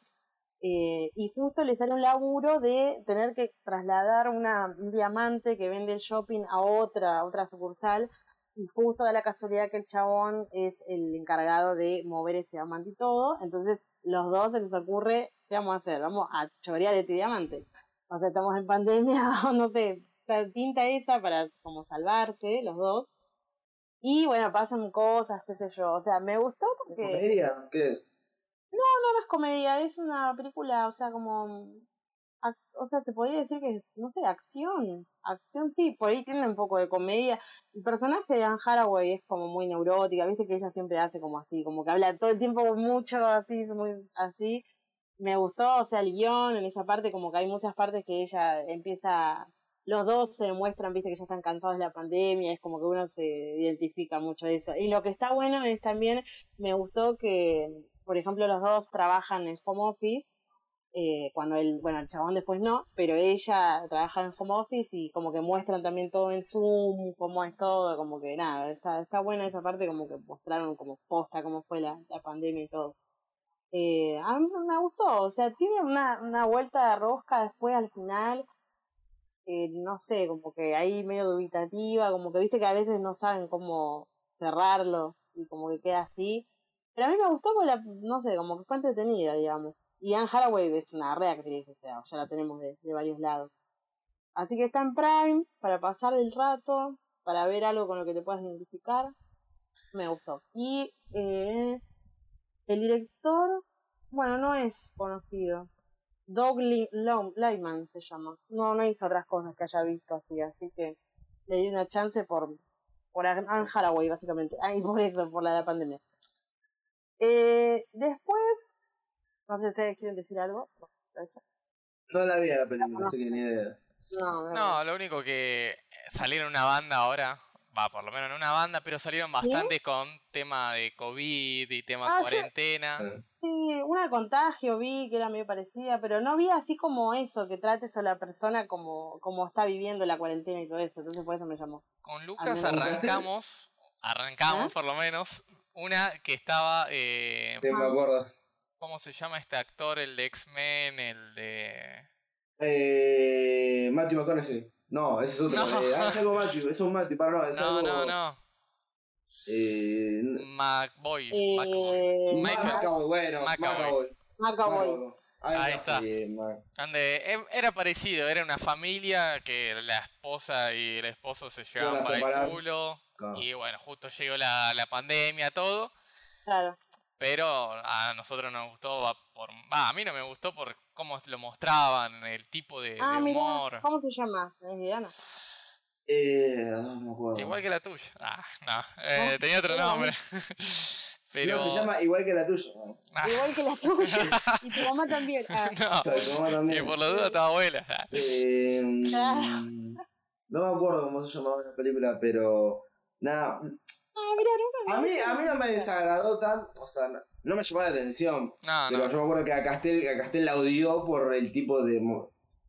eh, y justo le sale un laburo de tener que trasladar una, un diamante que vende el shopping a otra, a otra sucursal, y justo da la casualidad que el chabón es el encargado de mover ese diamante y todo, entonces los dos se les ocurre, ¿qué vamos a hacer? Vamos a chorear este diamante. O sea, estamos en pandemia, no sé, la tinta esa para como salvarse los dos. Y bueno, pasan cosas, qué sé yo. O sea, me gustó porque ¿Comedia? ¿Qué es? No es comedia, es una película, o sea, como... O sea, te podría decir que no sé, acción. Acción sí, por ahí tiene un poco de comedia. El personaje de Anne Hathaway es como muy neurótica, viste que ella siempre hace como así, como que habla todo el tiempo mucho así, muy así. Me gustó, o sea, el guion en esa parte, como que hay muchas partes que ella empieza... Los dos se demuestran, viste, que ya están cansados de la pandemia, es como que uno se identifica mucho de eso. Y lo que está bueno es también, me gustó que, por ejemplo, los dos trabajan en home office, eh, cuando el, bueno, el chabón después no, pero ella trabaja en home office y como que muestran también todo en Zoom, cómo es todo, como que nada, está, está buena esa parte, como que mostraron como posta cómo fue la, la pandemia y todo. Eh, a mí me gustó, o sea, tiene una, una vuelta de rosca después al final, eh, no sé, como que ahí medio dubitativa, como que viste que a veces no saben cómo cerrarlo y como que queda así. Pero a mí me gustó porque, la, no sé, como que fue entretenida, digamos. Y Anne Hathaway es una re actriz, o sea, ya la tenemos de, varios lados. Así que está en Prime para pasar el rato, para ver algo con lo que te puedas identificar, me gustó. Y eh, el director, bueno, no es conocido. Doug Lyman se llama. No, no hizo otras cosas que haya visto así, así que le di una chance por, por Anne Hathaway, básicamente. Ay, por eso, por la la pandemia. Eh, después, no sé si ustedes quieren decir algo. No la vi a la película, no sé ni idea. No, no, lo único que salieron una banda ahora, va, por lo menos en una banda, pero salieron bastante con tema de COVID y tema ah, cuarentena. Sí, una contagio vi que era medio parecida, pero no vi así como eso, que trates a la persona como, como está viviendo la cuarentena y todo eso, entonces por eso me llamó. Con Lucas arrancamos, arrancamos ¿Ah? por lo menos, una que estaba... Eh, me acuerdo. ¿Cómo se llama este actor? El de X-Men, el de... Eh, Matthew McConaughey. No, ese es otro. No. Eh, ah, es algo Matthew, es un Matthew, para no, es no, algo... No, no, eh, McBoy. Eh, McAvoy, bueno, McAvoy. McAvoy. Ahí, está. Donde em, era parecido, era una familia que la esposa y el esposo se llevaban para el culo. Y bueno, justo llegó la, la pandemia, todo. Claro. Pero a nosotros nos gustó, por, a mí no me gustó por cómo lo mostraban, el tipo de, ah, humor. ¿Cómo se llama? Eh, no me acuerdo. Igual que la tuya. Ah, no, eh, tenía otro nombre. Pero... No, se llama igual que la tuya. Ah. Igual que la tuya. y tu mamá también. Ah. No, tu mamá también. Y por la duda estaba abuela. Eh, no me acuerdo cómo se llamaba la película, pero nada, Ah, a mí, a mí no me desagradó tanto, o sea, no, me llamó la atención. pero yo me acuerdo que a Castel, a Castel la odió por el tipo de,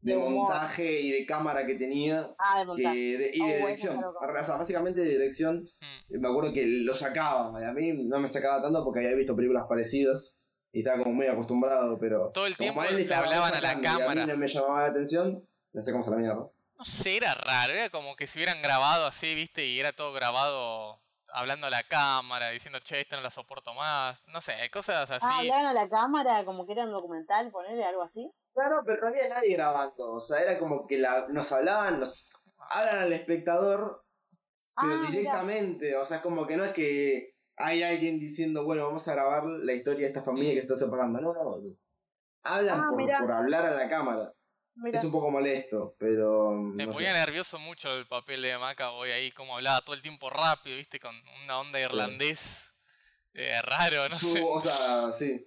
de, montaje y de cámara que tenía. Ah, de montaje. y de oh, dirección. o sea, básicamente de dirección. Hmm. Me acuerdo que lo sacaba. Y a mí no me sacaba tanto porque había visto películas parecidas. Y estaba como muy acostumbrado, pero. Todo el tiempo le hablaban a la cámara. Y a mí no me llamaba la atención. No sé cómo se la mierda. No sé, era raro. Era como que se hubieran grabado así, viste, y era todo grabado hablando a la cámara, diciendo, che, esto no la soporto más, no sé, cosas así. Ah, hablaban a la cámara como que era un documental, ponerle algo así. Claro, pero no había nadie grabando, o sea, era como que la, nos hablaban, nos hablan al espectador, pero ah, directamente, o sea, es como que no es que hay alguien diciendo, bueno, vamos a grabar la historia de esta familia que está separando, no, no, hablan ah, por, por hablar a la cámara. Es un poco molesto, pero. Me ponía nervioso mucho el papel de Macaboy ahí, como hablaba todo el tiempo rápido, viste, con una onda irlandés eh, raro, no sé. O sea, sí.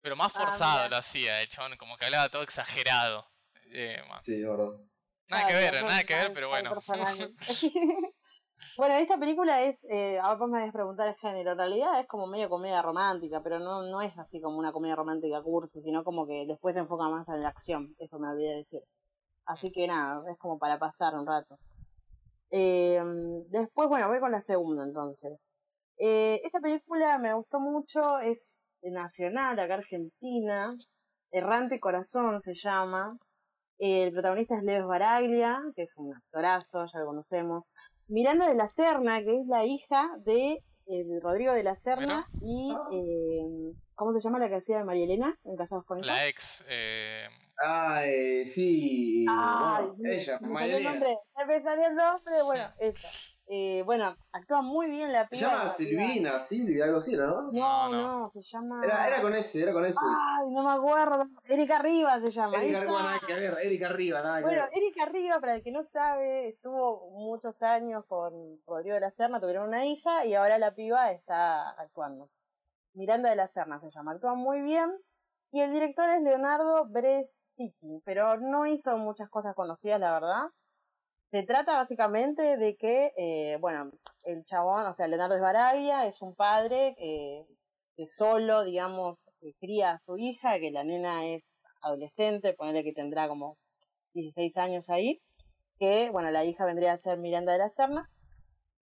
Pero más ah, forzado lo hacía, de chabón, como que hablaba todo exagerado. Eh, sí, es verdad. Nada que ver, nada que ver, pero bueno. Bueno, esta película es, eh, ahora vos me vas a preguntar el género, en realidad es como medio comedia romántica, pero no, no es así como una comedia romántica cursi, sino como que después se enfoca más en la acción, eso me olvidé de decir. Así que nada, es como para pasar un rato. Eh, después, bueno, voy con la segunda entonces. Eh, esta película me gustó mucho, es nacional, acá Argentina, Errante Corazón se llama. El protagonista es Leo Baraglia, que es un actorazo, ya lo conocemos. Miranda de la Serna, que es la hija de eh, Rodrigo de la Serna y eh, ¿cómo se llama la que hacía de María Elena en Casados con La ex eh... Ah, eh, sí. ella, María Elena. Me salió el nombre, bueno, esa. Eh, bueno, actúa muy bien la piba. Se llama Silvina, Silvia, algo así, ¿no? No, no, se llama. Era, era con ese, era con ese. Ay, no me acuerdo. Erika Rivas se llama. Erika Rivas, nada que ver. Erika Rivas, nada que bueno, Erika Rivas, para el que no sabe, estuvo muchos años con Rodrigo de la Serna, tuvieron una hija y ahora la piba está actuando. Miranda de la Serna se llama, actúa muy bien. Y el director es Leonardo Brescitti, pero no hizo muchas cosas conocidas, la verdad. Se trata básicamente de que, eh, bueno, el chabón, o sea, Leonardo Esbaraglia es un padre eh, que solo, digamos, cría a su hija, que la nena es adolescente, ponerle que tendrá como 16 años ahí, que, bueno, la hija vendría a ser Miranda de la Serna,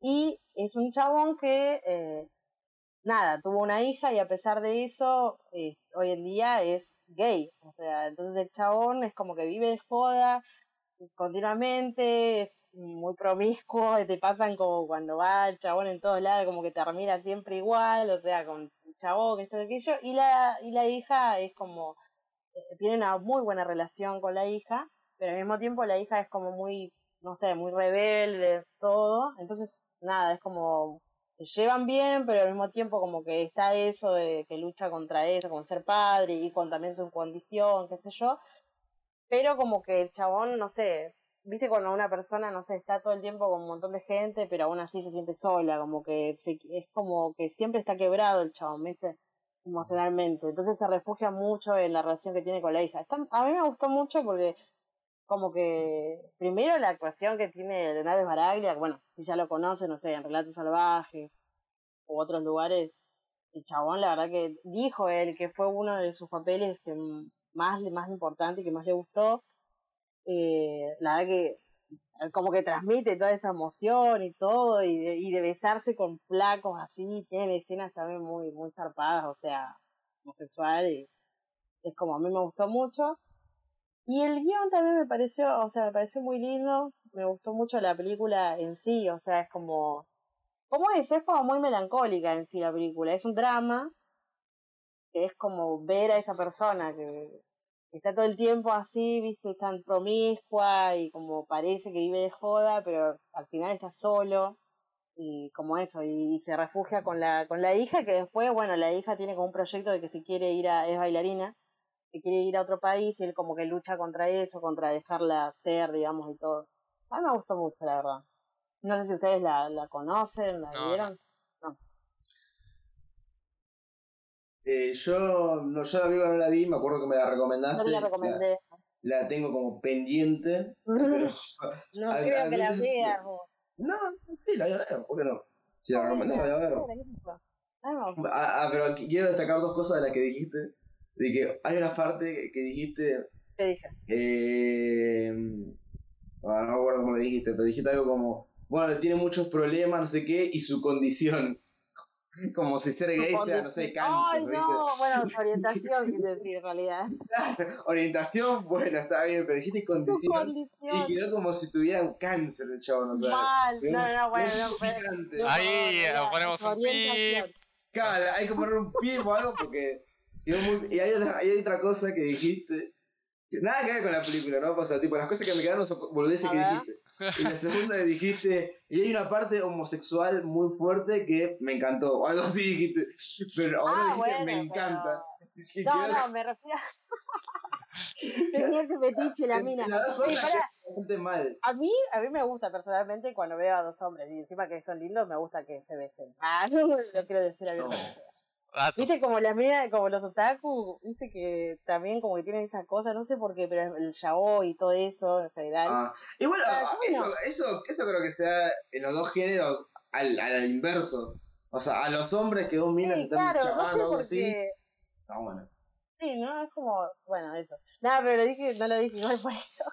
y es un chabón que, eh, nada, tuvo una hija y a pesar de eso, hoy en día es gay, o sea, entonces el chabón es como que vive de joda, continuamente, es muy promiscuo, te pasan como cuando va el chabón en todos lados, como que te mira siempre igual, o sea, con chabón, esto, aquello, y la, y la hija es como, eh, tiene una muy buena relación con la hija, pero al mismo tiempo la hija es como muy no sé, muy rebeldes, todo. Entonces, nada, es como se llevan bien, pero al mismo tiempo como que está eso de que lucha contra eso, con ser padre y con también su condición, qué sé yo. Pero como que el chabón, no sé, viste cuando una persona, no sé, está todo el tiempo con un montón de gente, pero aún así se siente sola, como que se, es como que siempre está quebrado el chabón, viste, emocionalmente. Entonces se refugia mucho en la relación que tiene con la hija. Está, a mí me gustó mucho porque como que primero la actuación que tiene Leonardo Baraglia, bueno, si ya lo conocen, no sé, en Relatos Salvajes u otros lugares, el chabón la verdad que dijo él que fue uno de sus papeles que más, más importante que más le gustó. Eh, la verdad que como que transmite toda esa emoción y todo, y de, y de besarse con flacos así, tiene escenas también muy, muy zarpadas, o sea, homosexual, y es como a mí me gustó mucho. Y el guion también me pareció, o sea, me pareció muy lindo, me gustó mucho la película en sí, o sea, es como, como es, es como muy melancólica en sí la película, es un drama, que es como ver a esa persona que, está todo el tiempo así, viste, tan promiscua y como parece que vive de joda, pero al final está solo y como eso, y, se refugia con la, con la hija, que después, bueno, la hija tiene como un proyecto de que se quiere ir a, es bailarina, que quiere ir a otro país y él como que lucha contra eso, contra dejarla ser, digamos, y todo. A mí me gustó mucho, la verdad. No sé si ustedes la, la conocen, la vieron. No. Eh, yo, no, yo la vi no la vi, me acuerdo que me la recomendaste. No te la recomendé. La, tengo como pendiente. no creo que la veas. No, sí, la voy a ver, ¿por qué no? Si la recomendás, la voy a ver. Ah, ah, pero quiero destacar dos cosas de las que dijiste de que hay una parte que dijiste. ¿Qué dije? Eh, no me acuerdo cómo le dijiste, pero dijiste algo como, bueno, tiene muchos problemas, no sé qué, y su condición. Como si ser gay sea, no sé, cáncer. Ay, no, bueno, su orientación, quise decir, en realidad. orientación, bueno, está bien, pero dijiste condición, condición. Y quedó como si tuviera un cáncer el chavo, no sé. Mal, no, no, bueno, no, Ahí ponemos un pip. Claro, hay que poner un pip o algo porque y, hay, otra, hay otra cosa que dijiste. nada que ver con la película, ¿no? O sea, tipo, las cosas que me quedaron son boludeces que dijiste. Y la segunda dijiste, y hay una parte homosexual muy fuerte que me encantó, o algo así dijiste. Pero ahora ah, dijiste, me encanta. No, no, me refiero. Tenía ese fetiche la mina. mal. A mí, a mí me gusta personalmente cuando veo a dos hombres y encima que son lindos, me gusta que se besen. Ah, yo quiero decir Viste como las minas, como los otaku, viste que también como que tienen esa cosa, no sé por qué, pero el yao y todo eso en general. Ah, y bueno, eso, eso, eso creo que sea en los dos géneros al, al inverso. O sea, a los hombres que dos minas están claro, no algo así. No, bueno. Sí, no, es como, bueno, eso. Nada, pero lo dije, no lo dije igual por eso.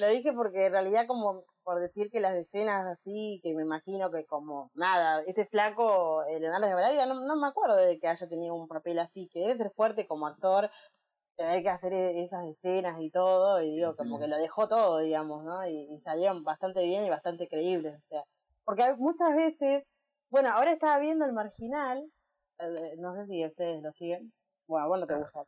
lo dije porque en realidad como por decir que las escenas así, que me imagino que como, nada, este flaco, eh, Leonardo de Valaria, no, no me acuerdo de que haya tenido un papel así, que debe ser fuerte como actor, tener que hacer e, esas escenas y todo, y digo, como que lo dejó todo, digamos, ¿no? Y, y, salieron bastante bien y bastante creíbles, o sea, porque hay muchas veces, bueno, ahora estaba viendo el marginal, eh, no sé si ustedes lo siguen, bueno, bueno, te gusta.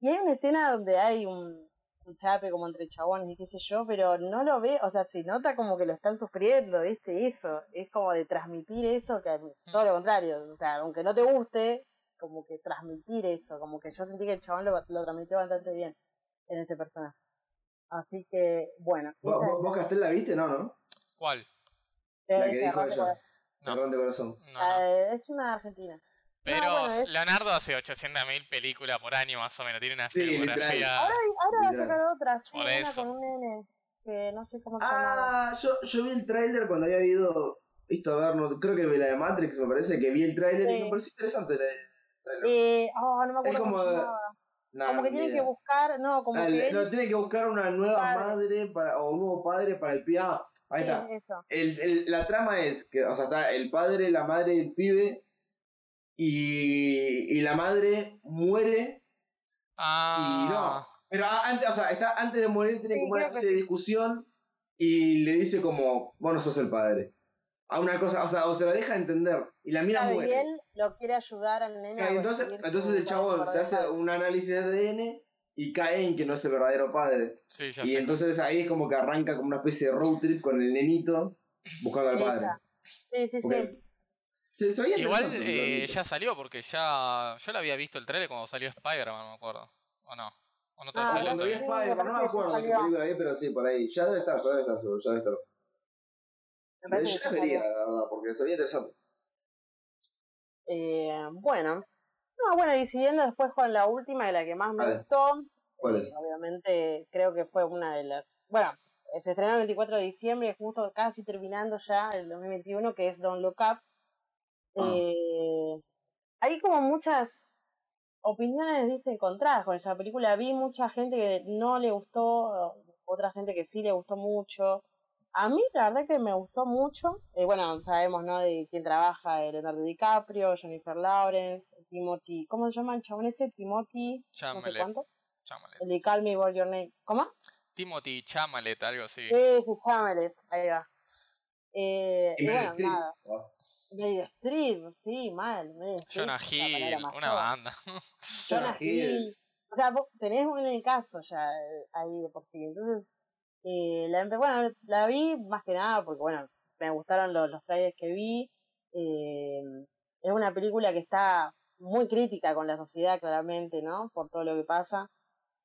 Y hay una escena donde hay un, un chape como entre chabones y qué sé yo, pero no lo ve, o sea, se nota como que lo están sufriendo, ¿viste? Eso, es como de transmitir eso, que todo lo contrario, o sea, aunque no te guste, como que transmitir eso, como que yo sentí que el chabón lo, lo transmitió bastante bien en este personaje. Así que, bueno. ¿Vos, vos Castel la viste, no, no? ¿Cuál? La que dijo ella. No. de corazón. Ah, es una argentina. Pero Leonardo hace 800.000 películas por año más o menos, tiene una filmografía. Ahora, ahora va a sacar otras, una con un nene que no sé cómo se llama. Ah, yo, yo vi el tráiler cuando había ido, visto a ver, no, creo que vi la de Matrix, me parece que vi el tráiler y me pareció interesante el tráiler. Eh, oh, no me acuerdo como, cómo como que tiene que buscar, no, como que no, tiene que buscar una nueva madre para, o un nuevo padre para el pibe. Ah, ahí está. El, el, la trama es que, o sea, está el padre, la madre y el pibe y, y la madre muere. Ah. Y no. Pero antes, o sea, está, antes de morir tiene como una especie de discusión y le dice como, vos no sos el padre. A una cosa, o sea, o se la deja entender. Y la mira muere. Y él lo quiere ayudar al nene. entonces, entonces el chabón se hace un análisis de ADN y Caen, que no es el verdadero padre. Sí, ya Y sé. entonces ahí es como que arranca como una especie de road trip con el nenito buscando al padre. Sí, sí, sí. Se, se Igual eh, ya salió porque ya yo lo había visto el trailer cuando salió Spider-Man, no me acuerdo. ¿O no? ¿O no te Ah, salió cuando vi Spider-Man, no me acuerdo ya de qué salió. película vi, pero sí, por ahí. Ya debe estar, ya debe estar, ya debe estar. Me Yo la vería, la verdad, porque se veía interesante. Eh, bueno. No, bueno, y siguiendo después con la última, de la que más me gustó, ¿Cuál eh, es? obviamente creo que fue una de las... Bueno, se estrenó el 24 de diciembre, justo casi terminando ya el 2021, que es Don't Look Up. Ah. Eh, hay como muchas opiniones ¿viste? encontradas con esa película. Vi mucha gente que no le gustó, otra gente que sí le gustó mucho. A mí la verdad que me gustó mucho. Eh, bueno, sabemos, ¿no? De quién trabaja, eh, Leonardo DiCaprio, Jennifer Lawrence, Timothy, ¿cómo se llama el chabón ese? Timothy, no sé Chamalet. cuánto. Chamalet. El de Call Me By Your Name. ¿Cómo? Timothy Chamalet, algo así. Ese Chamalet, ahí va. Eh, y, Meryl bueno, Streep. nada. Meryl Streep, sí, mal. Meryl Streep Jonah Hill, una banda. Jonah Hill. O sea, vos tenés un en el caso ya eh, ahí de por sí. Entonces, eh, la, bueno, la vi más que nada porque, bueno, me gustaron los, los trailers que vi. Eh, es una película que está muy crítica con la sociedad, claramente, ¿no? Por todo lo que pasa.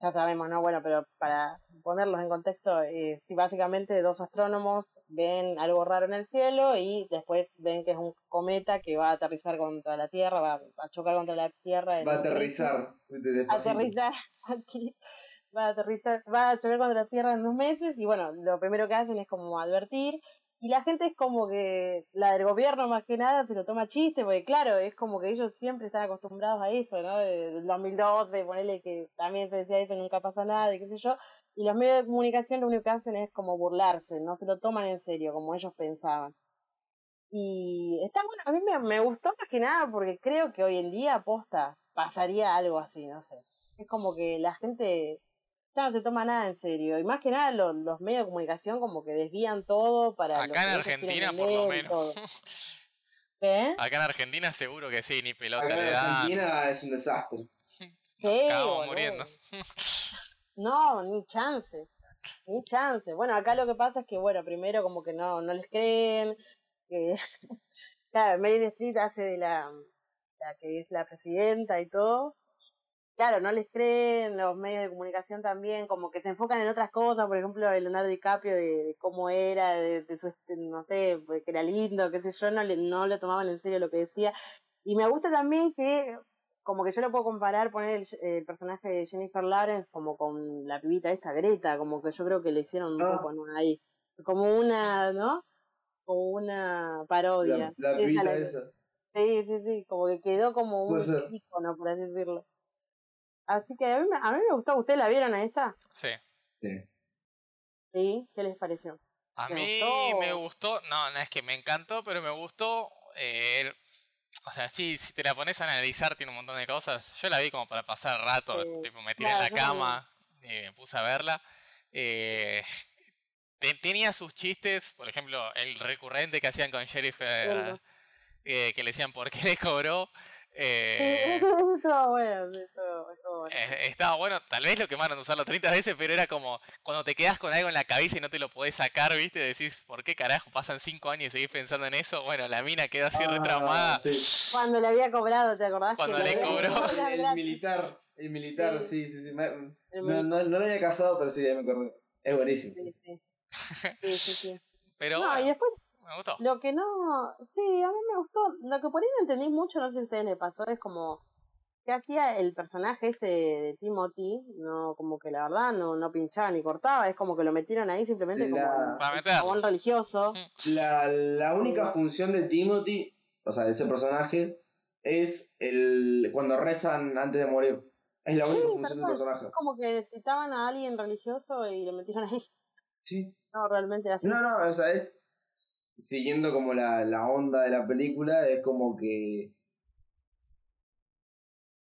Ya sabemos, ¿no? Bueno, pero para ponerlos en contexto, eh, sí, básicamente dos astrónomos ven algo raro en el cielo y después ven que es un cometa que va a aterrizar contra la Tierra, va a chocar contra la Tierra. en Va a aterrizar. aterrizar aquí, va a aterrizar, va a chocar contra la Tierra en unos meses y bueno, lo primero que hacen es como advertir y la gente es como que, la del gobierno más que nada se lo toma chiste, porque claro, es como que ellos siempre están acostumbrados a eso, ¿no? Del 2012, ponerle que también se decía eso, nunca pasa nada y qué sé yo, y los medios de comunicación lo único que hacen es como burlarse, no se lo toman en serio como ellos pensaban. Y está bueno, a mí me, me gustó más que nada porque creo que hoy en día, aposta, pasaría algo así, no sé. Es como que la gente ya no se toma nada en serio. Y más que nada los, los medios de comunicación como que desvían todo para... lo Acá en Argentina, por lo menos. ¿Qué? Acá en Argentina seguro que sí, ni pelota Acá le en dan. Argentina es un desastre. Nos Sí, acabamos boludo. muriendo. No, ni chance. Ni chance. Bueno, acá lo que pasa es que, bueno, primero como que no, no les creen. Que, claro, Meryl Streep hace de la, la que es la presidenta y todo. Claro, no les creen, los medios de comunicación también, como que se enfocan en otras cosas, por ejemplo, el Leonardo DiCaprio de, de cómo era, de, de su, no sé, pues, que era lindo, qué sé yo, no le, no le tomaban en serio lo que decía. Y me gusta también que como que yo lo puedo comparar, poner el, el personaje de Jennifer Lawrence como con la pibita esta Greta, como que yo creo que le hicieron un Ah. poco ¿no? ahí, como una, ¿no? Como una parodia. La, la Esa pibita la- esa. Sí, sí, sí, como que quedó como un icono, por así decirlo. Así que a mí, me- a mí me gustó, ¿ustedes la vieron a esa? Sí. Sí. Sí, ¿qué les pareció? A ¿Te mí gustó? me gustó, no, no es que me encantó, pero me gustó. eh, el- o sea, sí, si te la pones a analizar, tiene un montón de cosas. Yo la vi como para pasar rato, tipo, me tiré claro, en la cama y me puse a verla. Eh, te- tenía sus chistes, por ejemplo, el recurrente que hacían con Sheriff, eh, eh, que le decían por qué le cobró. Eh, estuvo bueno, sí, estuvo, estuvo bueno. eh, estaba bueno, tal vez lo quemaron usarlo 30 veces, pero era como cuando te quedas con algo en la cabeza y no te lo podés sacar, ¿viste? Decís, ¿por qué carajo pasan 5 años y seguís pensando en eso? Bueno, la mina quedó así Ah, retraumada. sí. Cuando le había cobrado, ¿te acordás? Cuando que le cobró. El, militar. El militar, Sí. sí, sí, sí. me- El no, no, no lo había casado, pero sí, ya me acordé. Es buenísimo. Sí, sí. Sí, sí, sí. Pero No, y después me gustó. Lo que no, sí, a mí me gustó. Lo que por ahí no entendí mucho, no sé si a ustedes les pasó, es como que hacía el personaje este de Timothy, no, como que la verdad no, no pinchaba ni cortaba, es como que lo metieron ahí simplemente La- como un religioso. La, la única función de Timothy, o sea, de ese personaje, es el cuando rezan antes de morir. Es la única Sí, función del personaje. Es como que necesitaban a alguien religioso y lo metieron ahí. Sí. No, realmente así. No, no, o sea, es. Siguiendo como la, la onda de la película, es como que.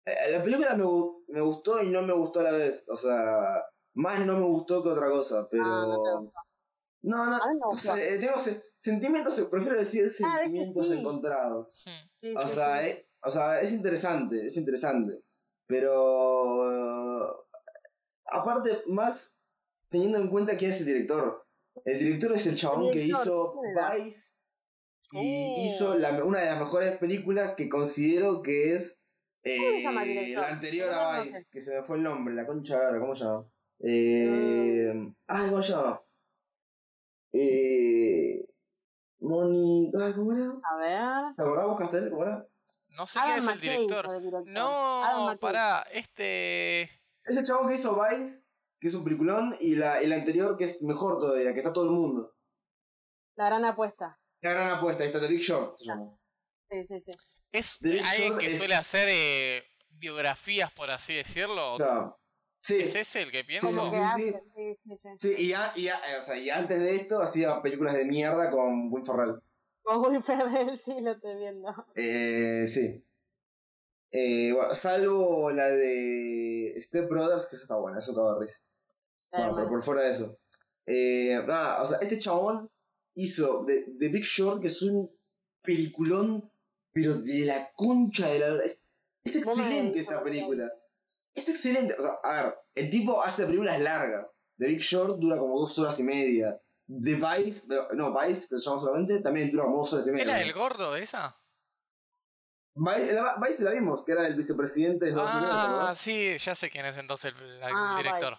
Eh, La película me, me gustó y no me gustó a la vez. O sea, más no me gustó que otra cosa, pero. Ah, no gustó. No, no, o sea, eh, tengo se- sentimientos, prefiero decir Ah, sentimientos sí. encontrados. Sí, O sí, sea, sí. eh, o sea, es interesante, es interesante. Pero aparte, más teniendo en cuenta quién es el director. El director es el chabón El que hizo. Vice y Oh. hizo la- una de las mejores películas que considero que es ¿Cómo se llama el eh, director? la anterior a no Vice, sé. que se me fue el nombre, la concha ¿cómo se llama? Eh, Ay, ¿cómo se llama? Eh, Moni... Ay, ¿Cómo era? A ver. ¿Te acordás vos, Castel? ¿Cómo era? No sé quién es el director. el director. No, pará, este. Es el chabón que hizo Vice, que es un peliculón, y la, el anterior que es mejor todavía, que está todo el mundo. La gran apuesta. La gran apuesta, ahí está The Big Short, se llama. Sí, sí, sí. Es The alguien que es- suele hacer eh, biografías, por así decirlo. Claro. Sí, ¿Es ese el que pienso? Sí, que sí. hace. Sí, sí, sí. sí y, ya- y, ya- eh, o sea, y antes de esto hacía películas de mierda con Will Ferrell. Con Will Ferrell, sí, lo estoy viendo. Eh, sí. Eh, bueno, salvo la de Step Brothers, que esa está buena, eso estaba risa. Bueno, pero por fuera de eso. Eh, nada, o sea, este chabón hizo The, The Big Short, que es un peliculón, pero de la concha de la... Es, es excelente esa película. Es excelente. O sea, a ver, el tipo hace películas largas. The Big Short dura como dos horas y media. The Vice, no, Vice, que se llama solamente, también dura como dos horas y media. ¿Era el gordo de esa? Vice, la, Vice la vimos, que era el vicepresidente de Estados Unidos. ¿te Ah, sí, ya sé quién es entonces el, el Ah, director.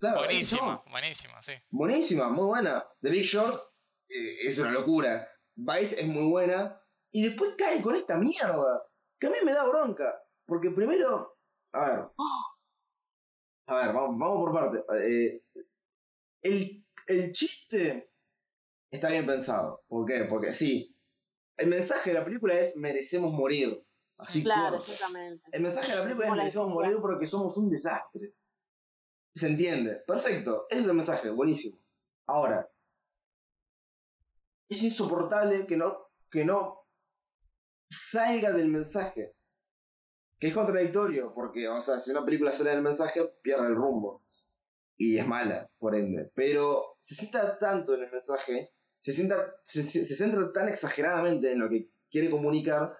Claro, Buenísima, buenísima, sí. Buenísima, muy buena. The Big Short eh, es una locura. Vice es muy buena. Y después cae con esta mierda. Que a mí me da bronca. Porque primero. A ver. A ver, vamos, vamos por parte. Eh, el, el chiste está bien pensado. ¿Por qué? Porque sí. El mensaje de la película es merecemos morir. Así Claro, corto. exactamente. El mensaje de la película es merecemos morir porque somos un desastre. Se entiende. Perfecto. Ese es el mensaje. Buenísimo. Ahora. Es insoportable que no, que no salga del mensaje. Que es contradictorio, porque, o sea, si una película sale del mensaje, pierde el rumbo. Y es mala, por ende. Pero se sienta tanto en el mensaje, se, sienta, se, se- centra tan exageradamente en lo que quiere comunicar,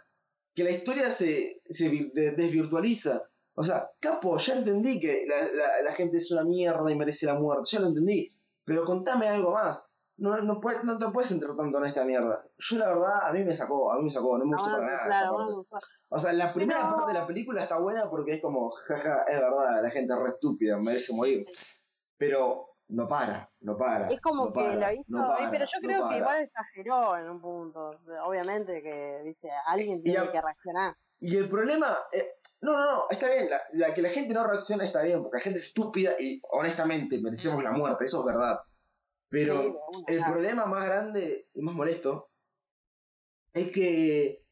que la historia se, se vi- de- desvirtualiza. O sea, capo, ya entendí que la, la- la gente es una mierda y merece la muerte, ya lo entendí. Pero contame algo más. No, no, puedes- no te puedes centrar tanto en esta mierda. Yo la verdad, a mí me sacó, a mí me sacó, no me gustó para nada. claro, bueno, O sea, la primera Pero- parte de la película está buena porque es como, jaja, es verdad, la gente es re estúpida, merece morir. Pero no para, no para. Es como no que para, lo hizo, no para, eh, pero yo no creo para. que igual exageró en un punto. Obviamente que, viste, alguien tiene a- que reaccionar. Y el problema, eh, no, no, no, está bien, la, la que la gente no reacciona está bien, porque la gente es estúpida y honestamente merecemos la muerte, eso es verdad. Pero Sí, el claro. problema más grande y más molesto es que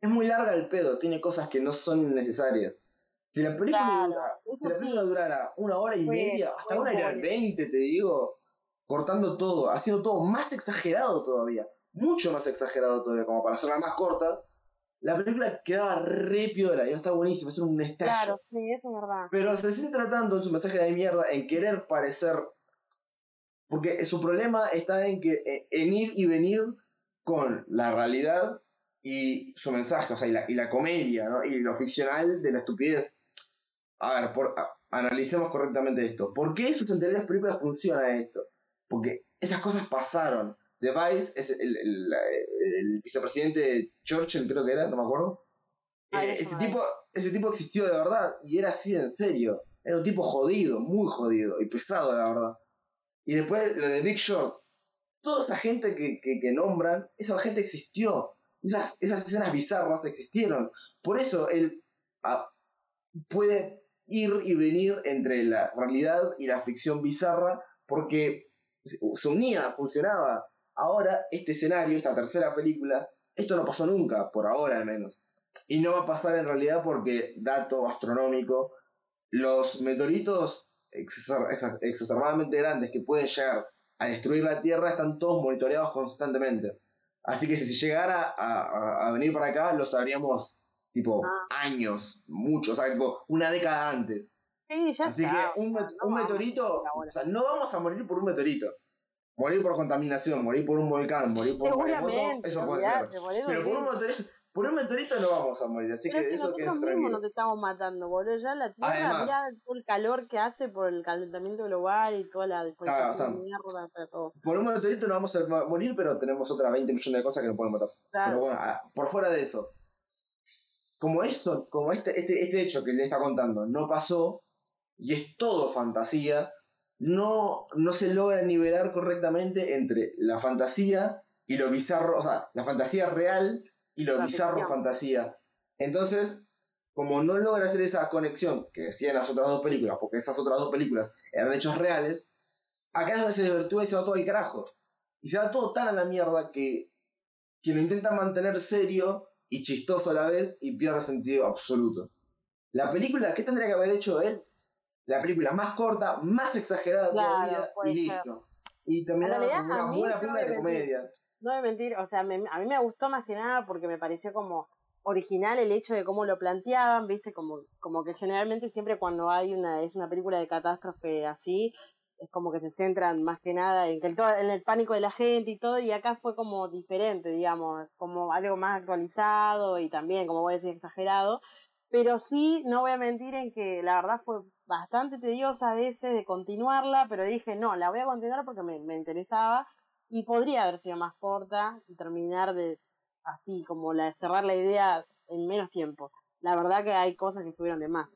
es muy larga el pedo, tiene cosas que no son necesarias. Si la película, Claro, dura- si la sí. película durara una hora y media, hasta una hora y veinte, te digo, cortando todo, haciendo todo más exagerado todavía, mucho más exagerado todavía, como para hacerla más corta, la película quedaba re piola, iba a estar buenísima, es un estallo. Claro, sí, eso es verdad. Pero se centra tanto en su mensaje de mierda, en querer parecer. Porque su problema está en que eh, en ir y venir con la realidad y su mensaje, o sea, y la, y la comedia, ¿no? Y lo ficcional de la estupidez. A ver, por, a- analicemos correctamente esto. ¿Por qué sus anteriores películas funciona esto? Porque esas cosas pasaron. The Vice es el, el- el vicepresidente Churchill, creo que era, no me acuerdo. Ah, Eh, ese, tipo, ese tipo existió de verdad y era así en serio. Era un tipo jodido, muy jodido y pesado, la verdad. Y después lo de Big Short. Toda esa gente que, que, que nombran, esa gente existió. Esas, esas escenas bizarras existieron. Por eso él ah, puede ir y venir entre la realidad y la ficción bizarra porque se unía, funcionaba. Ahora, este escenario, esta tercera película, esto no pasó nunca, por ahora al menos. Y no va a pasar en realidad porque, dato astronómico, los meteoritos exacer- exa- exacerbadamente grandes que pueden llegar a destruir la Tierra están todos monitoreados constantemente. Así que si llegara a, a- a venir para acá, lo sabríamos tipo Ah. años, mucho, o sea, tipo una década antes. Sí, ya Así está. que un, no un meteorito, o sea, no vamos a morir por un meteorito. Morir por contaminación, morir por un volcán, morir por un Seguramente, eso puede ser. Pero por un, meteorito, Por un meteorito no vamos a morir, así Pero que es que eso que nosotros es tranquilo. nos estamos matando, boludo. Ya la Tierra, Además. mirá todo el calor que hace por el calentamiento global y toda la deforestación o sea, mierda, todo. Por un meteorito no vamos a morir, pero tenemos otras 20 millones de cosas que nos pueden matar. Pero Claro. bueno, ah, por fuera de eso, como esto, como este, este, este hecho que le está contando no pasó, y es todo fantasía, no, no se logra nivelar correctamente entre la fantasía y lo bizarro, o sea, la fantasía real y lo La bizarro ficción. fantasía. Entonces, como no logra hacer esa conexión que decían las otras dos películas, porque esas otras dos películas eran hechos reales, acá es donde se desvirtúa y se va todo al carajo. Y se va todo tan a la mierda que, que lo intenta mantener serio y chistoso a la vez y pierde sentido absoluto. La película, ¿qué tendría que haber hecho él? La película más corta, más exagerada Claro, todavía y ser. listo. Y terminaba a una buena película de comedia. No voy a mentir, o sea, me- a mí me gustó más que nada porque me pareció como original el hecho de cómo lo planteaban, viste, como, como que generalmente siempre cuando hay una, es una película de catástrofe así, es como que se centran más que nada en, que el, en el pánico de la gente y todo, y acá fue como diferente, digamos, como algo más actualizado y también, como voy a decir, exagerado, pero sí, no voy a mentir en que la verdad fue bastante tediosa a veces de continuarla, pero dije, no, la voy a continuar porque me, me interesaba y podría haber sido más corta y terminar de así, como la cerrar la idea en menos tiempo. La verdad que hay cosas que estuvieron de más.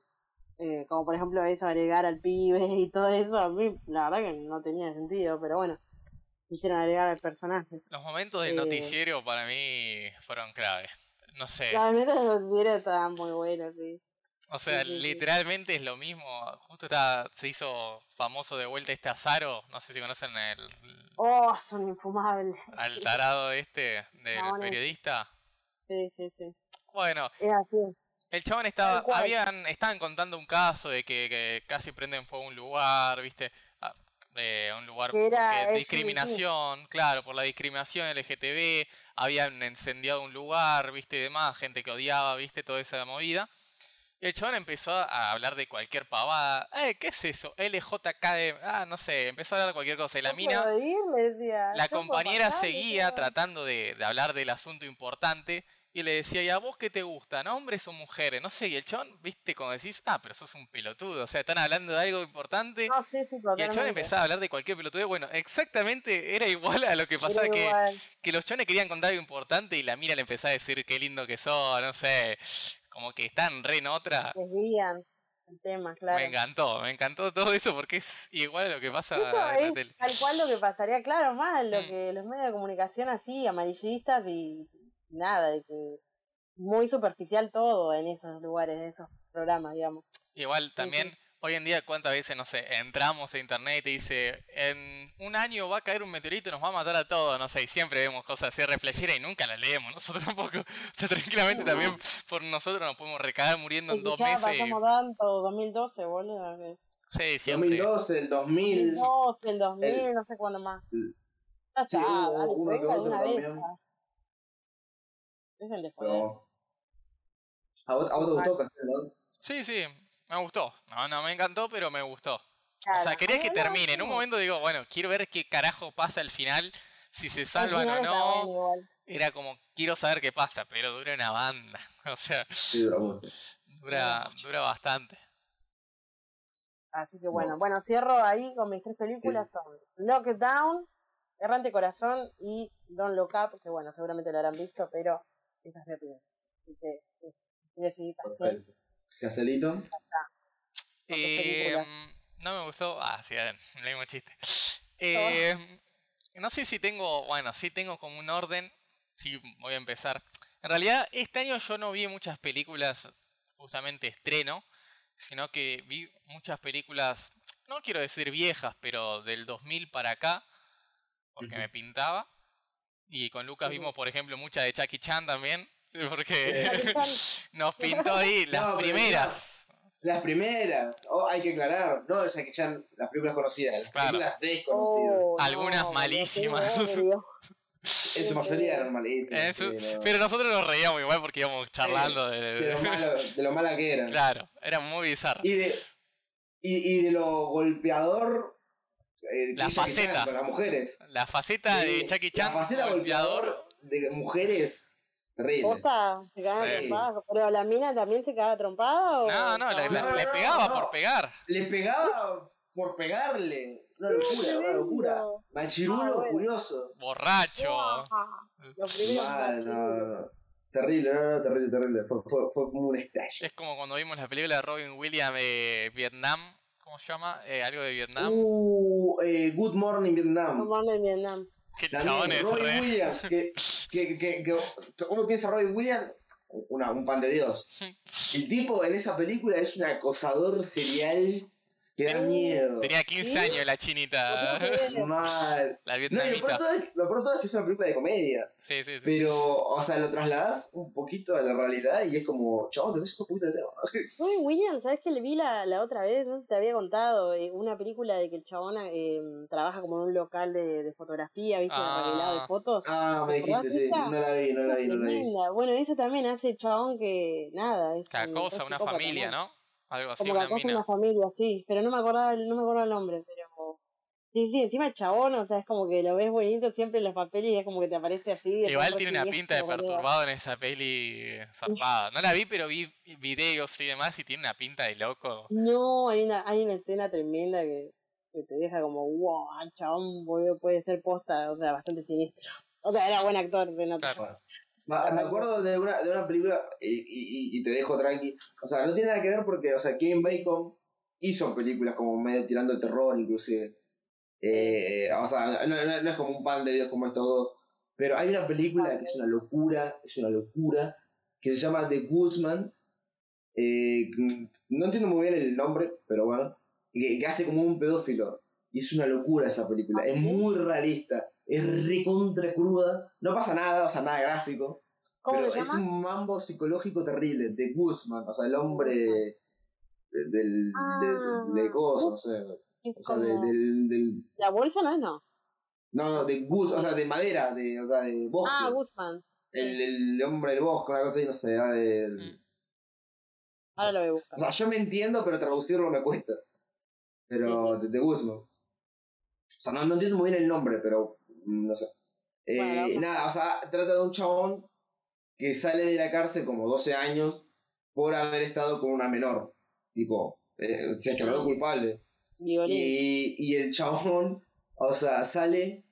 Eh, como por ejemplo eso, agregar al pibe y todo eso, a mí la verdad que no tenía sentido, pero bueno, quisieron agregar al personaje. Los momentos del Eh. noticiero para mí fueron clave. No sé. Los noticieros estaban muy buenos, sí. O sea, Sí, sí, sí. literalmente es lo mismo. Justo está, se hizo famoso de vuelta este Azaro. No sé si conocen el, Oh, son infumables. al tarado este del periodista. Sí, sí, sí. Bueno, Es así. el chabón estaba, habían, estaban contando un caso de que, que casi prenden fuego un lugar, viste, Ah, eh, un lugar LGBT. discriminación, claro, por la discriminación LGTB, habían incendiado un lugar, viste, y demás, gente que odiaba, viste, toda esa movida. Y el chabón empezó a hablar de cualquier pavada. Eh, ¿qué es eso? LJKD. Ah, no sé, empezó a hablar de cualquier cosa. Y la ¿Yo mina, ir? Le decía. la ¿yo puedo compañera pasar? seguía Decía. tratando de, de hablar del asunto importante. Y le decía, ¿y a vos qué te gustan? ¿Hombres o mujeres? No sé, y el chabón, viste, como decís, ah, pero sos un pelotudo. O sea, están hablando de algo importante. No, sí, sí, Y el chabón empezaba a hablar de cualquier pelotudo. Bueno, exactamente era igual a lo que pasaba que, que los chones querían contar algo importante y la mira le empezaba a decir qué lindo que sos, no sé. Como que están re en otra. Desvían el tema, claro. Me encantó, me encantó todo eso porque es igual a lo que pasa Eso en la es tele. tal cual lo que pasaría, claro, más lo Mm. que los medios de comunicación así, amarillistas y nada, de que muy superficial todo en esos lugares, en esos programas, digamos. Igual también, hoy en día, ¿cuántas veces, no sé, entramos a internet y dice, en un año va a caer un meteorito y nos va a matar a todos, no sé, y siempre vemos cosas así reflejeras y nunca las leemos, nosotros tampoco. O sea, tranquilamente también por nosotros nos podemos recagar muriendo en Y dos ya meses. pasamos tanto, 2012, boludo. Sí, siempre. 2012, el 2000. 2012, el 2000, no sé cuándo más. el- Ya sí, está, dale, uno que venga de otro también. joder. pero- ¿A vos, a vos te gustó Castel, no? Sí, sí, me gustó. No, no me encantó, pero me gustó. O sea, quería que termine. En un momento digo, bueno, quiero ver qué carajo pasa al final, si se Al salvan o no. Era como, quiero saber qué pasa, pero dura una banda. O sea, Sí, duró mucho. dura, dura bastante. Así que bueno, No. bueno, cierro ahí con mis tres películas, son Lockdown, Errante Corazón y Don't Look Up, que bueno, seguramente lo habrán visto, pero esa es mi opinión. Así que, sí, Castelito. Eh, no me gustó. Ah, sí, el mismo chiste. Eh, no sé si tengo. Bueno, sí tengo como un orden. Sí, voy a empezar. En realidad, este año yo no vi muchas películas justamente estreno, sino que vi muchas películas, no quiero decir viejas, pero del 2000 para acá, porque me pintaba. Y con Lucas vimos, por ejemplo, mucha de Jackie Chan también, porque nos pintó ahí las No, primeras. Las primeras. Oh, hay que aclarar. No Jackie Chan, las películas conocidas. Las Claro. películas desconocidas. Oh, Algunas no, malísimas. En su mayoría eran malísimas. Eso- sí, no. Pero nosotros nos reíamos igual porque íbamos charlando de, de, lo malo, de lo mala que eran. Claro, era muy bizarro. Y de, y, y de lo golpeador. eh, La que faceta. con las mujeres. La faceta de Sí, Jackie Chan, La faceta golpeador, golpeador de mujeres. Terrible. ¿Posta? ¿Se cagaba Sí. trompada? ¿Pero la mina también se cagaba trompada? O... No, no, le, le- le no, pegaba no. por pegar. Le pegaba por pegarle. Una locura, una locura. Machirulo Ah, bueno. furioso. Borracho. Los primeros Mal, machitos. no, no, no. Terrible, no, no, terrible, terrible. Fue, fue, fue como un estallo. Es como cuando vimos la película de Robin Williams de Vietnam. ¿Cómo se llama? Eh, algo de Vietnam. Uh, eh, Good Morning Vietnam. Como en Vietnam. Que el chabón es re. Williams, que, que, que, que uno piensa Robin Williams, una, un pan de Dios. El tipo en esa película es un acosador serial da miedo. Tenía 15 ¿Sí? años la chinita. Mal. La No, y lo vietnamita. es, lo peor todo es que es una película de comedia. Sí, sí, sí. Pero, o sea, lo trasladas un poquito a la realidad y es como, chavos, te das un poquito de tema. Robin Williams, ¿sabes que le vi la, la otra vez? No te había contado. eh, una película de que el chabón eh, trabaja como en un local de, de fotografía, ¿viste? Ah. Arreglado de fotos. Ah, me ¿Te acordás dijiste, sí. esa? No la vi, no la vi, no la vi. Bueno, eso también hace el chabón que nada. Es Cada un cosa, una familia, ¿no? Algo así, Como que acosa una familia, sí. Pero no me acordaba, no me acordaba el nombre, pero. Sí, sí, encima el chabón, o sea, es como que lo ves bonito siempre en los papeles y es como que te aparece así. Igual tiene una pinta de perturbado en esa peli zarpada. No la vi, pero vi videos y demás y tiene una pinta de loco. No, hay una, hay una escena tremenda que, que te deja como, wow, el chabón boludo, puede ser posta, o sea, bastante siniestro. O sea, era buen actor, se nota. Claro. Me acuerdo de una, de una película, y, y, y te dejo tranqui. O sea, no tiene nada que ver porque, o sea, Kevin Bacon hizo películas como medio tirando el terror, inclusive. Eh, o sea, no, no- no es como un pan de Dios como estos dos. Pero hay una película que es una locura, es una locura, que se llama The Goodsman. Eh, no entiendo muy bien el nombre, pero bueno. Que, que hace como un pedófilo. Y es una locura esa película. ¿Ah, Es muy realista. Es recontra cruda. No pasa nada, o sea, nada gráfico. ¿Cómo pero se es llama? un mambo psicológico terrible. De Guzman, o sea, el hombre de- del. Ah. de, de cosas, o sea. Es O sea, de- del, del. La bolsa no es, no. No, de Gus, o sea, de madera, de, o sea, de bosque. Ah, Guzmán. el, el hombre del bosque, una cosa así, no sé, ah, de- Mm. Ahora lo voy a buscar. O sea, yo me entiendo, pero traducirlo me cuesta. Pero de, de Guzman. O sea, no, no entiendo muy bien el nombre, pero mm, no sé. Eh, Bueno, nada, o sea, trata de un chabón que sale de la cárcel como 12 años por haber estado con una menor. Tipo, eh, se declaró culpable. Y, y el chabón, o sea, sale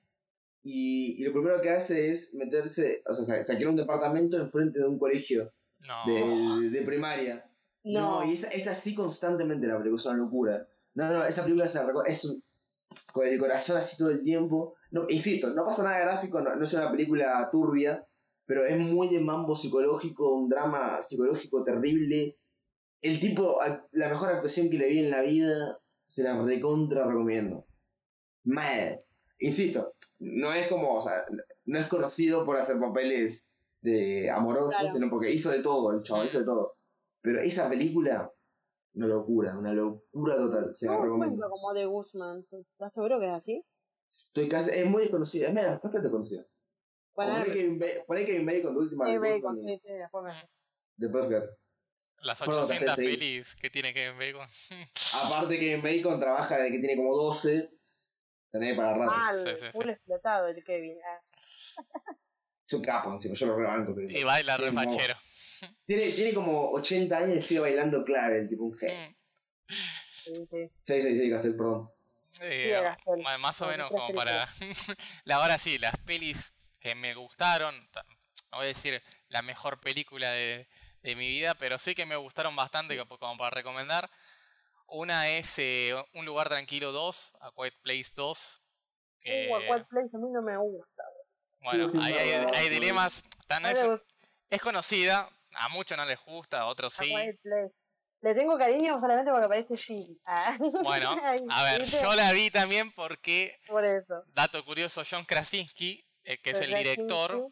y, y lo primero que hace es meterse, o sea, se, se alquila un departamento enfrente de un colegio No. de, de primaria. No. y es, es así constantemente la película, es una locura. No, no, esa película se recuerda, es un- con el corazón así todo el tiempo. No, insisto, no pasa nada gráfico, no, no es una película turbia, pero es muy de mambo psicológico, un drama psicológico terrible. El tipo, la mejor actuación que le vi en la vida, se la recontra recomiendo. Mal. Insisto, no es como, o sea, no es conocido por hacer papeles de amorosos, Claro. sino porque hizo de todo, el chaval Sí. hizo de todo. Pero esa película, una locura, una locura total, se la No recomiendo. cuento como de Guzmán. ¿Estás seguro que es así? Estoy casi, es muy desconocida, es medio, bastante conocida. Bueno, Poné Kevin Kevin Bacon de última eh, de Bacon, Bacon, sí, sí, después me- después que Las Bueno, 800 sí. pelis que tiene Kevin Bacon. Aparte Kevin Bacon trabaja de que tiene como 12, tenés para rato. Mal, Sí, sí, sí. full explotado el Kevin. ah. Es un capo encima, yo lo rebanco. Kevin y baila re Tiene como-. Tiene, tiene como 80 años y sigue bailando clave, el tipo un. Mm. Sí, sí. Sí, sí, sí, Castel, perdón. Eh, Sí, más o menos como para... la, ahora sí, las pelis que me gustaron, ta- no voy a decir la mejor película de, de mi vida, pero sí que me gustaron bastante como como para recomendar. Una es eh, Un lugar tranquilo 2, A Quiet Place 2. que, Uh, a Quiet Place a mí no me gusta. bueno, ahí hay, hay No, dilemas. ta, no No es, es conocida, a muchos no les gusta, a otros a sí. Quiet Place. Le tengo cariño solamente porque aparece Jim. Ah. Bueno, a ver, yo la vi también porque, Por eso. dato curioso, John Krasinski, eh, que es el director,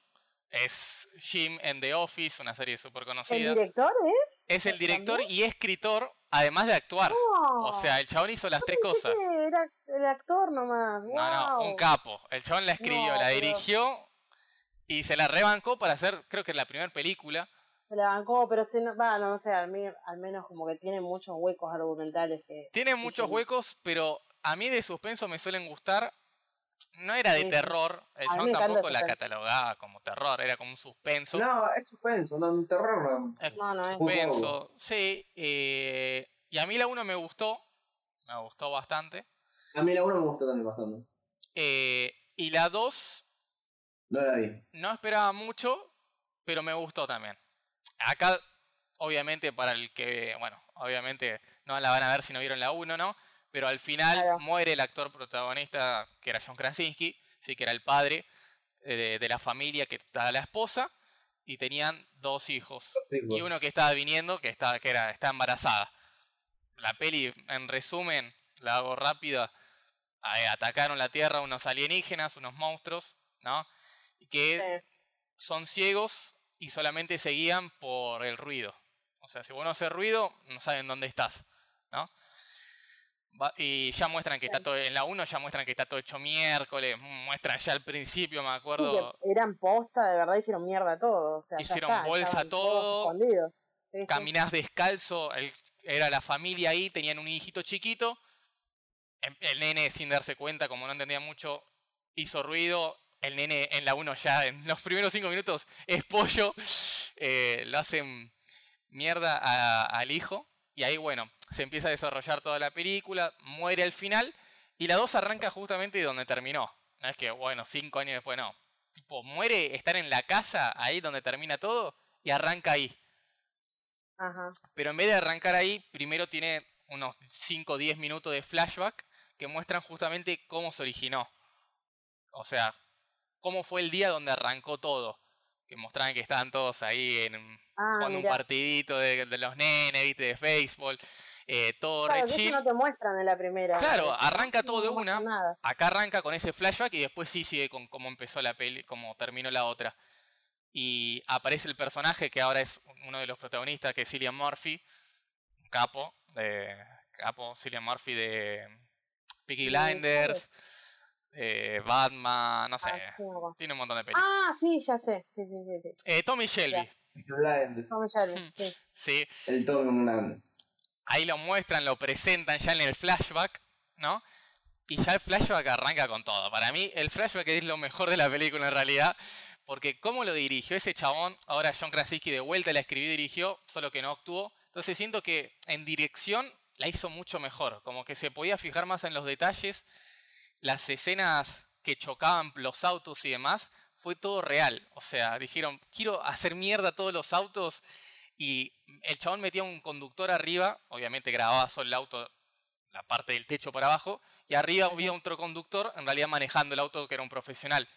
es Jim en The Office, una serie súper ¿El conocida. director es? Es el director también? y escritor, además de actuar. O sea, el chabón hizo las tres cosas. Era el actor nomás. No, no, un capo. El chabón la escribió, No, la pero- dirigió y se la rebancó para hacer, creo que la primera película. Se la bancó, pero si no, va, no, no sé, al, al menos como que tiene muchos huecos argumentales que... Tiene muchos huecos, pero a mí de suspenso me suelen gustar no era de Sí, terror, el chabón tampoco la catalogaba como terror, era como un suspenso. No, es suspenso, no, un terror no. Es No, no es. suspenso, sí. eh, y a mí la 1 me gustó, me gustó bastante. A mí la 1 me gustó también bastante. eh, y la 2 No la vi. no esperaba mucho, pero me gustó también. Acá, obviamente, para el que, bueno, obviamente no la van a ver si no vieron la 1, ¿no? Pero al final Claro. muere el actor protagonista, que era John Krasinski, sí, que era el padre eh, de, de la familia, que estaba la esposa, y tenían dos hijos. Y uno que estaba viniendo, que, estaba, que era, está embarazada. La peli, en resumen, la hago rápida. atacaron la Tierra unos alienígenas, unos monstruos, ¿no? Que Sí. son ciegos y solamente se guían por el ruido. O sea, si vos no haces ruido, no saben dónde estás, ¿no? Y ya muestran que está todo, en la 1 ya muestran que está todo hecho miércoles, muestran ya al principio, me acuerdo, eran posta, de verdad hicieron mierda todo. O sea, Hicieron está, bolsa todo. Sí, sí. caminás descalzo, el- era la familia ahí, tenían un hijito chiquito, el, el nene sin darse cuenta, como no entendía mucho, hizo ruido, el nene en la 1 ya en los primeros 5 minutos es pollo, eh, lo hacen mierda a- al hijo, y ahí bueno, se empieza a desarrollar toda la película, muere al final, y la 2 arranca justamente donde terminó, no es que bueno, 5 años después no, tipo, muere estar en la casa, ahí donde termina todo, y arranca ahí. Ajá. Pero en vez de arrancar ahí, primero tiene unos 5 o 10 minutos de flashback que muestran justamente cómo se originó. O sea, cómo fue el día donde arrancó todo. Que mostraban que estaban todos ahí en, Ah, jugando un partidito de, de los nenes, ¿viste? de béisbol. eh, todo Claro, re que eso no te muestran en la primera. Claro, Eh, arranca todo de una. Nada. Acá arranca con ese flashback y después sí sigue con cómo empezó la peli, cómo terminó la otra. Y aparece el personaje que ahora es uno de los protagonistas, que es Cillian Murphy, un capo, de, capo Cillian Murphy de Peaky Sí, Blinders, eh, Batman, no sé, Ah, sí, tiene un montón de películas. Ah, sí, ya sé. Sí, sí, sí. sí. Eh, Tommy Shelby, Blinders. Tom Shelby, Hmm. sí. sí, El Tom Holland. ahí lo muestran, lo presentan ya en el flashback, ¿no? Y ya el flashback arranca con todo. Para mí, el flashback es lo mejor de la película en realidad. Porque cómo lo dirigió ese chabón, ahora John Krasinski de vuelta la escribió y dirigió, solo que no actuó. Entonces siento que en dirección la hizo mucho mejor. Como que se podía fijar más en los detalles. Las escenas que chocaban los autos y demás, fue todo real. O sea, dijeron, quiero hacer mierda a todos los autos. Y el chabón metía un conductor arriba, obviamente grababa solo el auto, la parte del techo para abajo, y arriba había otro conductor, en realidad manejando el auto que era un profesional.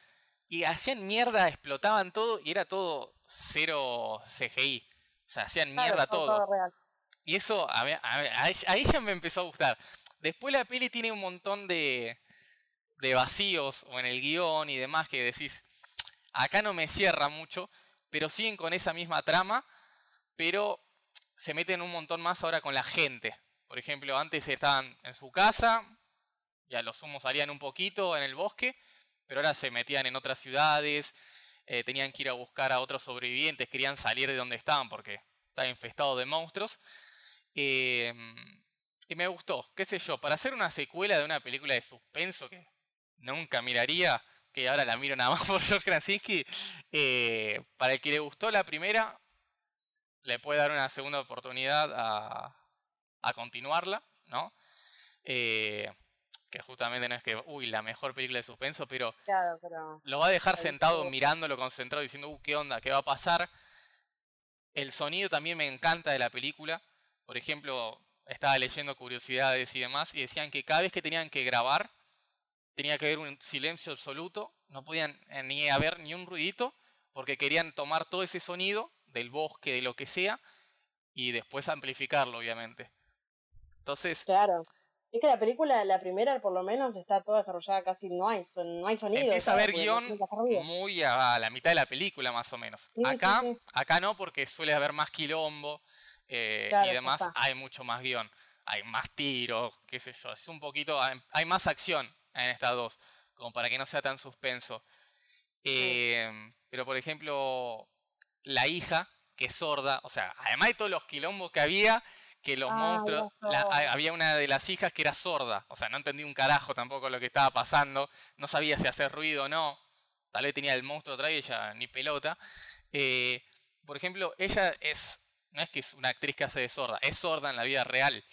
Y hacían mierda, explotaban todo y era todo cero CGI. O sea, hacían mierda todo. real. Y eso a, a ella me empezó a gustar. Después la peli tiene un montón de, de vacíos o en el guion y demás que decís, acá no me cierra mucho, pero siguen con esa misma trama, pero se meten un montón más ahora con la gente. Por ejemplo, antes estaban en su casa, y a lo sumo salían un poquito en el bosque, pero ahora se metían en otras ciudades, eh, tenían que ir a buscar a otros sobrevivientes, querían salir de donde estaban porque estaba infestado de monstruos. Eh, y me gustó, qué sé yo, para hacer una secuela de una película de suspenso que nunca miraría, que ahora la miro nada más por George Krasinski, eh, para el que le gustó la primera, le puede dar una segunda oportunidad a, a continuarla, ¿no? Eh, que justamente no es que, uy, la mejor película de suspenso, pero Claro, pero. lo va a dejar sentado mirándolo, concentrado, diciendo, uh, ¿qué onda? ¿Qué va a pasar? El sonido también me encanta de la película. Por ejemplo, estaba leyendo curiosidades y demás, y decían que cada vez que tenían que grabar, tenía que haber un silencio absoluto, no podían eh, ni haber ni un ruidito, porque querían tomar todo ese sonido del bosque, de lo que sea, y después amplificarlo, obviamente. Entonces, Claro. Es que la película, la primera por lo menos, está toda desarrollada casi, no hay, son- no hay sonido. Empieza a haber guion muy a la mitad de la película, más o menos. Sí, acá, sí. acá no, porque suele haber más quilombo eh, Claro, y demás. Hay mucho más guion. Hay más tiros, qué sé yo. Es un poquito. Hay, hay más acción en estas dos, como para que no sea tan suspenso. Eh, Pero, por ejemplo, la hija, que es sorda, o sea, además de todos los quilombos que había, que los Ah, monstruos. la- había una de las hijas que era sorda. O sea, no entendía un carajo tampoco lo que estaba pasando. No sabía si hacer ruido o no. Tal vez tenía el monstruo atrás y ella ni pelota. Eh, por ejemplo, ella es. No es que es una actriz que hace de sorda, es sorda en la vida real.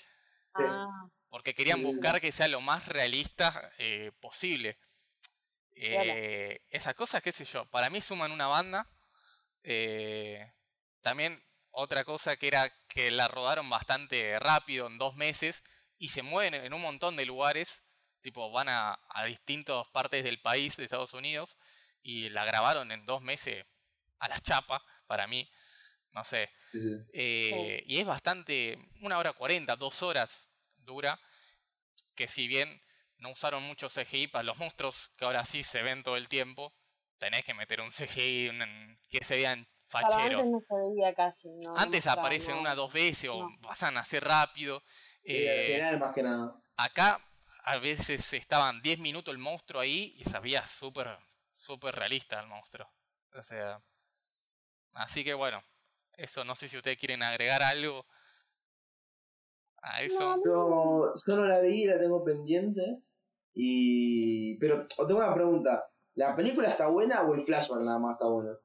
Ah, Porque querían buscar que sea lo más realista eh, posible. Eh, esas cosas, qué sé yo, para mí suman una banda. Eh, también otra cosa que era que la rodaron bastante rápido, en dos meses, y se mueven en un montón de lugares. Tipo, van a, a distintas partes del país, de Estados Unidos, y la grabaron en dos meses a la chapa, para mí. No sé, Sí, sí. eh, y es bastante, una hora cuarenta, dos horas dura, que si bien no usaron mucho CGI para los monstruos, que ahora sí se ven todo el tiempo, tenés que meter un CGI un- que se vean facheros. antes no se veía casi. No, Antes aparecen no. una dos veces o no. pasan a ser rápido. Eh, final, más que nada. acá a veces estaban 10 minutos el monstruo ahí y se veía súper, súper realista el monstruo. O sea, así que bueno, eso no sé si ustedes quieren agregar algo a eso. No, Yo, no la vi, la tengo pendiente. Y. Pero tengo una pregunta. ¿La película está buena o el flashback nada más está bueno?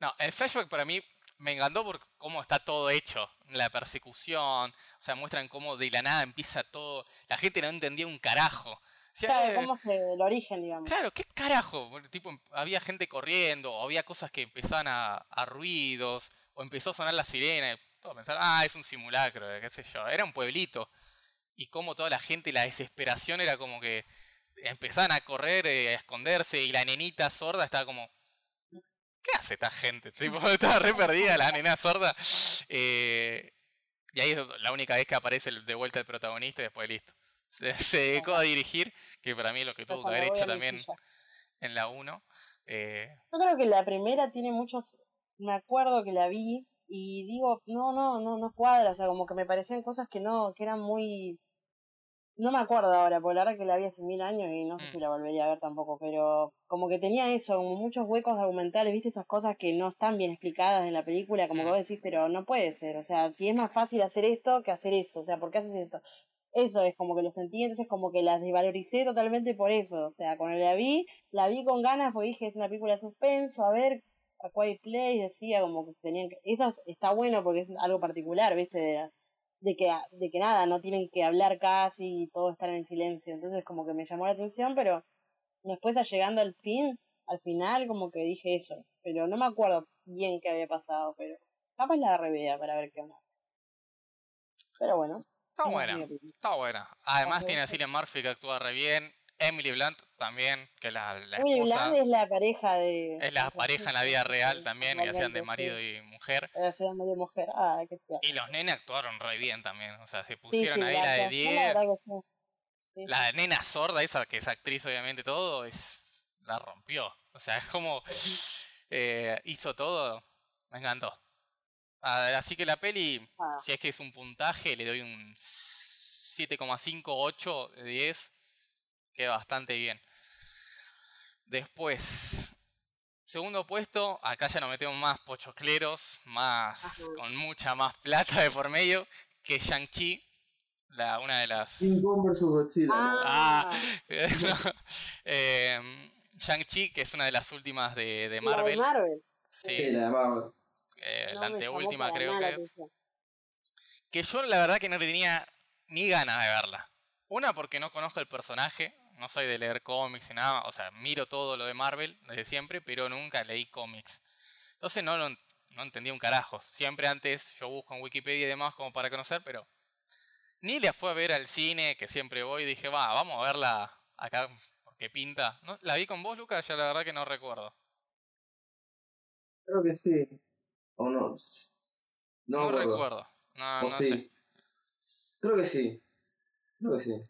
No, el flashback para mí me encantó por cómo está todo hecho. La persecución, o sea, muestran cómo de la nada empieza todo. La gente no entendía un carajo. O sea, Claro, eh, cómo se, el origen, digamos. Claro, ¿qué carajo? Tipo, había gente corriendo, o había cosas que empezaban a, a ruidos, o empezó a sonar la sirena, y todos pensaron, ah, es un simulacro, qué sé yo. Era un pueblito. Y como toda la gente, la desesperación era como que empezaban a correr, eh, a esconderse, y la nenita sorda estaba como, ¿qué hace esta gente? Tipo, estaba re perdida la nena sorda. Eh, y ahí es la única vez que aparece de vuelta el protagonista y después listo. Se, dedicó a dirigir, que para mí es lo que tuvo que haber hecho también en la 1. Eh, Yo creo que la primera tiene muchos. Me acuerdo que la vi y digo, no, no, no, no cuadra. O sea, como que me parecían cosas que no, que eran muy. No me acuerdo ahora, porque la verdad que la vi hace mil años y no sé Mm. si la volvería a ver tampoco, pero como que tenía eso, como muchos huecos argumentales, viste esas cosas que no están bien explicadas en la película, como Sí. que vos decís, pero no puede ser, o sea, si es más fácil hacer esto que hacer eso, o sea, ¿por qué haces esto? Eso es como que lo sentí, entonces como que las desvaloricé totalmente por eso, o sea, cuando la vi, la vi con ganas porque dije, es una película de suspenso, a ver, a Quiet Place decía como que tenían que, eso está bueno porque es algo particular, viste, de, de que de que nada, no tienen que hablar casi y todo estar en silencio, entonces como que me llamó la atención, pero después llegando al fin, al final como que dije eso, pero no me acuerdo bien qué había pasado, pero capaz la revea para ver qué onda. Pero bueno. está buena, está buena. Además tiene a Cillian Murphy que actúa re bien. Emily Blunt también, que la, la Emily esposa. Blunt es la pareja de... Es la pareja en la vida real Sí, también, y hacían de marido sí. y mujer. Hacían de mujer. Ah, qué. Y los nenes actuaron re bien también. O sea, se Sí, pusieron sí, ahí la de actuación, 10. La que sí. Sí. La nena sorda, esa que es actriz, obviamente, todo, es la rompió. O sea, es como eh, hizo todo. Me encantó. Así que la peli, Ah. si es que es un puntaje, le doy un 7,58 de 10. Queda bastante bien. Después, segundo puesto, acá ya nos metemos más pochocleros, más Ajá. con mucha más plata de por medio, que Shang-Chi, la, una de las... King Kong vs Godzilla. Ah, No. Eh, Shang-Chi, que es una de las últimas de, de la de Marvel. Marvel. Sí, Sí, la de Marvel. eh, No la anteúltima creo que. atención. Que yo la verdad que no tenía ni ganas de verla. Una porque no conozco el personaje, no soy de leer cómics y nada, o sea, miro todo lo de Marvel desde siempre, pero nunca leí cómics. Entonces no lo no entendía un carajo. Siempre antes yo busco en Wikipedia y demás como para conocer, pero ni la fue a ver al cine, que siempre voy, y dije, va, vamos a verla acá porque pinta. ¿No? ¿La vi con vos, Lucas? Ya la verdad que no recuerdo. Creo que sí. O no. No, No, recuerdo. No, O no sí. sé. Creo que sí. Creo que sí.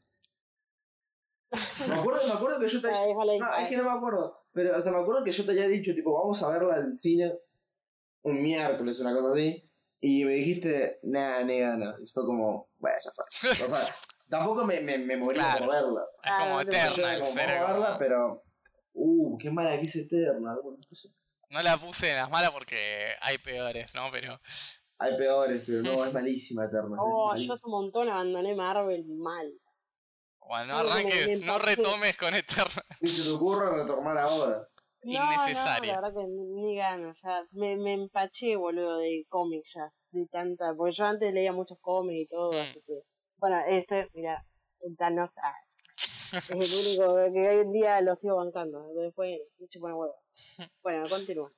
Me acuerdo, me acuerdo que yo te. Ah. No, es que no me acuerdo. Pero, o sea, me acuerdo que yo te había dicho, tipo, vamos a verla al cine un miércoles, una cosa así. Y me dijiste, nada, ni gana. Y fue como, bueno, ya fue. O sea, tampoco me, me, me Claro. por verla. Es como Ah, eterna, como- verla, pero. Uh, qué mala que es eterna. Bueno, no sé. No la puse en las malas porque hay peores, ¿no? Pero Hay peores, pero no, es malísima Eternas. Oh, yo hace un montón abandoné Marvel mal. Bueno, no arranques, no retomes con Eternas. Ni se te ocurra retomar ahora. Innecesario. No, la verdad que ni ganas, ya. Me, me empaché, boludo, de cómics ya. De tanta. Porque yo antes leía muchos cómics y todo, así que. Bueno, este, mira, el Thanos. Ah, es el único que hoy en día lo sigo bancando. Después, mucho buena huevo. Bueno, continúa.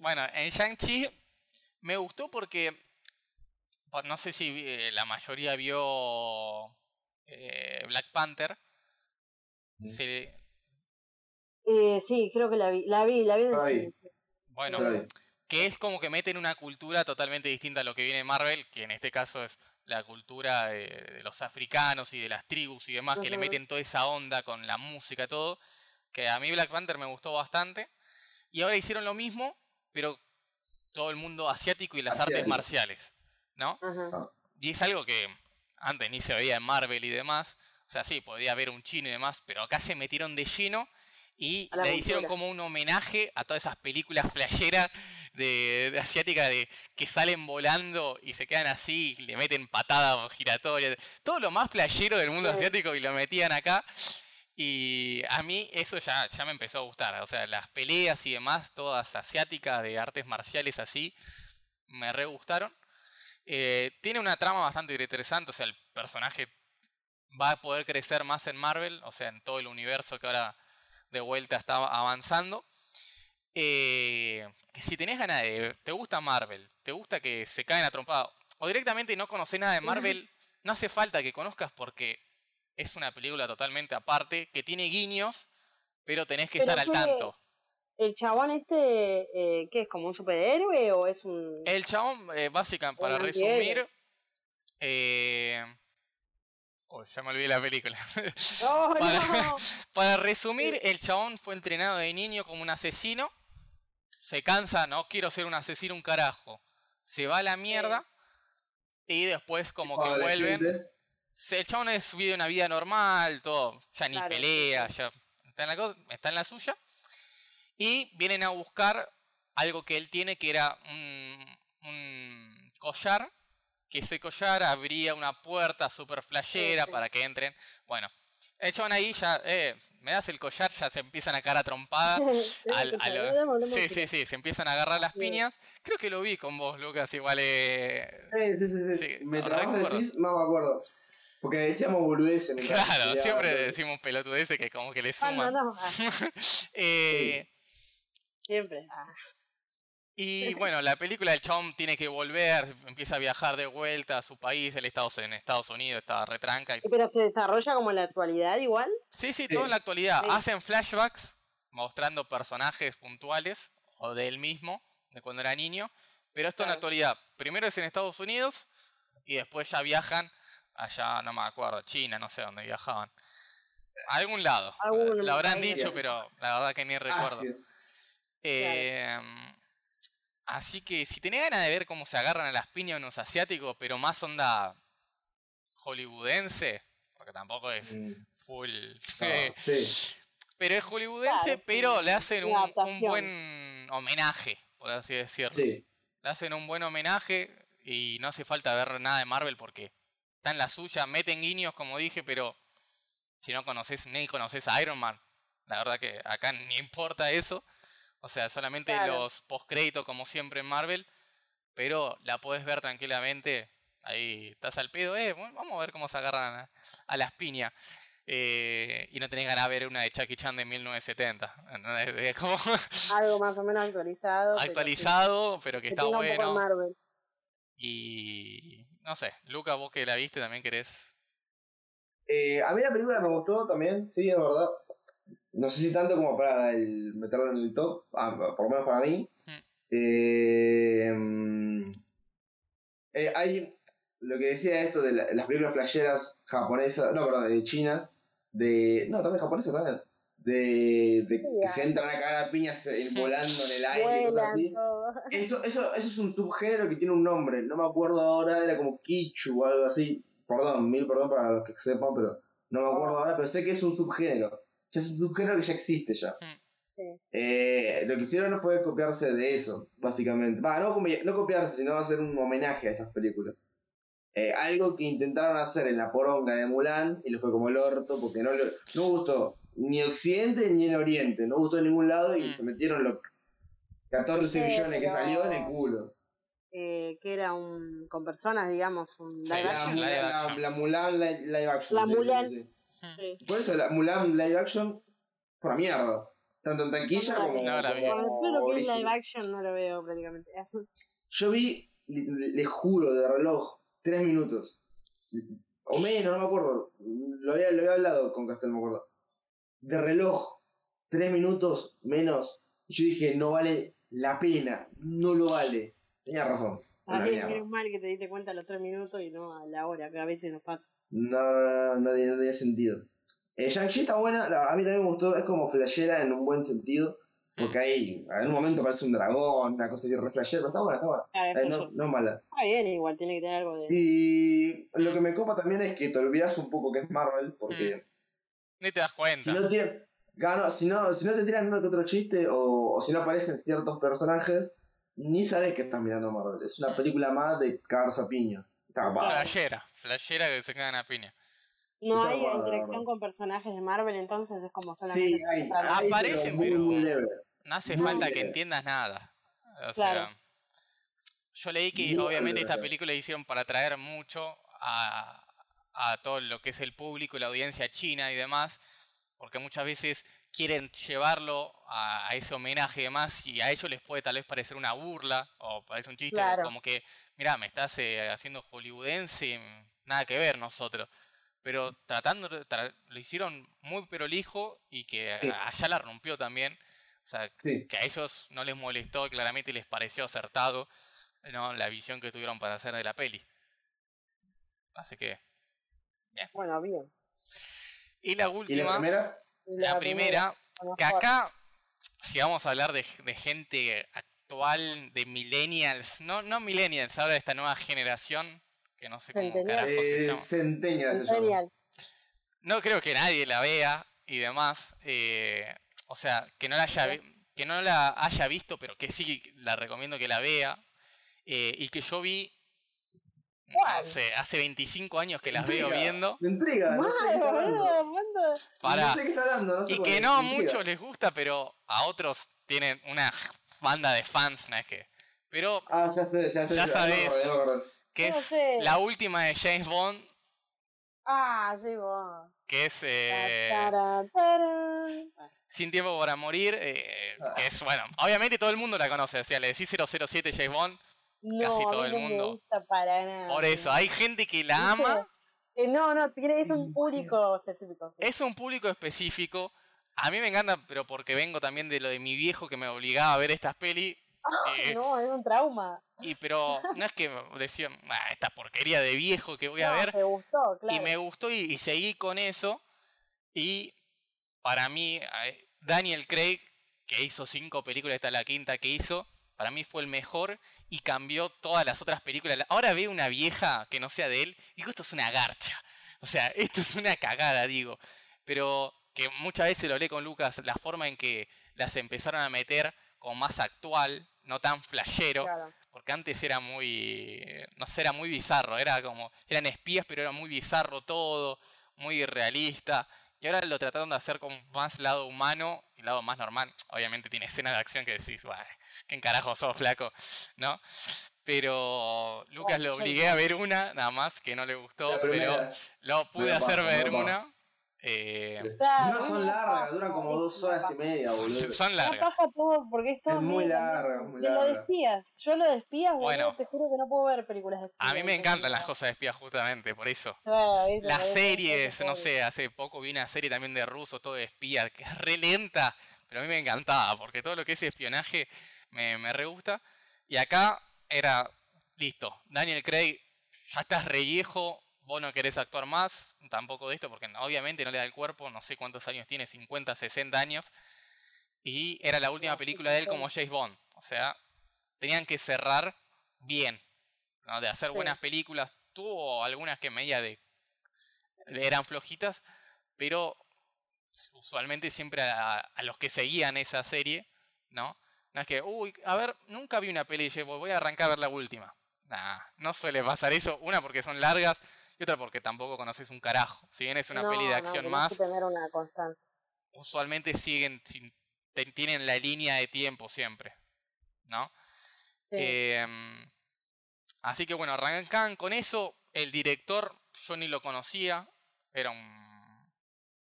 bueno, en Shang-Chi me gustó porque. No sé si eh, la mayoría vio eh, Black Panther. Se, eh, sí, creo que la vi, la vi, la vi. Bueno, que es como que meten una cultura totalmente distinta a lo que viene de Marvel, que en este caso es la cultura de, los africanos y de las tribus y demás, que le meten toda esa onda con la música, y todo, que a mí Black Panther me gustó bastante. Y ahora hicieron lo mismo, pero todo el mundo asiático y las artes marciales, ¿no? Y es algo que antes ni se veía en Marvel y demás. O sea, sí, podía haber un chino y demás, pero acá se metieron de lleno y le hicieron como un homenaje a todas esas películas flasheras de, de, asiática de que salen volando y se quedan así y le meten patadas giratorias. Todo lo más flashero del mundo asiático y lo metían acá. Y a mí eso ya, ya me empezó a gustar. O sea, las peleas y demás, todas asiáticas de artes marciales así, me re gustaron. Eh, tiene una trama bastante interesante. O sea, el personaje va a poder crecer más en Marvel. O sea, en todo el universo que ahora de vuelta estaba avanzando. Eh, si tenés ganas de. ¿Te gusta Marvel? ¿Te gusta que se caen a? O directamente no conoces nada de Marvel, no hace falta que conozcas porque es una película totalmente aparte, que tiene guiños, pero tenés que estar al tanto. ¿El chabón este, eh, qué es, como un superhéroe o es un...? El chabón, eh, básicamente, para resumir, eh, Oh, ya me olvidé la película. para, resumir, el chabón fue entrenado de niño como un asesino. Se cansa, no quiero ser un asesino, un carajo. Se va a la mierda. Y después como que vuelven. El chabón es vive una vida normal, todo. Ya ni pelea, ya está en, la, está en la suya. Y vienen a buscar algo que él tiene que era un, un collar que ese collar abría una puerta super flashera para que entren. Bueno, el chabón ahí ya, eh, me das el collar, ya se empiezan a caer a trompada. sí, sí, sí, se empiezan a agarrar las piñas. Creo que lo vi con vos, Lucas, igual. Eh... Sí, sí, sí. me decís, no me acuerdo. Porque decíamos boludeces. Claro, siempre decimos pelotudeces que como que le ah, suman. eh, siempre. Ah. Y bueno, la película del chabón tiene que volver, empieza a viajar de vuelta a su país, él está en Estados Unidos, está retranca. Y... ¿Pero se desarrolla como en la actualidad igual? Sí, sí, todo en la actualidad. Hacen flashbacks mostrando personajes puntuales o de él mismo, de cuando era niño, pero esto en la actualidad. Primero es en Estados Unidos y después ya viajan allá, no me acuerdo, China, no sé dónde viajaban. A algún lado. Lo habrán dicho, pero la verdad que ni recuerdo. Eh, Así que si tenés ganas de ver cómo se agarran a las piñas unos asiáticos, pero más onda hollywoodense, porque tampoco es mm. full. Pero es hollywoodense, pero le hacen un, buen homenaje, por así decirlo. Le hacen un buen homenaje y no hace falta ver nada de Marvel porque está en la suya, meten guiños, como dije, pero si no conoces ni conoces a Iron Man, la verdad que acá ni importa eso. O sea, solamente los postcréditos como siempre en Marvel, pero la puedes ver tranquilamente. Ahí estás al pedo, eh, vamos a ver cómo se agarran a, las piñas. Eh, y no tenés ganas de ver una de Chucky Chan de 1970. Algo más o menos actualizado. Actualizado, pero que, está bueno. Y no sé, Luca, vos que la viste también querés. Eh, a mí la película me gustó también, sí, es verdad. No sé si tanto como para el, meterlo en el top, ah, por lo menos para mí. Hmm. Eh, mm, eh, hay lo que decía esto de las películas flasheras japonesas, no, perdón, de chinas, de. No, también japonesas también. De, de que se entran a cagar a piñas volando en el aire, cosas así. Eso, eso, eso es un subgénero que tiene un nombre, no me acuerdo ahora, era como Kichu o algo así. Perdón, mil perdón para los que sepan, pero no me acuerdo ahora, pero sé que es un subgénero es un subgénero que ya existe ya. Sí. Eh, lo que hicieron fue copiarse de eso, básicamente. Va, no, copi- no copiarse, sino hacer un homenaje a esas películas. Eh, algo que intentaron hacer en la poronga de Mulan y le fue como el orto porque no, no gustó ni Occidente ni el Oriente, no gustó en ningún lado y Mm. se metieron los 14 Sí, millones que salió en el culo. Eh, que era un con personas, digamos, un Sí, live La, action. la- action. la Mulan li- live action. La sí, sí, Mulan. Sí. Sí. Por eso la Mulan live action fue una mierda. Tanto en taquilla No la como. No la todo lo que es live action no lo veo prácticamente. Yo vi, le- les juro, de reloj, tres minutos. O menos, no me acuerdo. Lo había, lo había hablado con Castel, me acuerdo. De reloj, tres minutos menos. Y yo dije, no vale la pena, no lo vale. Tenía razón. A mí mal que te diste cuenta a los tres minutos y no a la hora, que a veces nos pasa. No, no, no, no tenía sentido. Eh, Shang-Chi está buena, la- a mí también me gustó, es como flashera en un buen sentido. Porque ahí, en un momento parece un dragón, una cosa así re flashera, pero está buena, está buena. Ah, Eh, no, no es mala. Está bien, igual tiene que tener algo de. Y lo que me copa también es que te olvidas un poco que es Marvel, porque Ni te das cuenta. si no tiene, gano, si no, si no te tiran uno que otro chiste o, o si no aparecen ciertos personajes, ni sabes que estás mirando Marvel. Es una película más de cagarse a piñas. Está. Flashera, flashera que se cagan a piña. No Está hay interacción con personajes de Marvel, entonces es como solamente. Sí, hay, hay, Aparecen, muy, pero- muy. No hace Muy falta que entiendas nada. O Claro. sea, yo leí que Muy obviamente leve. esta película la hicieron para atraer mucho a, a todo lo que es el público y la audiencia china y demás, porque muchas veces quieren llevarlo a, a ese homenaje y demás, y a ellos les puede tal vez parecer una burla o parece un chiste, Claro. como que, mira, me estás eh, haciendo hollywoodense, nada que ver nosotros. Pero tratando, tra- lo hicieron muy prolijo y que Sí. allá la rompió también. O sea, Sí. que a ellos no les molestó, claramente les pareció acertado ¿no? la visión que tuvieron para hacer de la peli. Así que. Bueno, bien. Y la ¿Y última, la primera? La, primera, que acá, si vamos a hablar de, de gente actual, de millennials, no, no millennials, ahora de esta nueva generación, que no sé cómo carajo se Eh, llama. Centennial. No creo que nadie la vea y demás. eh, o sea, que no la haya que no la haya visto, pero que sí la recomiendo que la vea. eh, y que yo vi, no hace 25 años que las veo viendo. Me intriga, no sé qué Mal, está hablando. boludo, manda. Para, No sé qué está hablando, no sé y que no a muchos les gusta, pero a otros tienen una banda de fans, ¿no es que? Pero Ah, ya sé, ya, Ya ya, acordé. que es sé. la última de James Bond, Ah, llegó. que es eh. Sin Tiempo para Morir, eh, Ah. que es, bueno, obviamente todo el mundo la conoce, o sea, le decís 007 James Bond, No, Casi a mí todo el no mundo. Me gusta para nada. por eso, hay gente que la ama, Eh, no, no, tiene- es un público específico. sí. es un público específico, a mí me encanta, pero porque vengo también de lo de mi viejo que me obligaba a ver estas pelis, Ay, eh, no, es un trauma. y pero no es que me decía, "Ah, esta porquería de viejo que voy a ver, te gustó, claro. y me gustó y, y seguí con eso, y para mí, eh, Daniel Craig, que hizo cinco películas, esta es la quinta que hizo, para mí fue el mejor y cambió todas las otras películas. Ahora veo una vieja que no sea de él y digo, esto es una garcha. O sea, esto es una cagada, digo. Pero que muchas veces lo hablé con Lucas, la forma en que las empezaron a meter como más actual, no tan flashero, Claro. porque antes era muy, no sé, era muy bizarro, era como, eran espías, pero era muy bizarro todo, muy realista. Y ahora lo trataron de hacer con más lado humano y lado más normal. Obviamente tiene escenas de acción que decís, "Buah, ¿qué carajo sos, flaco? ¿No? Pero Lucas Bueno, lo obligué a ver una, nada más, que no le gustó, pero lo pude hacer ver una. eh, mí son largas, duran como dos horas y media, boludo. son largas. pasa todo porque es todo Es muy larga, muy lo de espías. Yo lo de espías, boludo, Bueno. te juro que no puedo ver películas de espías. A mí me encantan las cosas de espías justamente, por eso. Las series, no sé, hace poco vi una serie también de rusos, todo de espía, que es re lenta, pero a mí me encantaba, porque todo lo que es espionaje me, me re gusta. Y acá era, listo, Daniel Craig, ya estás re viejo, vos no querés actuar más, tampoco de esto, porque obviamente no le da el cuerpo, no sé cuántos años tiene, 50, 60 años. Y era la última película de él como James Bond, o sea, tenían que cerrar bien, ¿no? de hacer buenas películas. Tuvo algunas que media de eran flojitas, pero usualmente siempre a, a los que seguían esa serie, ¿no? No es que, uy, a ver, nunca vi una peli y dije, voy a arrancar a ver la última. Nah, no suele pasar eso. Una porque son largas y otra porque tampoco conoces un carajo. Si bien es una peli de No, no, acción más, que tener una constante. usualmente siguen, tienen la línea de tiempo siempre, ¿no? Sí. Em, así que bueno, arrancan con eso. El director, yo ni lo conocía. Era un,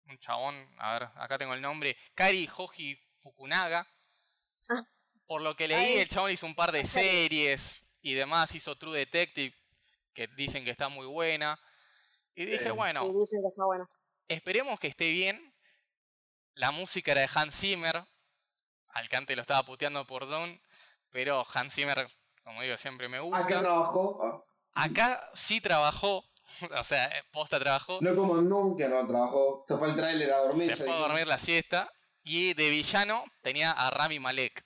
un chabón, a ver, acá tengo el nombre. Kari Hoji Fukunaga. Ah. Por lo que leí, Ay. el chabón hizo un par de series y demás. Hizo True Detective, que dicen que está muy buena. Y dije, Eh, bueno, Sí, dicen que está buena. esperemos que esté bien. La música era de Hans Zimmer. Al que antes lo estaba puteando por Don. Pero Hans Zimmer, como digo, siempre me gusta. Acá trabajó. Acá sí trabajó. O sea, posta trabajó. No como nunca no trabajó. Se fue el tráiler a dormir. se fue a dormir la siesta. Y de villano tenía a Rami Malek.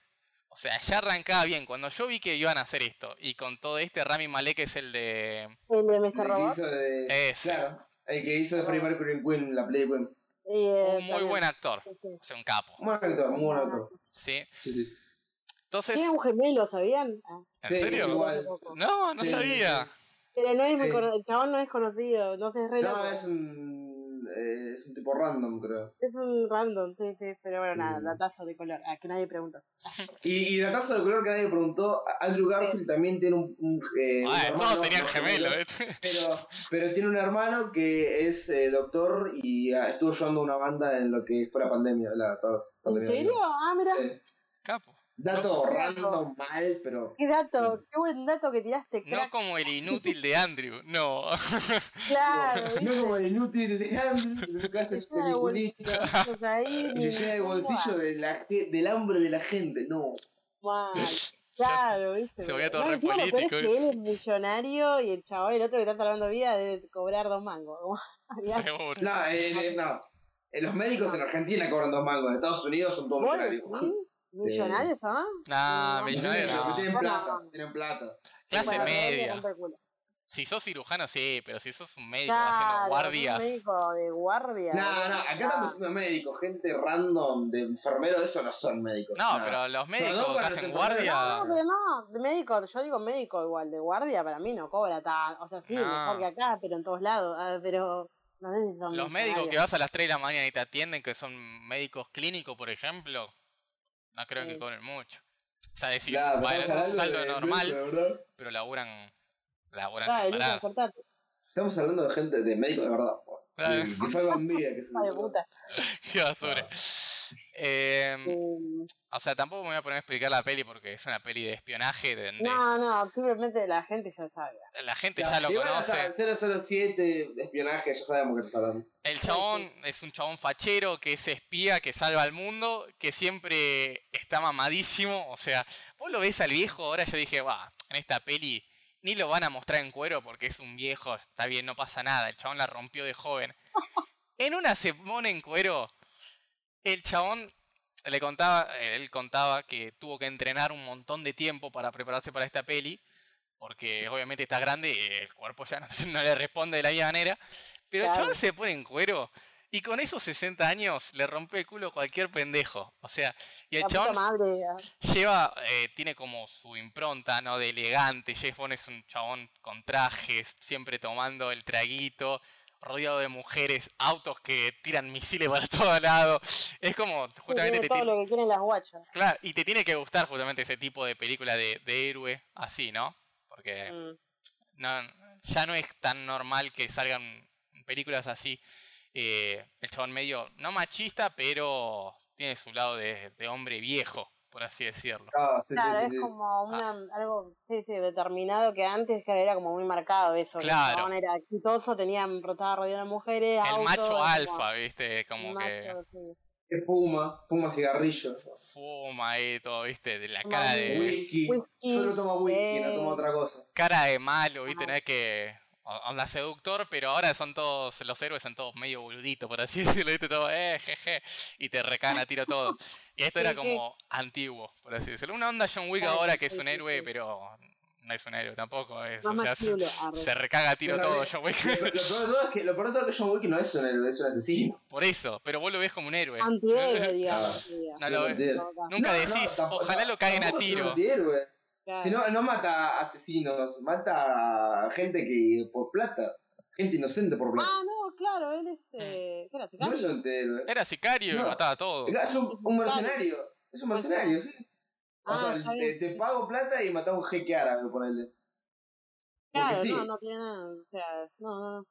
O sea, ya arrancaba bien. Cuando yo vi que iban a hacer esto. Y con todo este, Rami Malek es el de. El de El Mr. que Robot. hizo de. Ese. Claro. El que hizo de Freddie Mercury en Queen, la play Queen. Un muy también. buen actor. Sí, sí. O sea, un capo. Muy buen actor, muy buen actor. ¿Sí? Sí, sí. Entonces. Tiene un gemelo, ¿sabían? ¿En Sí, es serio? igual. No, no Sí, sabía. sí. Pero no es el chabón no es conocido, no sé, es re No, loco. es un. Eh, es un tipo random, creo. Es un random, sí, sí, pero bueno, nada, Sí. datazo de color, ah, que nadie preguntó. Y, y datazo de color que nadie preguntó, Andrew Garfield también tiene un, un, eh, un Ah, hermano, todos tenían no gemelo, ¿eh? Pero, pero tiene un hermano que es eh, doctor y ah, estuvo ayudando a una banda en lo que fue la pandemia. La, ¿En pandemia. serio? Ah, mira, Sí. Capo. Dato No. random mal, pero. qué dato, qué buen dato que tiraste, No crack. como el inútil de Andrew, no. Claro, No como el inútil de Andrew, que hace su Llena de peliculita. bolsillos ahí, Y se llena de bolsillo de la, del hambre de la gente. No. Mal. Claro, viste. Se volvió todo no, re encima lo peor es político. que él es millonario y el chaval, el otro que está salvando vida, debe cobrar dos mangos. No, eh, eh, no. Eh, Los médicos en Argentina cobran dos mangos. En Estados Unidos son todos ¿Vos millonarios. ¿Millonarios, ah? Nah, No, Sí, millonario pero no. tienen plata, tienen plata. Clase media. Si sos cirujano, sí, pero si sos un médico Claro, haciendo un guardias. médico de guardia. No, no, acá estamos diciendo médicos, gente random, de enfermeros, eso no son médicos. No, pero los médicos Perdón que hacen guardia. No, pero no, de médico, yo digo médico igual, de guardia para mí no cobra tan, o sea, sí, No. mejor que acá, pero en todos lados, ah, pero no sé si son Los médicos que millonarios. vas a las 3 de la mañana y te atienden, que son médicos clínicos, por ejemplo, no creo que cobren mucho. O sea, decís, Claro, bueno, es un saldo de normal, pero laburan, laburan Claro, sin parar. Estamos hablando de gente, de médicos de verdad. Claro. Que, salvan vidas, que se de puta. Qué basura. Em, Eh, o sea, tampoco me voy a poner a explicar la peli porque es una peli de espionaje de no, no, simplemente la gente ya sabe. la gente ya lo conoce. sea, 007 de espionaje, ya sabemos que hablando. El chabón es un chabón fachero que es espía, que salva al mundo, que siempre está mamadísimo. O sea, vos lo ves al viejo, ahora yo dije, va, en esta peli ni lo van a mostrar en cuero porque es un viejo, está bien, no pasa nada. El chabón la rompió de joven. En una se pone en cuero. El chabón le contaba, él contaba que tuvo que entrenar un montón de tiempo para prepararse para esta peli. Porque obviamente está grande y el cuerpo ya no, no le responde de la misma manera. Pero el chabón se pone en cuero y con esos 60 años le rompe el culo a cualquier pendejo. O sea, y el La chabón madre. ah. lleva, eh, tiene como su impronta, ¿no? De elegante. Jeff Bond es un chabón con trajes, siempre tomando el traguito, rodeado de mujeres, autos que tiran misiles para todos lados. Es como, justamente, te todo lo que quieren las guachas. claro, y te tiene que gustar justamente ese tipo de película de, de héroe, así, ¿no? Porque Mm. no, ya no es tan normal que salgan películas así. Eh, el chabón medio, no machista, pero tiene su lado de, de hombre viejo, por así decirlo. Ah, sí, Claro, sí, es sí, como una, algo, sí, sí, determinado que antes que era como muy marcado eso. que el Claro. chabón era exitoso, tenía, estaba rodeado de mujeres, El autos, macho como alfa, ¿viste? Como que macho, sí. Que fuma, fuma cigarrillo, fuma y todo, ¿viste? De la Fuma cara de, whisky. Whisky, Solo toma whisky, no eh. toma otra cosa. cara de malo, ¿viste? No es que onda seductor, pero ahora son todos, los héroes son todos medio boluditos, por así decirlo. Todo, eh, jeje, y te a tiro todo. Y esto era como antiguo, por así decirlo. Una onda John Wick ahora que es un héroe, pero no es un héroe tampoco. Es, o sea, se recaga a tiro Pero todo John Wick. Lo, lo todo es que, lo peor de todo es que John Wick no es un héroe, es un asesino. Por eso, pero vos lo ves como un héroe. Antihéroe, digamos. No Sí, no. Nunca decís, ojalá lo caguen a tiro. Claro. Si no, no mata asesinos, mata gente que por plata. Gente inocente por plata. Ah, no, claro, él es. Eh, ¿Qué era? no ¿Sicario? antihéroe. Era sicario y No. mataba todo. Es un, un mercenario. Es un mercenario, sí. O Ah, sea, te, te pago plata y matá a un jeque árabe, ponele. Porque Claro, sí. no, no tiene nada. O sea, no, no, no.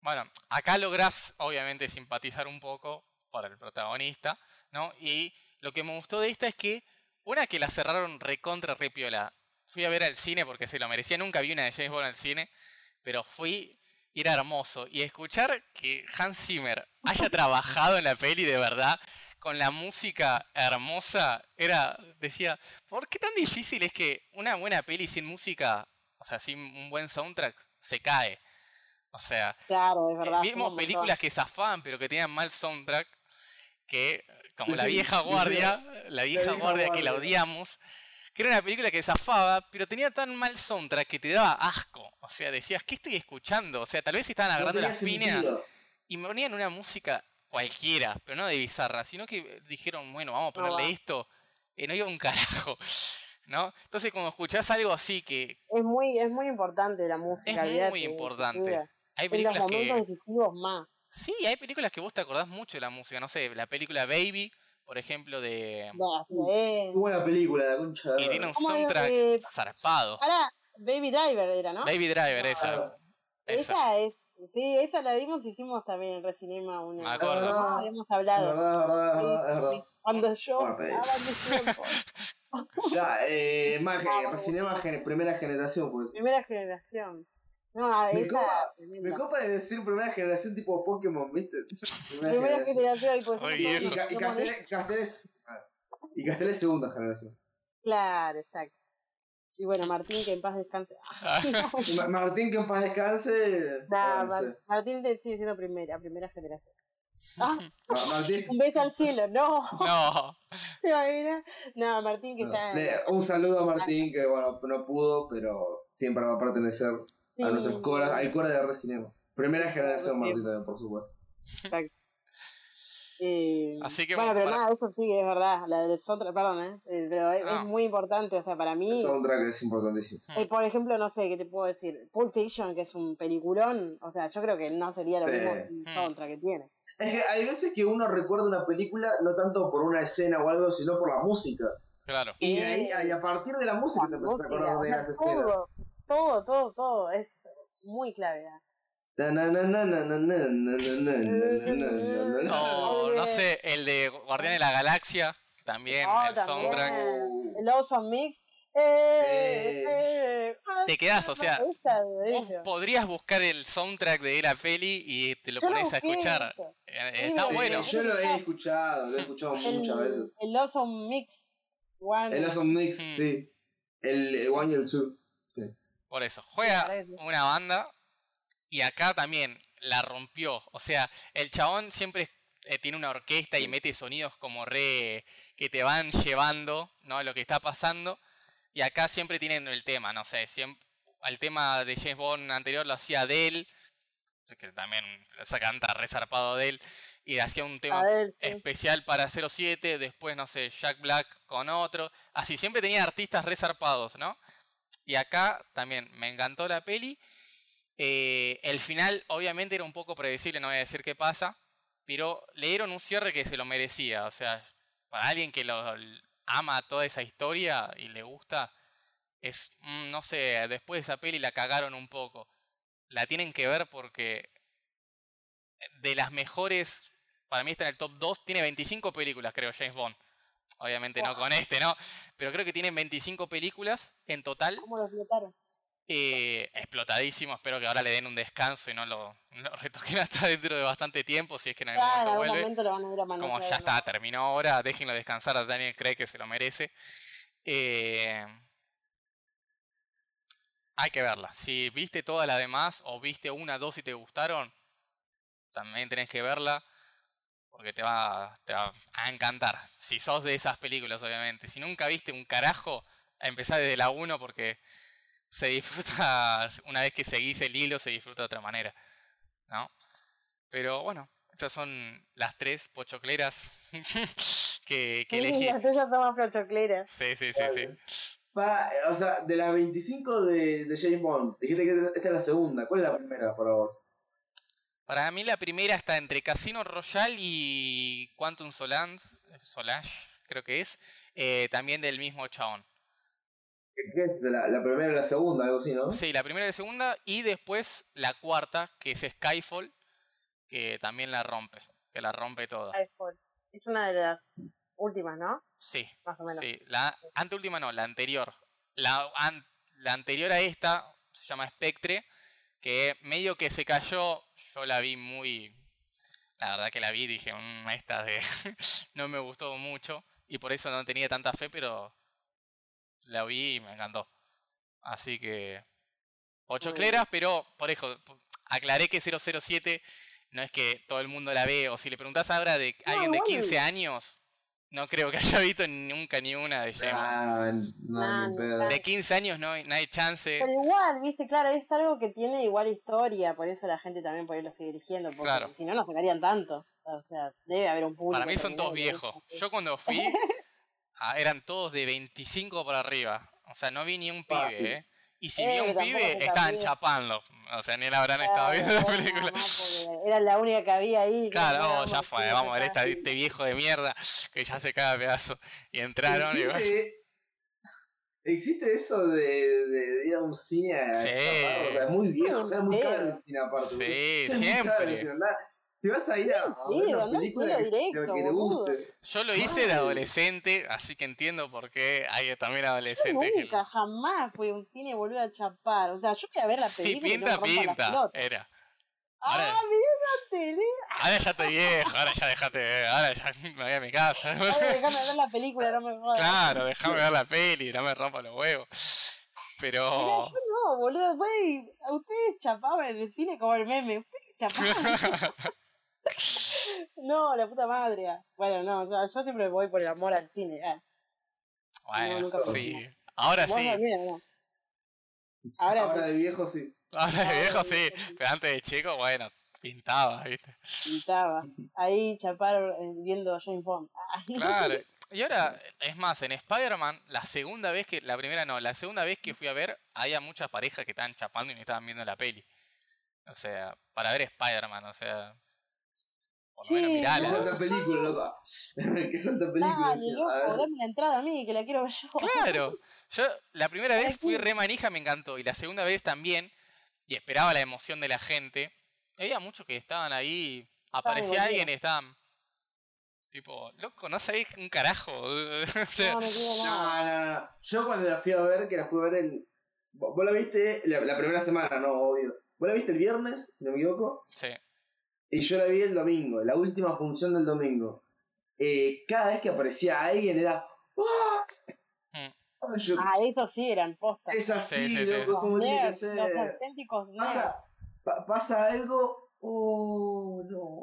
Bueno, acá lográs obviamente simpatizar un poco por el protagonista, ¿no? Y lo que me gustó de esta es que, una que la cerraron recontra repiola. Fui a ver al cine porque se lo merecía, nunca vi una de James Bond al cine, pero fui, y era hermoso. Y escuchar que Hans Zimmer haya trabajado en la peli de verdad, con la música hermosa, era, decía, ¿por qué tan difícil es que una buena peli sin música, o sea, sin un buen soundtrack, se cae? O sea, Claro, es verdad. Vimos películas que zafaban pero que tenían mal soundtrack, que como la vieja guardia, la vieja vieja guardia que la odiamos, que era una película que zafaba, pero tenía tan mal soundtrack que te daba asco. O sea, decías, ¿qué estoy escuchando? O sea, tal vez estaban agarrando las piñas sentido. y me ponían una música cualquiera, pero no de bizarra, sino que dijeron, bueno, vamos a ponerle esto, y no iba un carajo. ¿No? Entonces cuando escuchás algo así que Es muy, es muy importante la música. muy olvídate, importante. hay En los películas momentos que decisivos más. Sí, hay películas que vos te acordás mucho de la música, no sé, la película Baby, por ejemplo, de... Qué buena película, la concha de Y tiene un soundtrack Eh, zarpado. Ahora, Baby Driver era, ¿no? Baby Driver, No, esa. Claro. esa. Esa es. Sí, esa la dimos y hicimos también en Recinema Me una. acuerdo. No, habíamos Es hablado. verdad, es verdad, verdad, es sí, verdad. Cuando yo. Ya, eh, más Vamos. Recinema gen- primera generación, pues. Primera generación. No, Me esa copa- tremenda. Me copa de decir primera generación tipo Pokémon, ¿viste? Primera generación pues viejo. Y, y Castel, es. ah, Y Castel es segunda generación. Claro, exacto. Y bueno, Martín, que en paz descanse. Ma- Martín, que en paz descanse. Nah, Mar-. Martín te sigue siendo primera, primera generación. Ah, Ma- Martín. un beso al cielo, no. No, ¿Te imaginas? No, Martín que no. está. Le- un saludo a Martín, que bueno, no pudo, pero siempre va a pertenecer Sí, a nuestros coras, al cora de Recinema. Primera generación. Martín, por supuesto. Exacto. Eh, Así que bueno, bueno, pero para- nada, eso sí, es verdad. La del soundtrack, perdón, ¿eh? Eh, Pero es, Ah. es muy importante, o sea, para mí. El soundtrack es importantísimo. eh, por ejemplo, no sé, ¿qué te puedo decir? Pulp Fiction, que es un peliculón, o sea, yo creo que no sería lo Sí. mismo Mm. soundtrack que tiene. Es que hay veces que uno recuerda una película no tanto por una escena o algo, sino por la música. claro. Y, ahí, y a partir de la música te empezás a Música, acordar de las escenas. todo, todo, todo, todo. Es muy clave. No, no sé, el de Guardián de la Galaxia, también, oh, el también. soundtrack. El Awesome Mix. Eh, eh, eh, te quedas, o sea, vos podrías buscar el soundtrack de la peli y te lo pones a escuchar. Está sí, bueno. Yo lo he escuchado, lo he escuchado el, muchas veces. El Awesome Mix. One. El Awesome Mix, mm. sí. El, el One y el Two. Por eso, juega una banda y acá también la rompió. O sea, el chabón siempre eh, tiene una orquesta y mete sonidos como re que te van llevando, ¿no? Lo que está pasando. Y acá siempre tienen el tema, no sé, siempre, el tema de James Bond anterior lo hacía Adele, que también se canta resarpado de él, y hacía un tema sí. especial para 07, después, no sé, Jack Black con otro. Así, siempre tenía artistas resarpados, ¿no? Y acá también me encantó la peli. Eh, el final, obviamente, era un poco predecible, no voy a decir qué pasa, pero le dieron un cierre que se lo merecía. O sea, para alguien que lo ama toda esa historia y le gusta, es, mm, no sé, después de esa peli la cagaron un poco. La tienen que ver porque de las mejores, para mí está en el top 2, tiene 25 películas, creo, James Bond. Obviamente no con este, ¿no? Pero creo que tienen 25 películas en total. ¿Cómo lo explotaron? Eh, explotadísimo, espero que ahora le den un descanso y no lo, no lo retoquen hasta dentro de bastante tiempo, si es que en algún momento vuelve. momento lo van a ir a Como ya está, terminó ahora, déjenlo descansar a Daniel Craig que se lo merece. Eh, hay que verla. Si viste todas las demás o viste una, dos y te gustaron, también tenés que verla porque te va, te va a encantar. Si sos de esas películas, obviamente. Si nunca viste un carajo, a empezar desde la 1 porque se disfruta, una vez que seguís el hilo, se disfruta de otra manera, ¿no? Pero bueno, esas son las tres pochocleras que, que elegí. Sí, las tuyas son más pochocleras. Sí, sí, sí, sí. Pa- o sea, de las 25 de, de James Bond, dijiste que esta es la segunda. ¿Cuál es la primera para vos? Para mí la primera está entre Casino Royale y Quantum Solans, Solage, creo que es, eh, también del mismo chabón. ¿Qué es? ¿De La, la primera y la segunda, algo así, ¿no? Sí, la primera y la segunda, y después la cuarta, que es Skyfall, que también la rompe, que la rompe toda. iPhone. Es una de las últimas, ¿no? Sí, Más o menos. sí, la anteúltima no, la anterior. La, an- la anterior a esta se llama Spectre, que medio que se cayó, yo la vi muy... La verdad que la vi y dije, "Mm, esta de... no me gustó mucho, y por eso no tenía tanta fe, pero la vi y me encantó. Así que... Ocho cleras, pero por eso, aclaré que 007 no es que todo el mundo la ve, o si le preguntás ahora de alguien de igual. 15 años, no creo que haya visto nunca ni una de. Ah, no, nada. De 15 años no hay, no hay chance. Pero igual, viste, claro, es algo que tiene igual historia, por eso la gente también por ahí lo sigue eligiendo, porque Claro. si no, no sacarían tanto. O sea, debe haber un público. Para mí son todos viejos. Yo cuando fui, ah, eran todos de 25 para arriba. O sea, no vi ni un Ah, pibe, sí. ¿eh? Y si Eh, vi a un pibe, estaban chapando. O sea, ni la habrán estado viendo la película. Era la única que había ahí. Claro, no oh, ya fue, vamos a ver este viejo de mierda que ya se caga pedazo. Y entraron y bueno. ¿Existe, ¿Existe eso de, de, de ir a un cine a Sí. O sea, es muy viejo, o sea, es muy caro el cine aparte. Sí, siempre. Te vas a ir a, a Sí, ver una película que, cine que directo, te guste. Yo lo hice de adolescente, así que entiendo por qué hay también Yo adolescentes que... nunca, jamás fui a un cine y volví a chapar. O sea, yo fui a ver la película. y no pinta, la pinta. Era. ¡Ah, Ahora- mirá la tele! Ahora ya estoy viejo, ahora ya dejate, ahora ya me voy a mi casa. Ahora déjame ver la película, no me jodas. Claro, déjame ver la peli, no me rompa los huevos. Pero. yo no, boludo, güey. A ustedes chapaban en el cine como el meme. Ustedes chapaban. no, la puta madre. Bueno, no, o sea, yo siempre voy por el amor al cine. ah. bueno, nunca sí. Ahora sí. también, ¿no? Ahora, Ahora de viejo sí. Ahora de viejo sí. Pero antes de chico, bueno, pintaba, ¿viste? pintaba. Ahí chapar eh, viendo James Bond. Claro. Y ahora, es más, en Spider-Man, la segunda vez que. La primera no, la segunda vez que fui a ver, había muchas parejas que estaban chapando y me estaban viendo la peli. O sea, para ver Spider-Man, o sea. Lo menos Sí, Qué mirala. santa película, loco. Qué santa película. Dale, loco, dame la entrada a mí, que la quiero ver yo. Claro. Yo la primera vez fui re manija, me encantó. Y la segunda vez también. Y esperaba la emoción de la gente. Había muchos que estaban ahí. Aparecía alguien y estaban. Tipo, loco, no sabés un carajo. o sea, No, no. No, no, no. Yo cuando la fui a ver, que la fui a ver el. Vos vos la viste la, la primera semana, no, obvio. Vos la viste el viernes, si no me equivoco. sí. Y yo la vi el domingo, la última función del domingo. Eh, cada vez que aparecía alguien era. ¡Ah! Mm. Yo- Ah, eso sí eran postas. es así, Sí, sí, sí. loco, como tiene que ser. Los auténticos. Pasa, pa- pasa algo. Oh, no.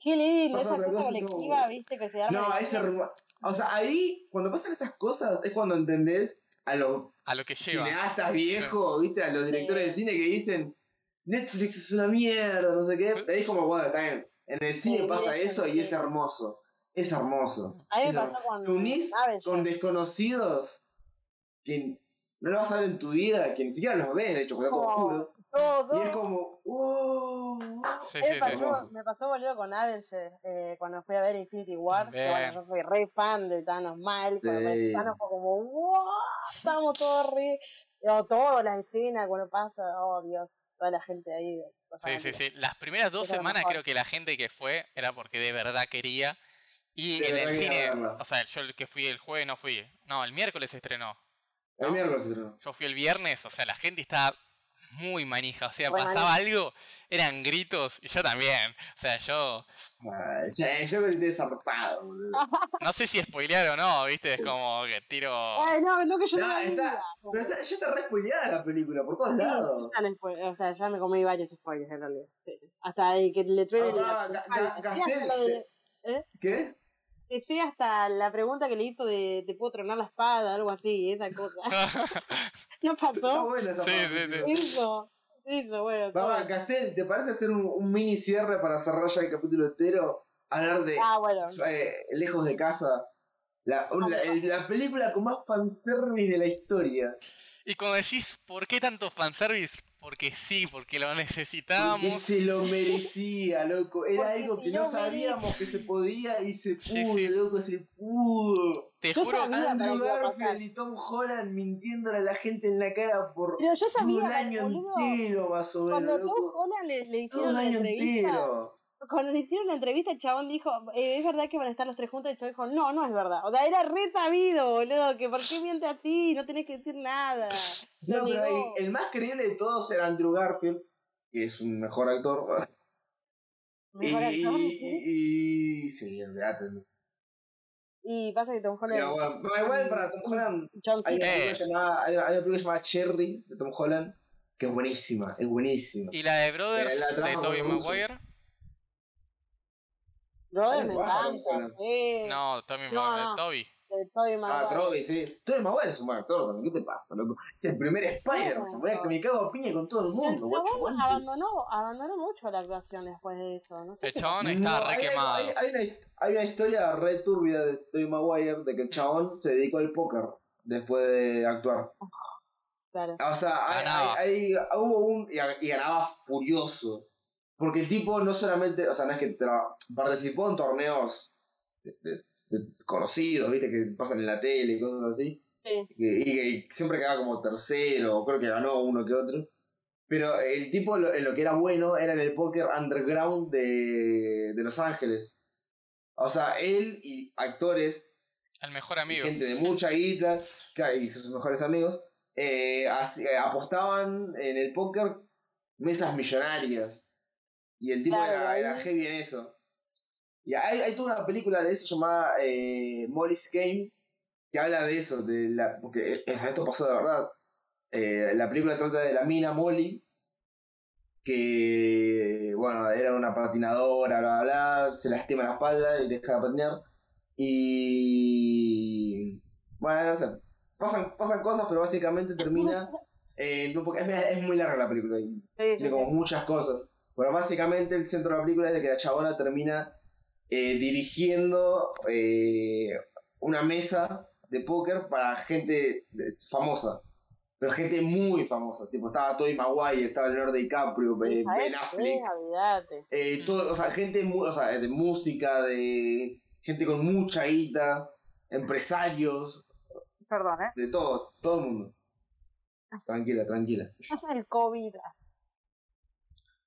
Qué lindo, esa cosa colectiva, viste, que se arma. No, en el es cine. hermoso. O sea, ahí, cuando pasan esas cosas, es cuando entendés a los A lo que lleva. cineastas viejos, ¿viste? A los directores de cine que dicen Netflix es una mierda, no sé qué. Ahí es como, bueno, está bien. En el cine Sí, pasa eso y es hermoso. Es hermoso. A mí me pasó cuando. Te unís con desconocidos que no lo vas a ver en tu vida, que ni siquiera los ves, de hecho, porque está todo Oh, oscuro. Todo. Y es como, wow. Sí, Me sí, pasó, me boludo con Avengers eh, cuando fui a ver Infinity War. que, bueno, yo fui re fan de Thanos mal. Cuando Sí. apareció Thanos fue como, wow, estamos todos re. O todas las escenas cuando pasa, oh Dios, toda la gente ahí. Sí, pasando. sí, sí. Las primeras dos Eso semanas creo que la gente que fue era porque de verdad quería. Y en el cine, o sea, yo el que fui el jueves no fui. No, el miércoles se estrenó. El miércoles se estrenó. Yo fui el viernes, o sea, la gente estaba muy manija. O sea, pasaba algo, eran gritos, y yo también. O sea, yo Ay, sí, yo me quedé zarpado, boludo. no sé si spoilear o no, viste, es como que tiro. Ay, no, no que yo no, No, la está- vi. Pero está, ya está re spoileada la película, por todos Sí, lados. ya o sea, ya me comí varios spoilers en realidad. Sí. Hasta el que le truene Ah, la- Ga- la- Ga- sí, hasta ¿Qué? la pregunta que le hizo de ¿te puedo tronar la espada? Algo así, esa cosa. ¿No Está pasó? buena esa Sí, sí, sí. Eso, eso, bueno. todo. Vamos, Castel, ¿te parece hacer un, un mini cierre para cerrar ya el capítulo entero? Hablar de Ah, bueno. eh, Lejos de Casa. La, la, el- la película con más fanservice de la historia. Y cuando decís, ¿por qué tanto fanservice? Porque sí, porque lo Porque necesitábamos. se lo merecía, loco. Era Porque algo que no sabíamos que se podía y se pudo, Sí, sí. loco, se pudo. Te Yo juro, Andrew a Garfield y Tom Holland mintiéndole a la gente en la cara por Pero yo sabía, un año boludo, entero más o menos, Cuando Tom. Holland le, le hicieron un la año entrevista, entero. cuando le hicieron la entrevista, el chabón dijo, eh, ¿es verdad que van a estar los tres juntos? Y el chabón dijo, no, no es verdad. O sea, era re sabido, boludo, que por qué miente así, no tenés que decir nada. No, pero el, el más creíble de todos era Andrew Garfield, que es un mejor actor. Y, Mejor actor, y, ¿sí? y, y- sí, olvidate. Y pasa que Tom Holland... Pero bueno, no, igual para Tom Holland John hay una. Eh. película llamada, hay una, película llamada Cherry de Tom Holland, que es buenísima, es buenísima. ¿Y la de Brothers Eh, la de Tobey. Maguire? Brother, Ah, me encanta. No, Tobey No, Maguire, no. Toby. De Tobey Ah, Maguire. Troy, sí. Tobey Maguire es un buen actor también, ¿qué te pasa, loco? Es el primer Spider-Man, me cago a piña con todo el El mundo, guacho, chabón abandonó, abandonó mucho la actuación después de eso. No sé El qué chabón está hay, re quemado. hay, hay una, hay una historia re turbia de Tobey Maguire de que el chabón se dedicó al póker después de actuar. claro. O sea, hay, Ganaba. hay- hay- hubo un. Y, y ganaba furioso. Porque el tipo no solamente. O sea, no es que tra- participó en torneos de- de- de conocidos, viste, que pasan en la tele y cosas así. Sí. Y, y que siempre quedaba como tercero, o creo que ganó uno que otro. Pero el tipo lo- en lo que era bueno era en el póker underground de, de Los Ángeles. O sea, él y actores El mejor amigo. gente de mucha guita, y sus mejores amigos, eh, eh, apostaban en el póker mesas millonarias. Y el tipo Claro, era, era heavy en eso. Y hay, hay toda una película de eso llamada eh, Molly's Game que habla de eso, de la, porque esto pasó de verdad. Eh, la película trata de la mina Molly, que, bueno, era una patinadora, bla, bla, bla, se lastima la espalda y deja de patinar. Y. Bueno, no sé. Pasan, pasan cosas, pero básicamente termina. eh, porque es, es muy larga la película y Sí, sí, tiene como sí. muchas cosas. Bueno, básicamente el centro de la película es de que la chabona termina eh, dirigiendo eh, una mesa de póker para gente famosa. Pero gente muy famosa. Tipo, estaba Tobey Maguire, estaba Leonardo DiCaprio, eh, ¿Sabes Ben? Affleck. Eh, todo, o sea, gente o sea, de música, de gente con mucha guita, empresarios, Perdón, ¿eh? de todo, todo el mundo. Tranquila, tranquila. El COVID.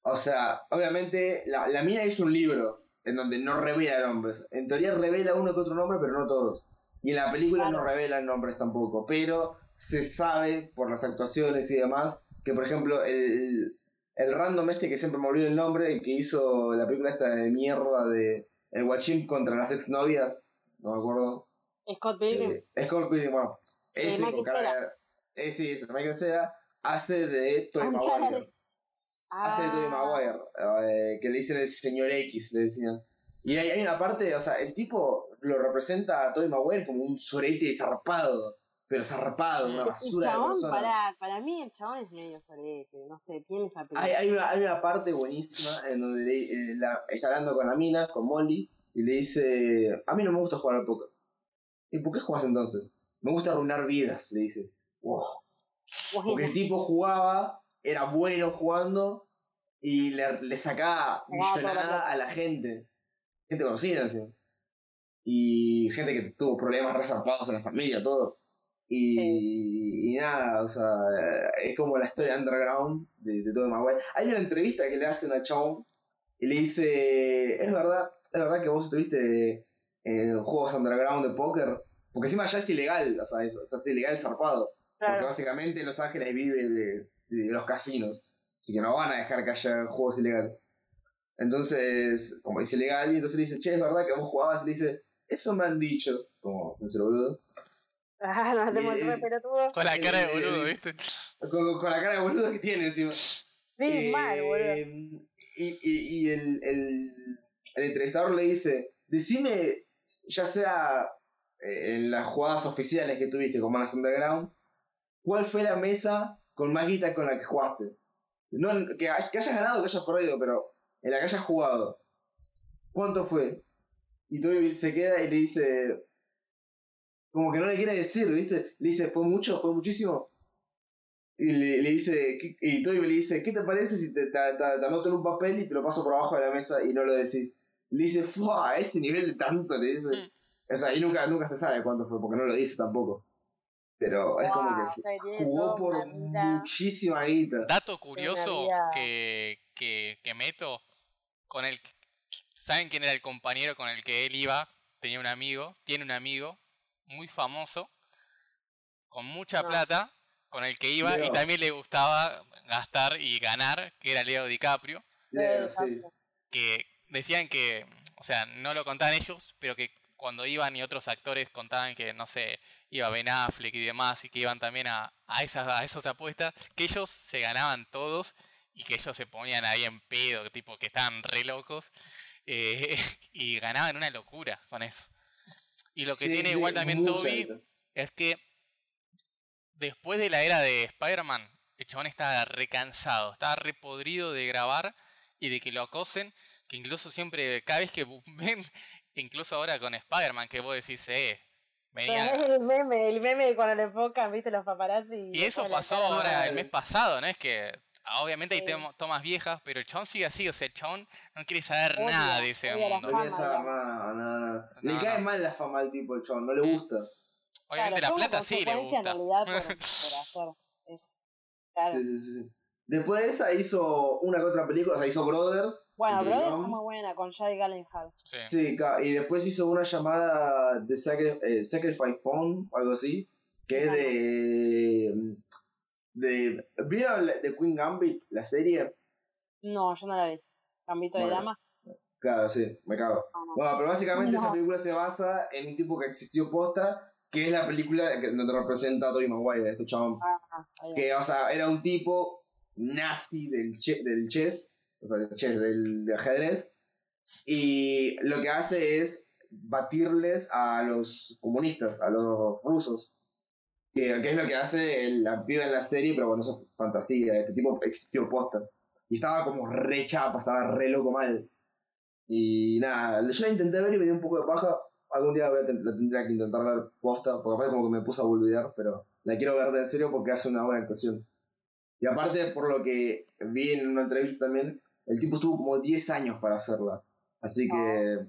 O sea, obviamente la, la mina hizo un libro en donde no revela nombres. En teoría revela uno que otro nombre, pero no todos. Y en la película no revelan nombres tampoco. Pero se sabe por las actuaciones y demás que, por ejemplo, el, el random este que siempre me olvido el nombre, el que hizo la película esta de mierda de El Guachín contra las exnovias, no me acuerdo. Scott Pilgrim. Eh, Scott Pilgrim, bueno. Ese con cara de- eh, sí, ese, Michael Cera hace de Con cara Maguire. De- Hace de Tobey Ah, Maguire, eh, que le dicen el señor X, le decían. Y hay, hay una parte, o sea, el tipo lo representa a Tobey Maguire como un sorete zarpado, pero zarpado, una El basura de chabón, persona. para, para mí el chabón es medio sorete, no sé, tiene esa. Hay, hay, una, hay una parte buenísima en donde le- eh, la- está hablando con la mina, con Molly, y le dice, a mí no me gusta jugar al póker. ¿Y por qué juegas entonces? Me gusta arruinar vidas, le dice. Wow. Porque el tipo jugaba, era bueno jugando y le, le sacaba la millonada a la gente. Gente conocida, encima. Y gente que tuvo problemas resarpados en la familia, todo. Y, y nada, o sea, es como la historia underground de, de todo Maguire. Hay una entrevista que le hacen al chabón y le dice, es verdad, es verdad que vos estuviste en juegos underground de póker, porque encima ya es ilegal, o sea, eso, o sea, es ilegal zarpado. Porque claro. básicamente Los Ángeles vive de, de los casinos. Así que no van a dejar que haya juegos ilegales. Entonces, como es ilegal, y entonces le dice, che, es verdad que vos jugabas. Y le dice, eso me han dicho. Como sincero boludo. Ah, no Eh, el re pelotudo. Con la cara de boludo, ¿viste? Con, con la cara de boludo que tiene encima. Sí, Eh, mal, boludo. Y, y, y el, el, el entrevistador le dice, decime ya sea eh, en las jugadas oficiales que tuviste con Manas Underground, ¿cuál fue la mesa con más guita con la que jugaste? No, que, que hayas ganado que hayas perdido, pero en la que hayas jugado. ¿Cuánto fue? Y Toby se queda y le dice. Como que no le quiere decir, ¿viste? Le dice, ¿fue mucho? ¿Fue muchísimo? Y le, le dice, ¿qué- y Toby le dice, ¿qué te parece si te, te, te- te anoto en un papel y te lo paso por abajo de la mesa y no lo decís? Le dice, ¡fua! A ese nivel de tanto, le dice. Mm. O sea, y nunca, nunca se sabe cuánto fue, porque no lo dice tampoco. Pero es como que se- jugó por muchísima guita. Dato curioso que, que, que meto con el ¿Saben quién era el compañero con el que él iba? Tenía un amigo, tiene un amigo muy famoso, con mucha No. plata, con el que iba y también le gustaba gastar y ganar, que era Leo DiCaprio, Leo, sí. que decían que, o sea, no lo contaban ellos, pero que cuando iban y otros actores contaban que, no sé, iba Ben Affleck y demás, y que iban también a, a esas, a esas apuestas, que ellos se ganaban todos y que ellos se ponían ahí en pedo, tipo que estaban re locos, eh, y ganaban una locura con eso. Y lo que Sí, tiene igual también Toby es que después de la era de Spider-Man, el chabón estaba recansado, estaba repodrido de grabar y de que lo acosen, que incluso siempre, cada vez que ven, incluso ahora con Spider-Man, que vos decís, eh, venía... El meme, el meme de cuando le enfocan, viste, los paparazzi. Y eso pasó ahora el mes pasado, ¿no? Es que ah, obviamente hay Sí. temo- tomas viejas, pero el chabón sigue así, o sea, el chabón no quiere saber Odia, nada de ese mundo. No quiere saber nada, nada, nada. Le No, cae no. mal la fama al tipo, el chabón, no le gusta. Obviamente Claro, la plata sí le gusta. En realidad, por, por hacer eso. Claro. Sí, sí, sí. Después de esa hizo una que otra película, o sea, hizo Brothers. Bueno, pero es muy buena con Jay Gyllenhaal. Sí. Sí, y después hizo una llamada de Sacri- eh, Sacrifice Phone o algo así, que es de... de ¿Vieron de Queen Gambit, la serie? No, yo no la vi. Gambito de dama. Claro, sí, me cago. No, no. Bueno, pero básicamente esa película se basa en un tipo que existió posta, que es la película que, donde representa a Tobey Maguire, este chabón. Ah, va. Que, o sea, era un tipo nazi del, del chess, o sea, del chess, del, ajedrez, y lo que hace es batirles a los comunistas, a los rusos. Que, es lo que hace el, la piba en la serie, pero bueno, eso es fantasía, este tipo existió posta. Y estaba como re chapa, estaba re loco mal. Y nada, yo la intenté ver y me dio un poco de paja. Algún día voy a la tendría que intentar ver posta, porque aparte como que me puse a boludear, pero la quiero ver de serio porque hace una buena actuación. Y aparte, por lo que vi en una entrevista también, el tipo estuvo como 10 años para hacerla. Así que,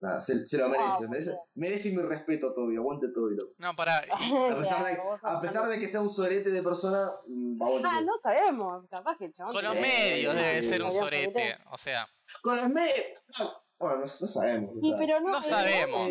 nada, se, se lo merece. Wow, merece, merece mi respeto, Toby. Aguante Toby, loco. No, para A pesar, de, a pesar que sea un sorete de persona, mm, aguante Ah, Toby. no sabemos. Capaz que el chabón. con los medios sí, debe sí. ser un sorete, o sea, Con los medios. Bueno, no, no sabemos. Sí, pero no. No sabemos.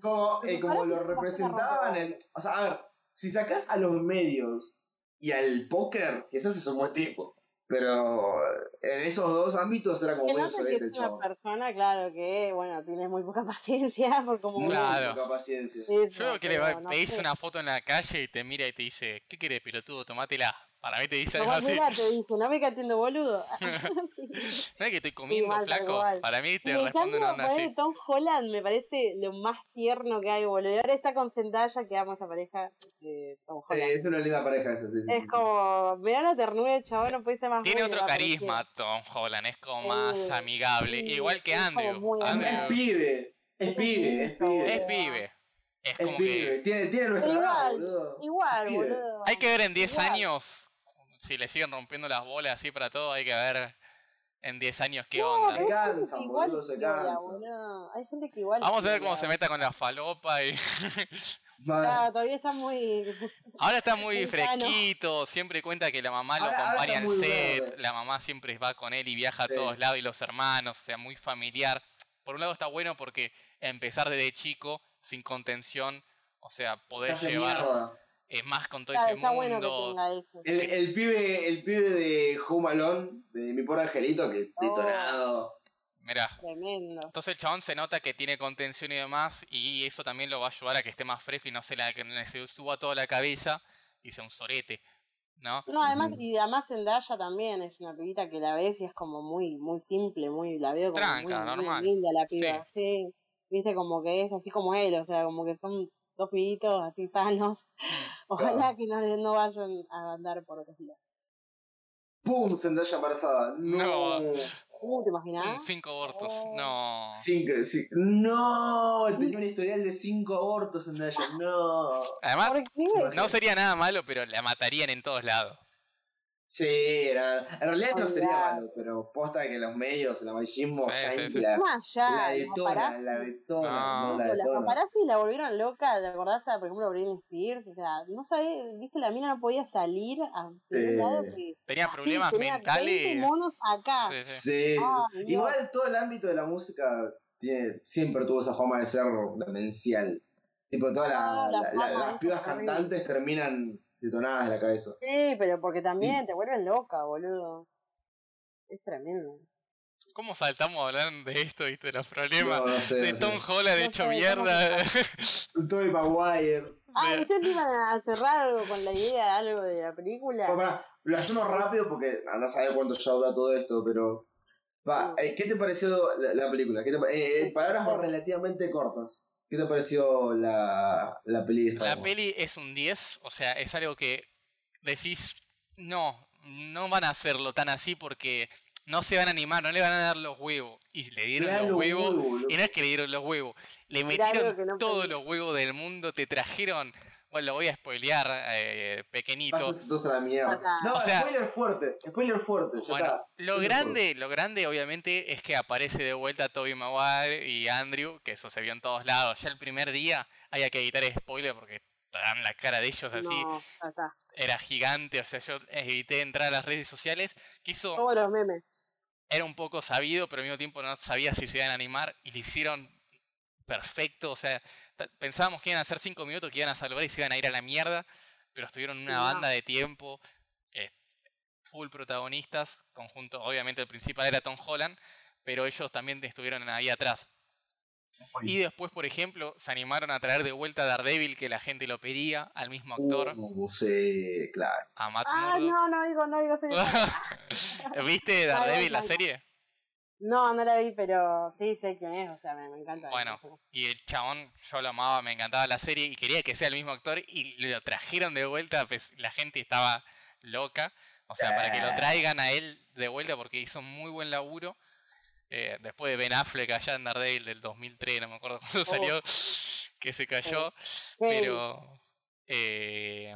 Como, eh, como lo representaban es en. O sea, a ver, si sacás a los medios y al póker, quizás es un buen tipo. Pero en esos dos ámbitos era como Que medio no sé sorete es el una persona, claro, que, bueno, tiene muy poca paciencia por como Claro. Poca paciencia. Eso, yo creo que le no pedís sé. una foto en la calle y te mira y te dice, ¿qué querés, pelotudo? Tomátela. Para mí te dice algo así. mira, te dije, no me catiendo boludo. Sí. ¿No es que estoy comiendo, tal flaco? cual. Para mí te responde cambio, una onda así. Tom Holland me parece lo más tierno que hay, boludo. Y ahora está con Zendaya, que amo esa pareja de Tom Sí, Holland. es una linda pareja esa, sí, sí, es sí. como, me da la ternura el chabón, no puede ser más Tiene otro carisma Tom Holland, es como más amigable. sí, Igual que Andrew. muy Es Andrew pibe, es pibe, es pibe, es pibe. Es Es como pibe, que tiene, tiene nuestra Pero edad, igual, boludo. Igual, boludo. hay que ver en 10 Igual. años, si le siguen rompiendo las bolas así para todo, hay que ver en 10 años qué no, onda. cansan, que igual boludo, se boludo. Hay gente que igual. Vamos a ver cómo se meta con la falopa y... Vale. Claro, todavía está muy. Ahora está muy fresquito, siempre cuenta que la mamá lo Ahora- ahora acompaña al set, verde. la mamá siempre va con él y viaja a Sí. todos lados y los hermanos, o sea, muy familiar. Por un lado está bueno porque empezar desde chico, sin contención, o sea, poder llevar eh, más con todo Claro, ese está bueno que mundo. tenga eso. El, el pibe, el pibe de Home Alone, de mi pobre angelito, que Oh. detonado. Mirá. Tremendo. Entonces el chabón se nota que tiene contención y demás, y eso también lo va a ayudar a que esté más fresco y no se, la, que se suba toda la cabeza y sea un sorete, ¿no? No, además, y además Zendaya también es una pibita que la ves y es como muy, muy simple, muy, la veo como Tranca, muy, muy normal. linda la piba, sí. viste, como que es así como él, o sea, como que son dos pibitos así sanos. Ojalá que no, no vayan a andar por otros días. ¡Pum! Zendaya embarazada. No. No. ¿Cómo te imaginás? Cinco abortos. Oh. No. Cinco, sí. No, tenía un historial de cinco abortos Zendaya. No. Además, no sería nada malo, pero la matarían en todos lados. Sí, era, en realidad no sería malo, pero posta que los medios, el amarillismo, Sí, ya sí, sí. la, Más allá, la detona, la detona, No. no la paparazzi la volvieron loca, ¿te acordás? a, Por ejemplo, Britney Spears, o sea, no sabés, viste, la mina no podía salir a ningún lado que... Tenía así, problemas tenía 20 mentales. monos acá. Sí, sí. Sí, Ah, sí. Dios. igual todo el ámbito de la música tiene, siempre tuvo esa fama de ser demencial. Tipo, todas Ah, la- la la- fama la- las pibas cantantes terminan detonadas de la cabeza. Sí, pero porque también te vuelves loca, boludo. Es tremendo. ¿Cómo saltamos a hablar de esto, viste? De los problemas. No, no sé. de no Tom sé. Holland No hecho sé, mierda. Tobey Maguire. Ah, De- ¿ustedes iban a cerrar algo con la idea de algo de la película? Bueno, pará, lo hacemos rápido porque anda a saber cuánto ya dura todo esto, pero. Va, eh, ¿qué te pareció la, la película? ¿Qué te pa- eh, eh, palabras relativamente cortas. ¿Qué te pareció la, la peli de La Spider-Man? peli es un 10, o sea, es algo que decís, no, no van a hacerlo tan así porque no se van a animar, no le van a dar los huevos. Y le dieron Mirá los los huevos, y no es que le dieron los huevos, le Mirá metieron no todos los huevos del mundo, te trajeron, bueno, lo voy a spoilear, eh, pequeñito. A la mierda. No, O sea- spoiler fuerte, spoiler fuerte. ya Bueno, está. lo Spoiler grande, lo grande obviamente es que aparece de vuelta Toby Maguire y Andrew, que eso se vio en todos lados. Ya el primer día había que evitar spoiler porque te dan la cara de ellos así. No, era gigante, o sea, yo evité entrar a las redes sociales, que eso Todos los memes. era un poco sabido, pero al mismo tiempo no sabía si se iban a animar y lo hicieron perfecto, o sea, pensábamos que iban a hacer cinco minutos, que iban a salvar y se iban a ir a la mierda, pero estuvieron una banda de tiempo, eh, full protagonistas, conjunto, obviamente el principal era Tom Holland, pero ellos también estuvieron ahí atrás. Y después, por ejemplo, se animaron a traer de vuelta a Daredevil, que la gente lo pedía, al mismo actor, Uh, sí, claro. a Matt Ah, Murdock. no, no digo, no digo. ¿Viste Daredevil, la serie? No, no la vi, pero sí sé quién es, o sea, me, me encanta. Bueno, y el chabón, yo lo amaba, me encantaba la serie y quería que sea el mismo actor y lo trajeron de vuelta, pues la gente estaba loca. O sea, para que lo traigan a él de vuelta porque hizo muy buen laburo. Eh, después de Ben Affleck allá en Daredevil del 2003, no me acuerdo cuándo salió, que se cayó. Pero eh,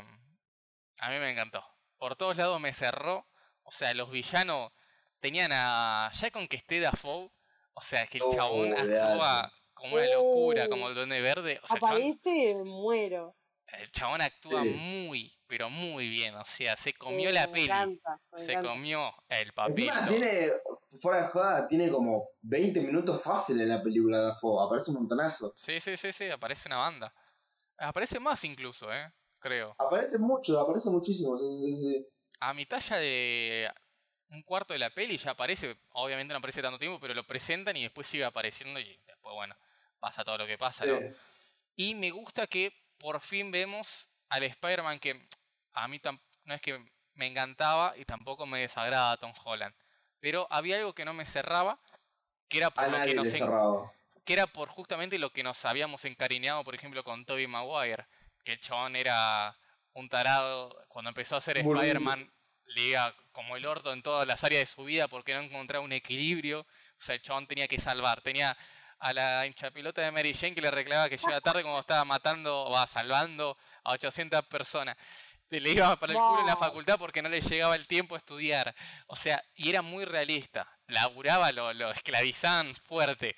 a mí me encantó. Por todos lados me cerró. O sea, los villanos tenían a. Ya con que esté Dafoe. O sea, que el Oh, chabón actúa como una locura, Oh. como el duende verde. O sea, el chabón, Aparece, muero. el chabón actúa Sí. muy, pero muy bien. O sea, se comió la peli. encanta, Se encanta. comió el papel. Encima tiene, fuera de joda, tiene como 20 minutos fácil en la película de Dafoe. Aparece un montonazo. Sí, sí, sí, sí, aparece una banda. Aparece más incluso, eh. Creo. Aparece mucho, aparece muchísimo. Sí, sí, sí. a mitad ya de un cuarto de la peli ya aparece, obviamente no aparece tanto tiempo, pero lo presentan y después sigue apareciendo y después, bueno, pasa todo lo que pasa, ¿no? Y me gusta que por fin vemos al Spider-Man que a mí no es que me encantaba y tampoco me desagrada Tom Holland, pero había algo que no me cerraba, que era por A lo que nos que era por justamente lo que nos habíamos encariñado, por ejemplo, con Tobey Maguire, que el chabón era un tarado, cuando empezó a ser. Spider-Man, le iba como el orto en todas las áreas de su vida porque no encontraba un equilibrio, o sea, el chabón tenía que salvar, tenía a la hinchapelota de Mary Jane que le reclamaba que llega tarde cuando estaba matando o va salvando a 800 personas. Le iba para el culo en la facultad porque no le llegaba el tiempo a estudiar. O sea, y era muy realista. Laburaba, lo, lo esclavizaban fuerte.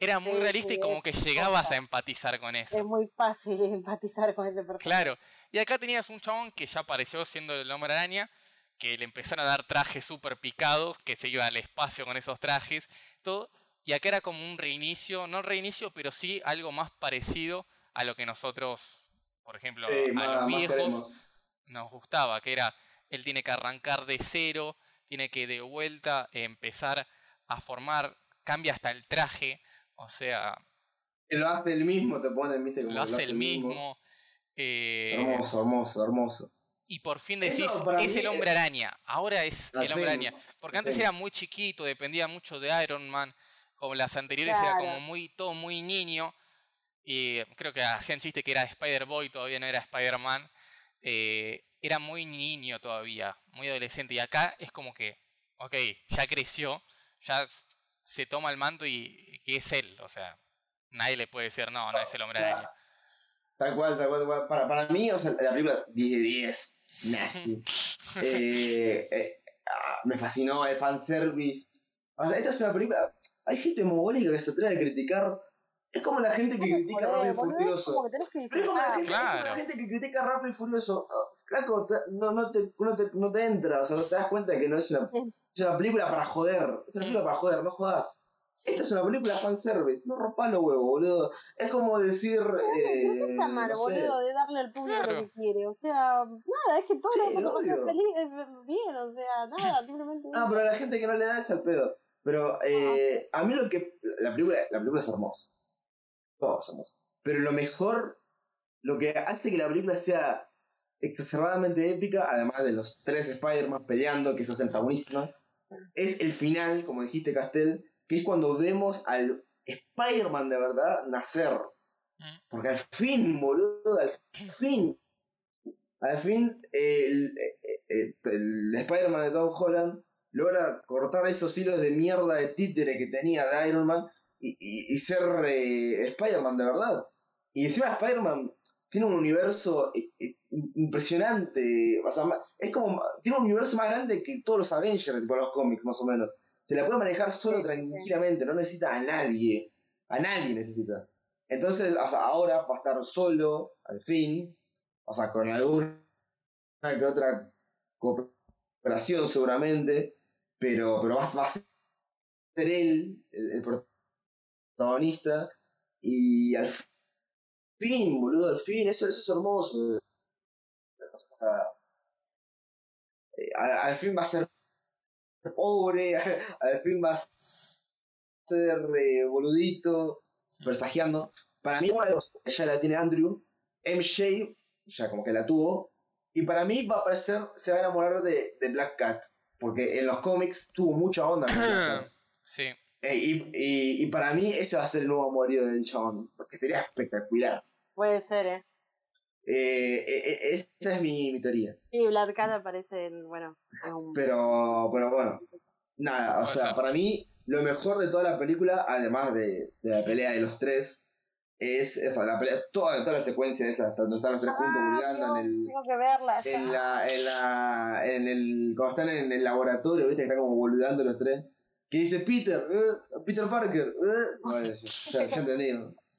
Era muy Sí, realista y sí, como es que llegabas a empatizar con eso. Es muy fácil empatizar con ese personaje. Claro. Y acá tenías un chabón que ya apareció siendo el hombre araña, que le empezaron a dar trajes súper picados, que se iba al espacio con esos trajes, todo. Y acá era como un reinicio, no reinicio, pero sí algo más parecido a lo que nosotros, por ejemplo, Sí, a más- los viejos nos gustaba, que era, él tiene que arrancar de cero, tiene que de vuelta empezar a formar, cambia hasta el traje, o sea, lo hace el mismo, te ponen, viste, como lo hace el mismo. eh, Hermoso, hermoso, hermoso. Y por fin decís, es el hombre araña, ahora es el hombre araña. Porque antes era muy chiquito, dependía mucho de Iron Man, Como las anteriores era como muy, todo muy niño. Y creo que hacían chiste que era Spider-Boy, todavía no era Spider-Man. eh, era muy niño todavía, muy adolescente. Y acá es como que, ok, ya creció, ya se toma el manto y, y es él. O sea, nadie le puede decir, no, no es el hombre araña. Tal cual, tal cual, tal cual. Para, para mí, o sea, la película 10 de 10, nazi. Eh, eh, ah, me fascinó el fanservice. O sea, esta es una película. Hay gente mogólica que se atreve a criticar. Es como la gente que critica Rápido y es Furioso. Pero es como la gente, la que critica Rápido y Furioso. Ah, Flaco, no, no, te, no, te, no te entra. O sea, no te das cuenta que no es una, es una película para joder. Es una película para joder, no jodas. Esta es una película fanservice. No rompas los huevos, boludo. Es como decir. Eh, ¿Qué está mal, no sé. boludo, de darle al público Claro. lo que quiere? O sea, nada, es que todo Sí, lo que feliz, es bien, o sea, nada, simplemente. Ah, pero a la gente que no le da es al pedo. Pero eh, a mí lo que. La película, la película es hermosa. Todos somos. Pero lo mejor. Lo que hace que la película sea exacerbadamente épica, además de los tres Spider-Man peleando, que eso está buenísima, es el final, como dijiste, Castel, que es cuando vemos al Spider-Man de verdad nacer. Mm. Porque al fin, boludo, al fin. Al fin, eh, el, eh, eh, el Spider-Man de Tom Holland logra cortar esos hilos de mierda de títere que tenía de Iron Man y, y- y ser eh, Spider-Man de verdad. Y encima Spider-Man tiene un universo eh, impresionante. O sea, ma- es como. Tiene un universo más grande que todos los Avengers, tipo los cómics, más o menos. Se la puede manejar solo Sí, sí. tranquilamente, no necesita a nadie. A nadie necesita. Entonces, o sea, ahora va a estar solo, al fin. O sea, con alguna que otra cooperación seguramente. Pero, pero va, va a ser él el, el protagonista. Y al fin, boludo, al fin, eso, eso es hermoso. O sea, eh, al, al fin va a ser pobre, al fin va a ser eh, boludito, presagiando. Para mí, una de dos, ella la tiene Andrew, MJ, ya como que la tuvo, y para mí va a aparecer, se va a enamorar de, de Black Cat, porque en los cómics tuvo mucha onda con Black Cat. Sí. Eh, y, y, y para mí ese va a ser el nuevo amorío del chabón, porque sería espectacular. Puede ser, ¿eh? Eh, eh, eh, esa es mi, mi teoría. Sí, Black Cat aparece en, bueno, un... Pero, pero bueno, nada, o sea, para mí lo mejor de toda la película, además de, de la pelea de los tres, es esa, la pelea, toda, toda la secuencia esa, donde están los tres juntos Ah, burlando en el, Tengo que verla. en la, en la, en el, cuando están en el laboratorio, viste que están como boludando los tres, que dice Peter, eh, Peter Parker, eh, bueno, ya, ya entendí.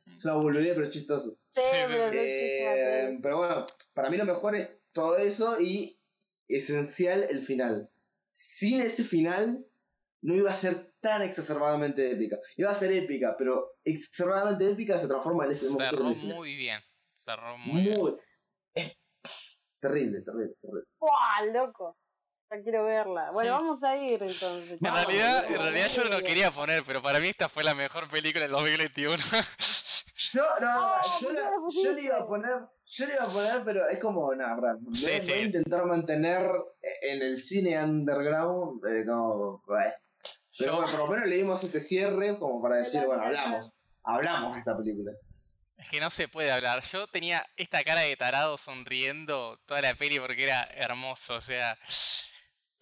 Es una boludez pero chistoso. Sí, Sí, sí. pero Eh, pero bueno, para mí lo mejor es todo eso y esencial el final. Sin ese final no iba a ser tan exacerbadamente épica. Iba a ser épica, pero exacerbadamente épica se transforma en ese monstruo Cerró del final. muy bien. Cerró muy bien. Muy- es terrible, terrible, terrible. ¡Buah, loco! Ya quiero verla. Bueno, Sí. vamos a ir entonces. En realidad, en realidad yo no lo quería poner, pero para mí esta fue la mejor película del 2021. Yo, no, Ah, yo, ¿por qué la- yo le iba a poner, yo le iba a poner, pero es como, nada, verdad, voy, Sí, voy a intentar mantener en el cine underground, eh, como, bueno. Pero Yo- bueno, por lo menos le dimos este cierre como para decir, bueno, hablamos, hablamos de esta película. Es que no se puede hablar. Yo tenía esta cara de tarado sonriendo toda la peli porque era hermoso. O sea,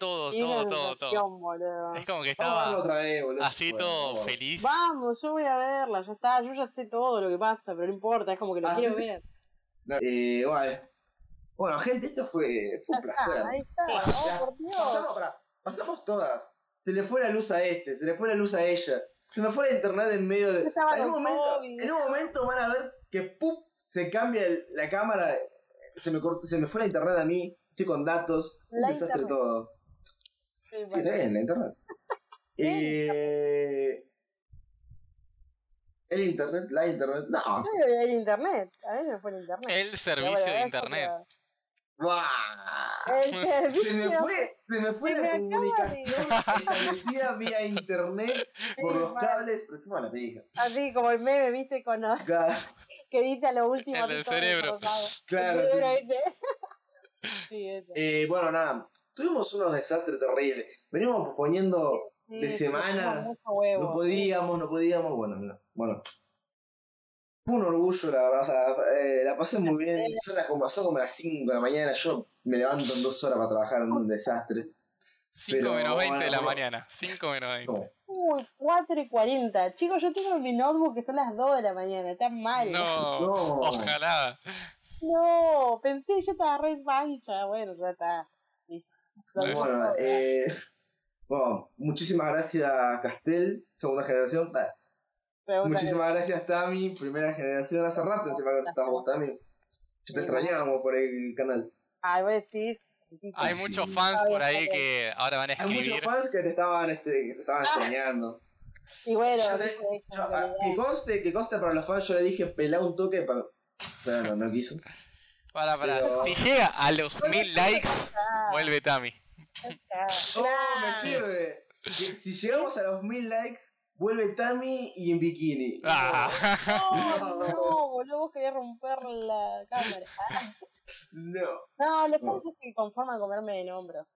todo, todo, todo, todo. boludo. Es como que estaba otra vez, boludo. así Bueno, todo feliz. Vamos, yo voy a verla, ya está, yo ya sé todo lo que pasa, pero no importa, es como que lo Ah, quiero ver. Eh, bueno. bueno, gente, esto fue, fue un está, placer. ahí está, Ya, oh por Dios. Pasamos, pará, pasamos todas. Se le fue la luz a este, se le fue la luz a ella. Se me fue la internet en medio de. En un, momento, COVID. en un momento van a ver que ¡pup! se cambia el- la cámara. Se me, se me fue la internet a mí. Estoy con datos. Un La desastre internet. todo. Sí, Sí, está bien, la internet. Eh, el internet, la internet. No. Digo el internet, a mí me fue el internet. El servicio bueno, de internet. ¡Buah! El Se me servicio. fue, se me fue Se la me comunicación establecida vía internet por Sí, los mal. cables. Pero encima la pija. Así como el meme, viste, con los- Cada- que dice a lo último. El del todo cerebro. Claro, El cerebro sí. ese. Sí, ese. Eh, bueno, nada, tuvimos unos desastres terribles. Venimos poniendo Sí, de semanas, huevo. no podíamos, no podíamos, bueno, no, bueno. Fue un orgullo, la verdad, o sea, eh, la pasé muy bien. Son las como, son como las 5 de la mañana, yo me levanto en dos horas para trabajar en un desastre. 5 Pero, menos 20 de la bueno, mañana. 5 menos 20. Como, Uy, 4 y 40. Chicos, yo tengo en mi notebook que son las 2 de la mañana. Está mal. No, No. ojalá. No, pensé yo estaba re pancha. Bueno, ya está. Bueno, Bueno, eh, bueno, muchísimas gracias Castel, segunda generación. Muchísimas gracias Tami, primera generación. Hace rato encima que estabas vos Tami. Yo te extrañábamos por el canal. Ay, voy a decir. Hay Sí. muchos fans por ahí que ahora van a Hay muchos escribir. fans que te estaban, este, que te estaban Ah. extrañando. Y bueno, te- Yo, ah, que conste, que conste para los fans, yo le dije pelá un toque para. Pero no, no quiso. Para, para. Pero- Si llega a los mil likes, vuelve Tami. ah, ¡Oh, me sirve! Que si llegamos a los mil likes, vuelve Tami y en bikini. Ah. No, no, boludo, vos querías romper la cámara. Ah. No. No, los No. fans ya se conforman con verme en hombro.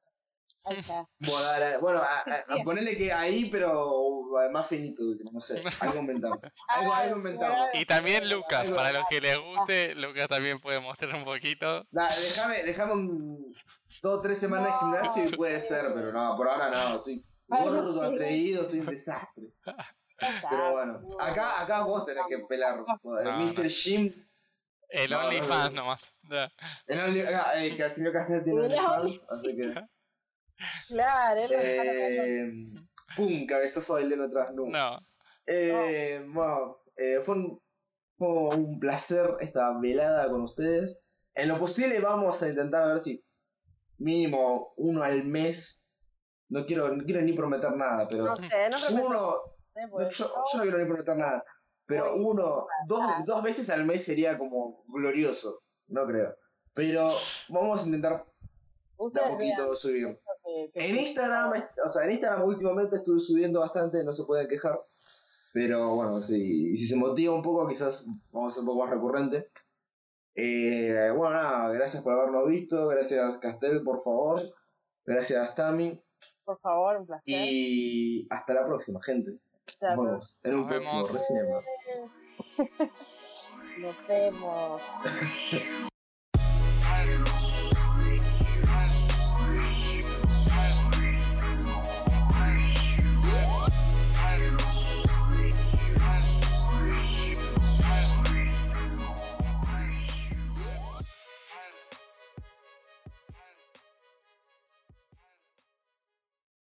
Bueno, a, a- a Sí. ponerle que ahí, pero más finito, no sé, algo inventamos. Algo, Ah, algo inventamos. Y también Lucas, para los que les guste, Lucas también puede mostrar un poquito. Déjame, déjame un, dos o tres semanas de No. gimnasio y puede ser, pero no, por ahora no, estoy gordo, atrevido, estoy un desastre. Pero bueno, acá, acá vos tenés que pelar. El No, Mr. no. Jim, El No, no, OnlyFans no. nomás. El Only- acá, eh, Casimiro Castel tiene OnlyFans, así que. Claro, él. Eh, pum, cabezazo de Leno atrás, no. No. Eh, bueno, eh, fue, un, fue un placer esta velada con ustedes. En lo posible vamos a intentar ver si mínimo uno al mes. No quiero, no quiero ni prometer nada, pero No sé, no creo que uno, no, yo, yo no quiero ni prometer nada, pero uno, dos, dos veces al mes sería como glorioso, no creo. Pero vamos a intentar de a poquito subir. En Instagram, o sea, en Instagram últimamente estuve subiendo bastante, no se puede quejar. Pero bueno, si, si se motiva un poco, quizás vamos a ser un poco más recurrente. Eh, bueno, nada, gracias por habernos visto, gracias Castel, por favor, gracias Tami, Por favor, un placer. y hasta la próxima, gente. Nos vemos en un Nos próximo vemos. Recinema. Nos vemos.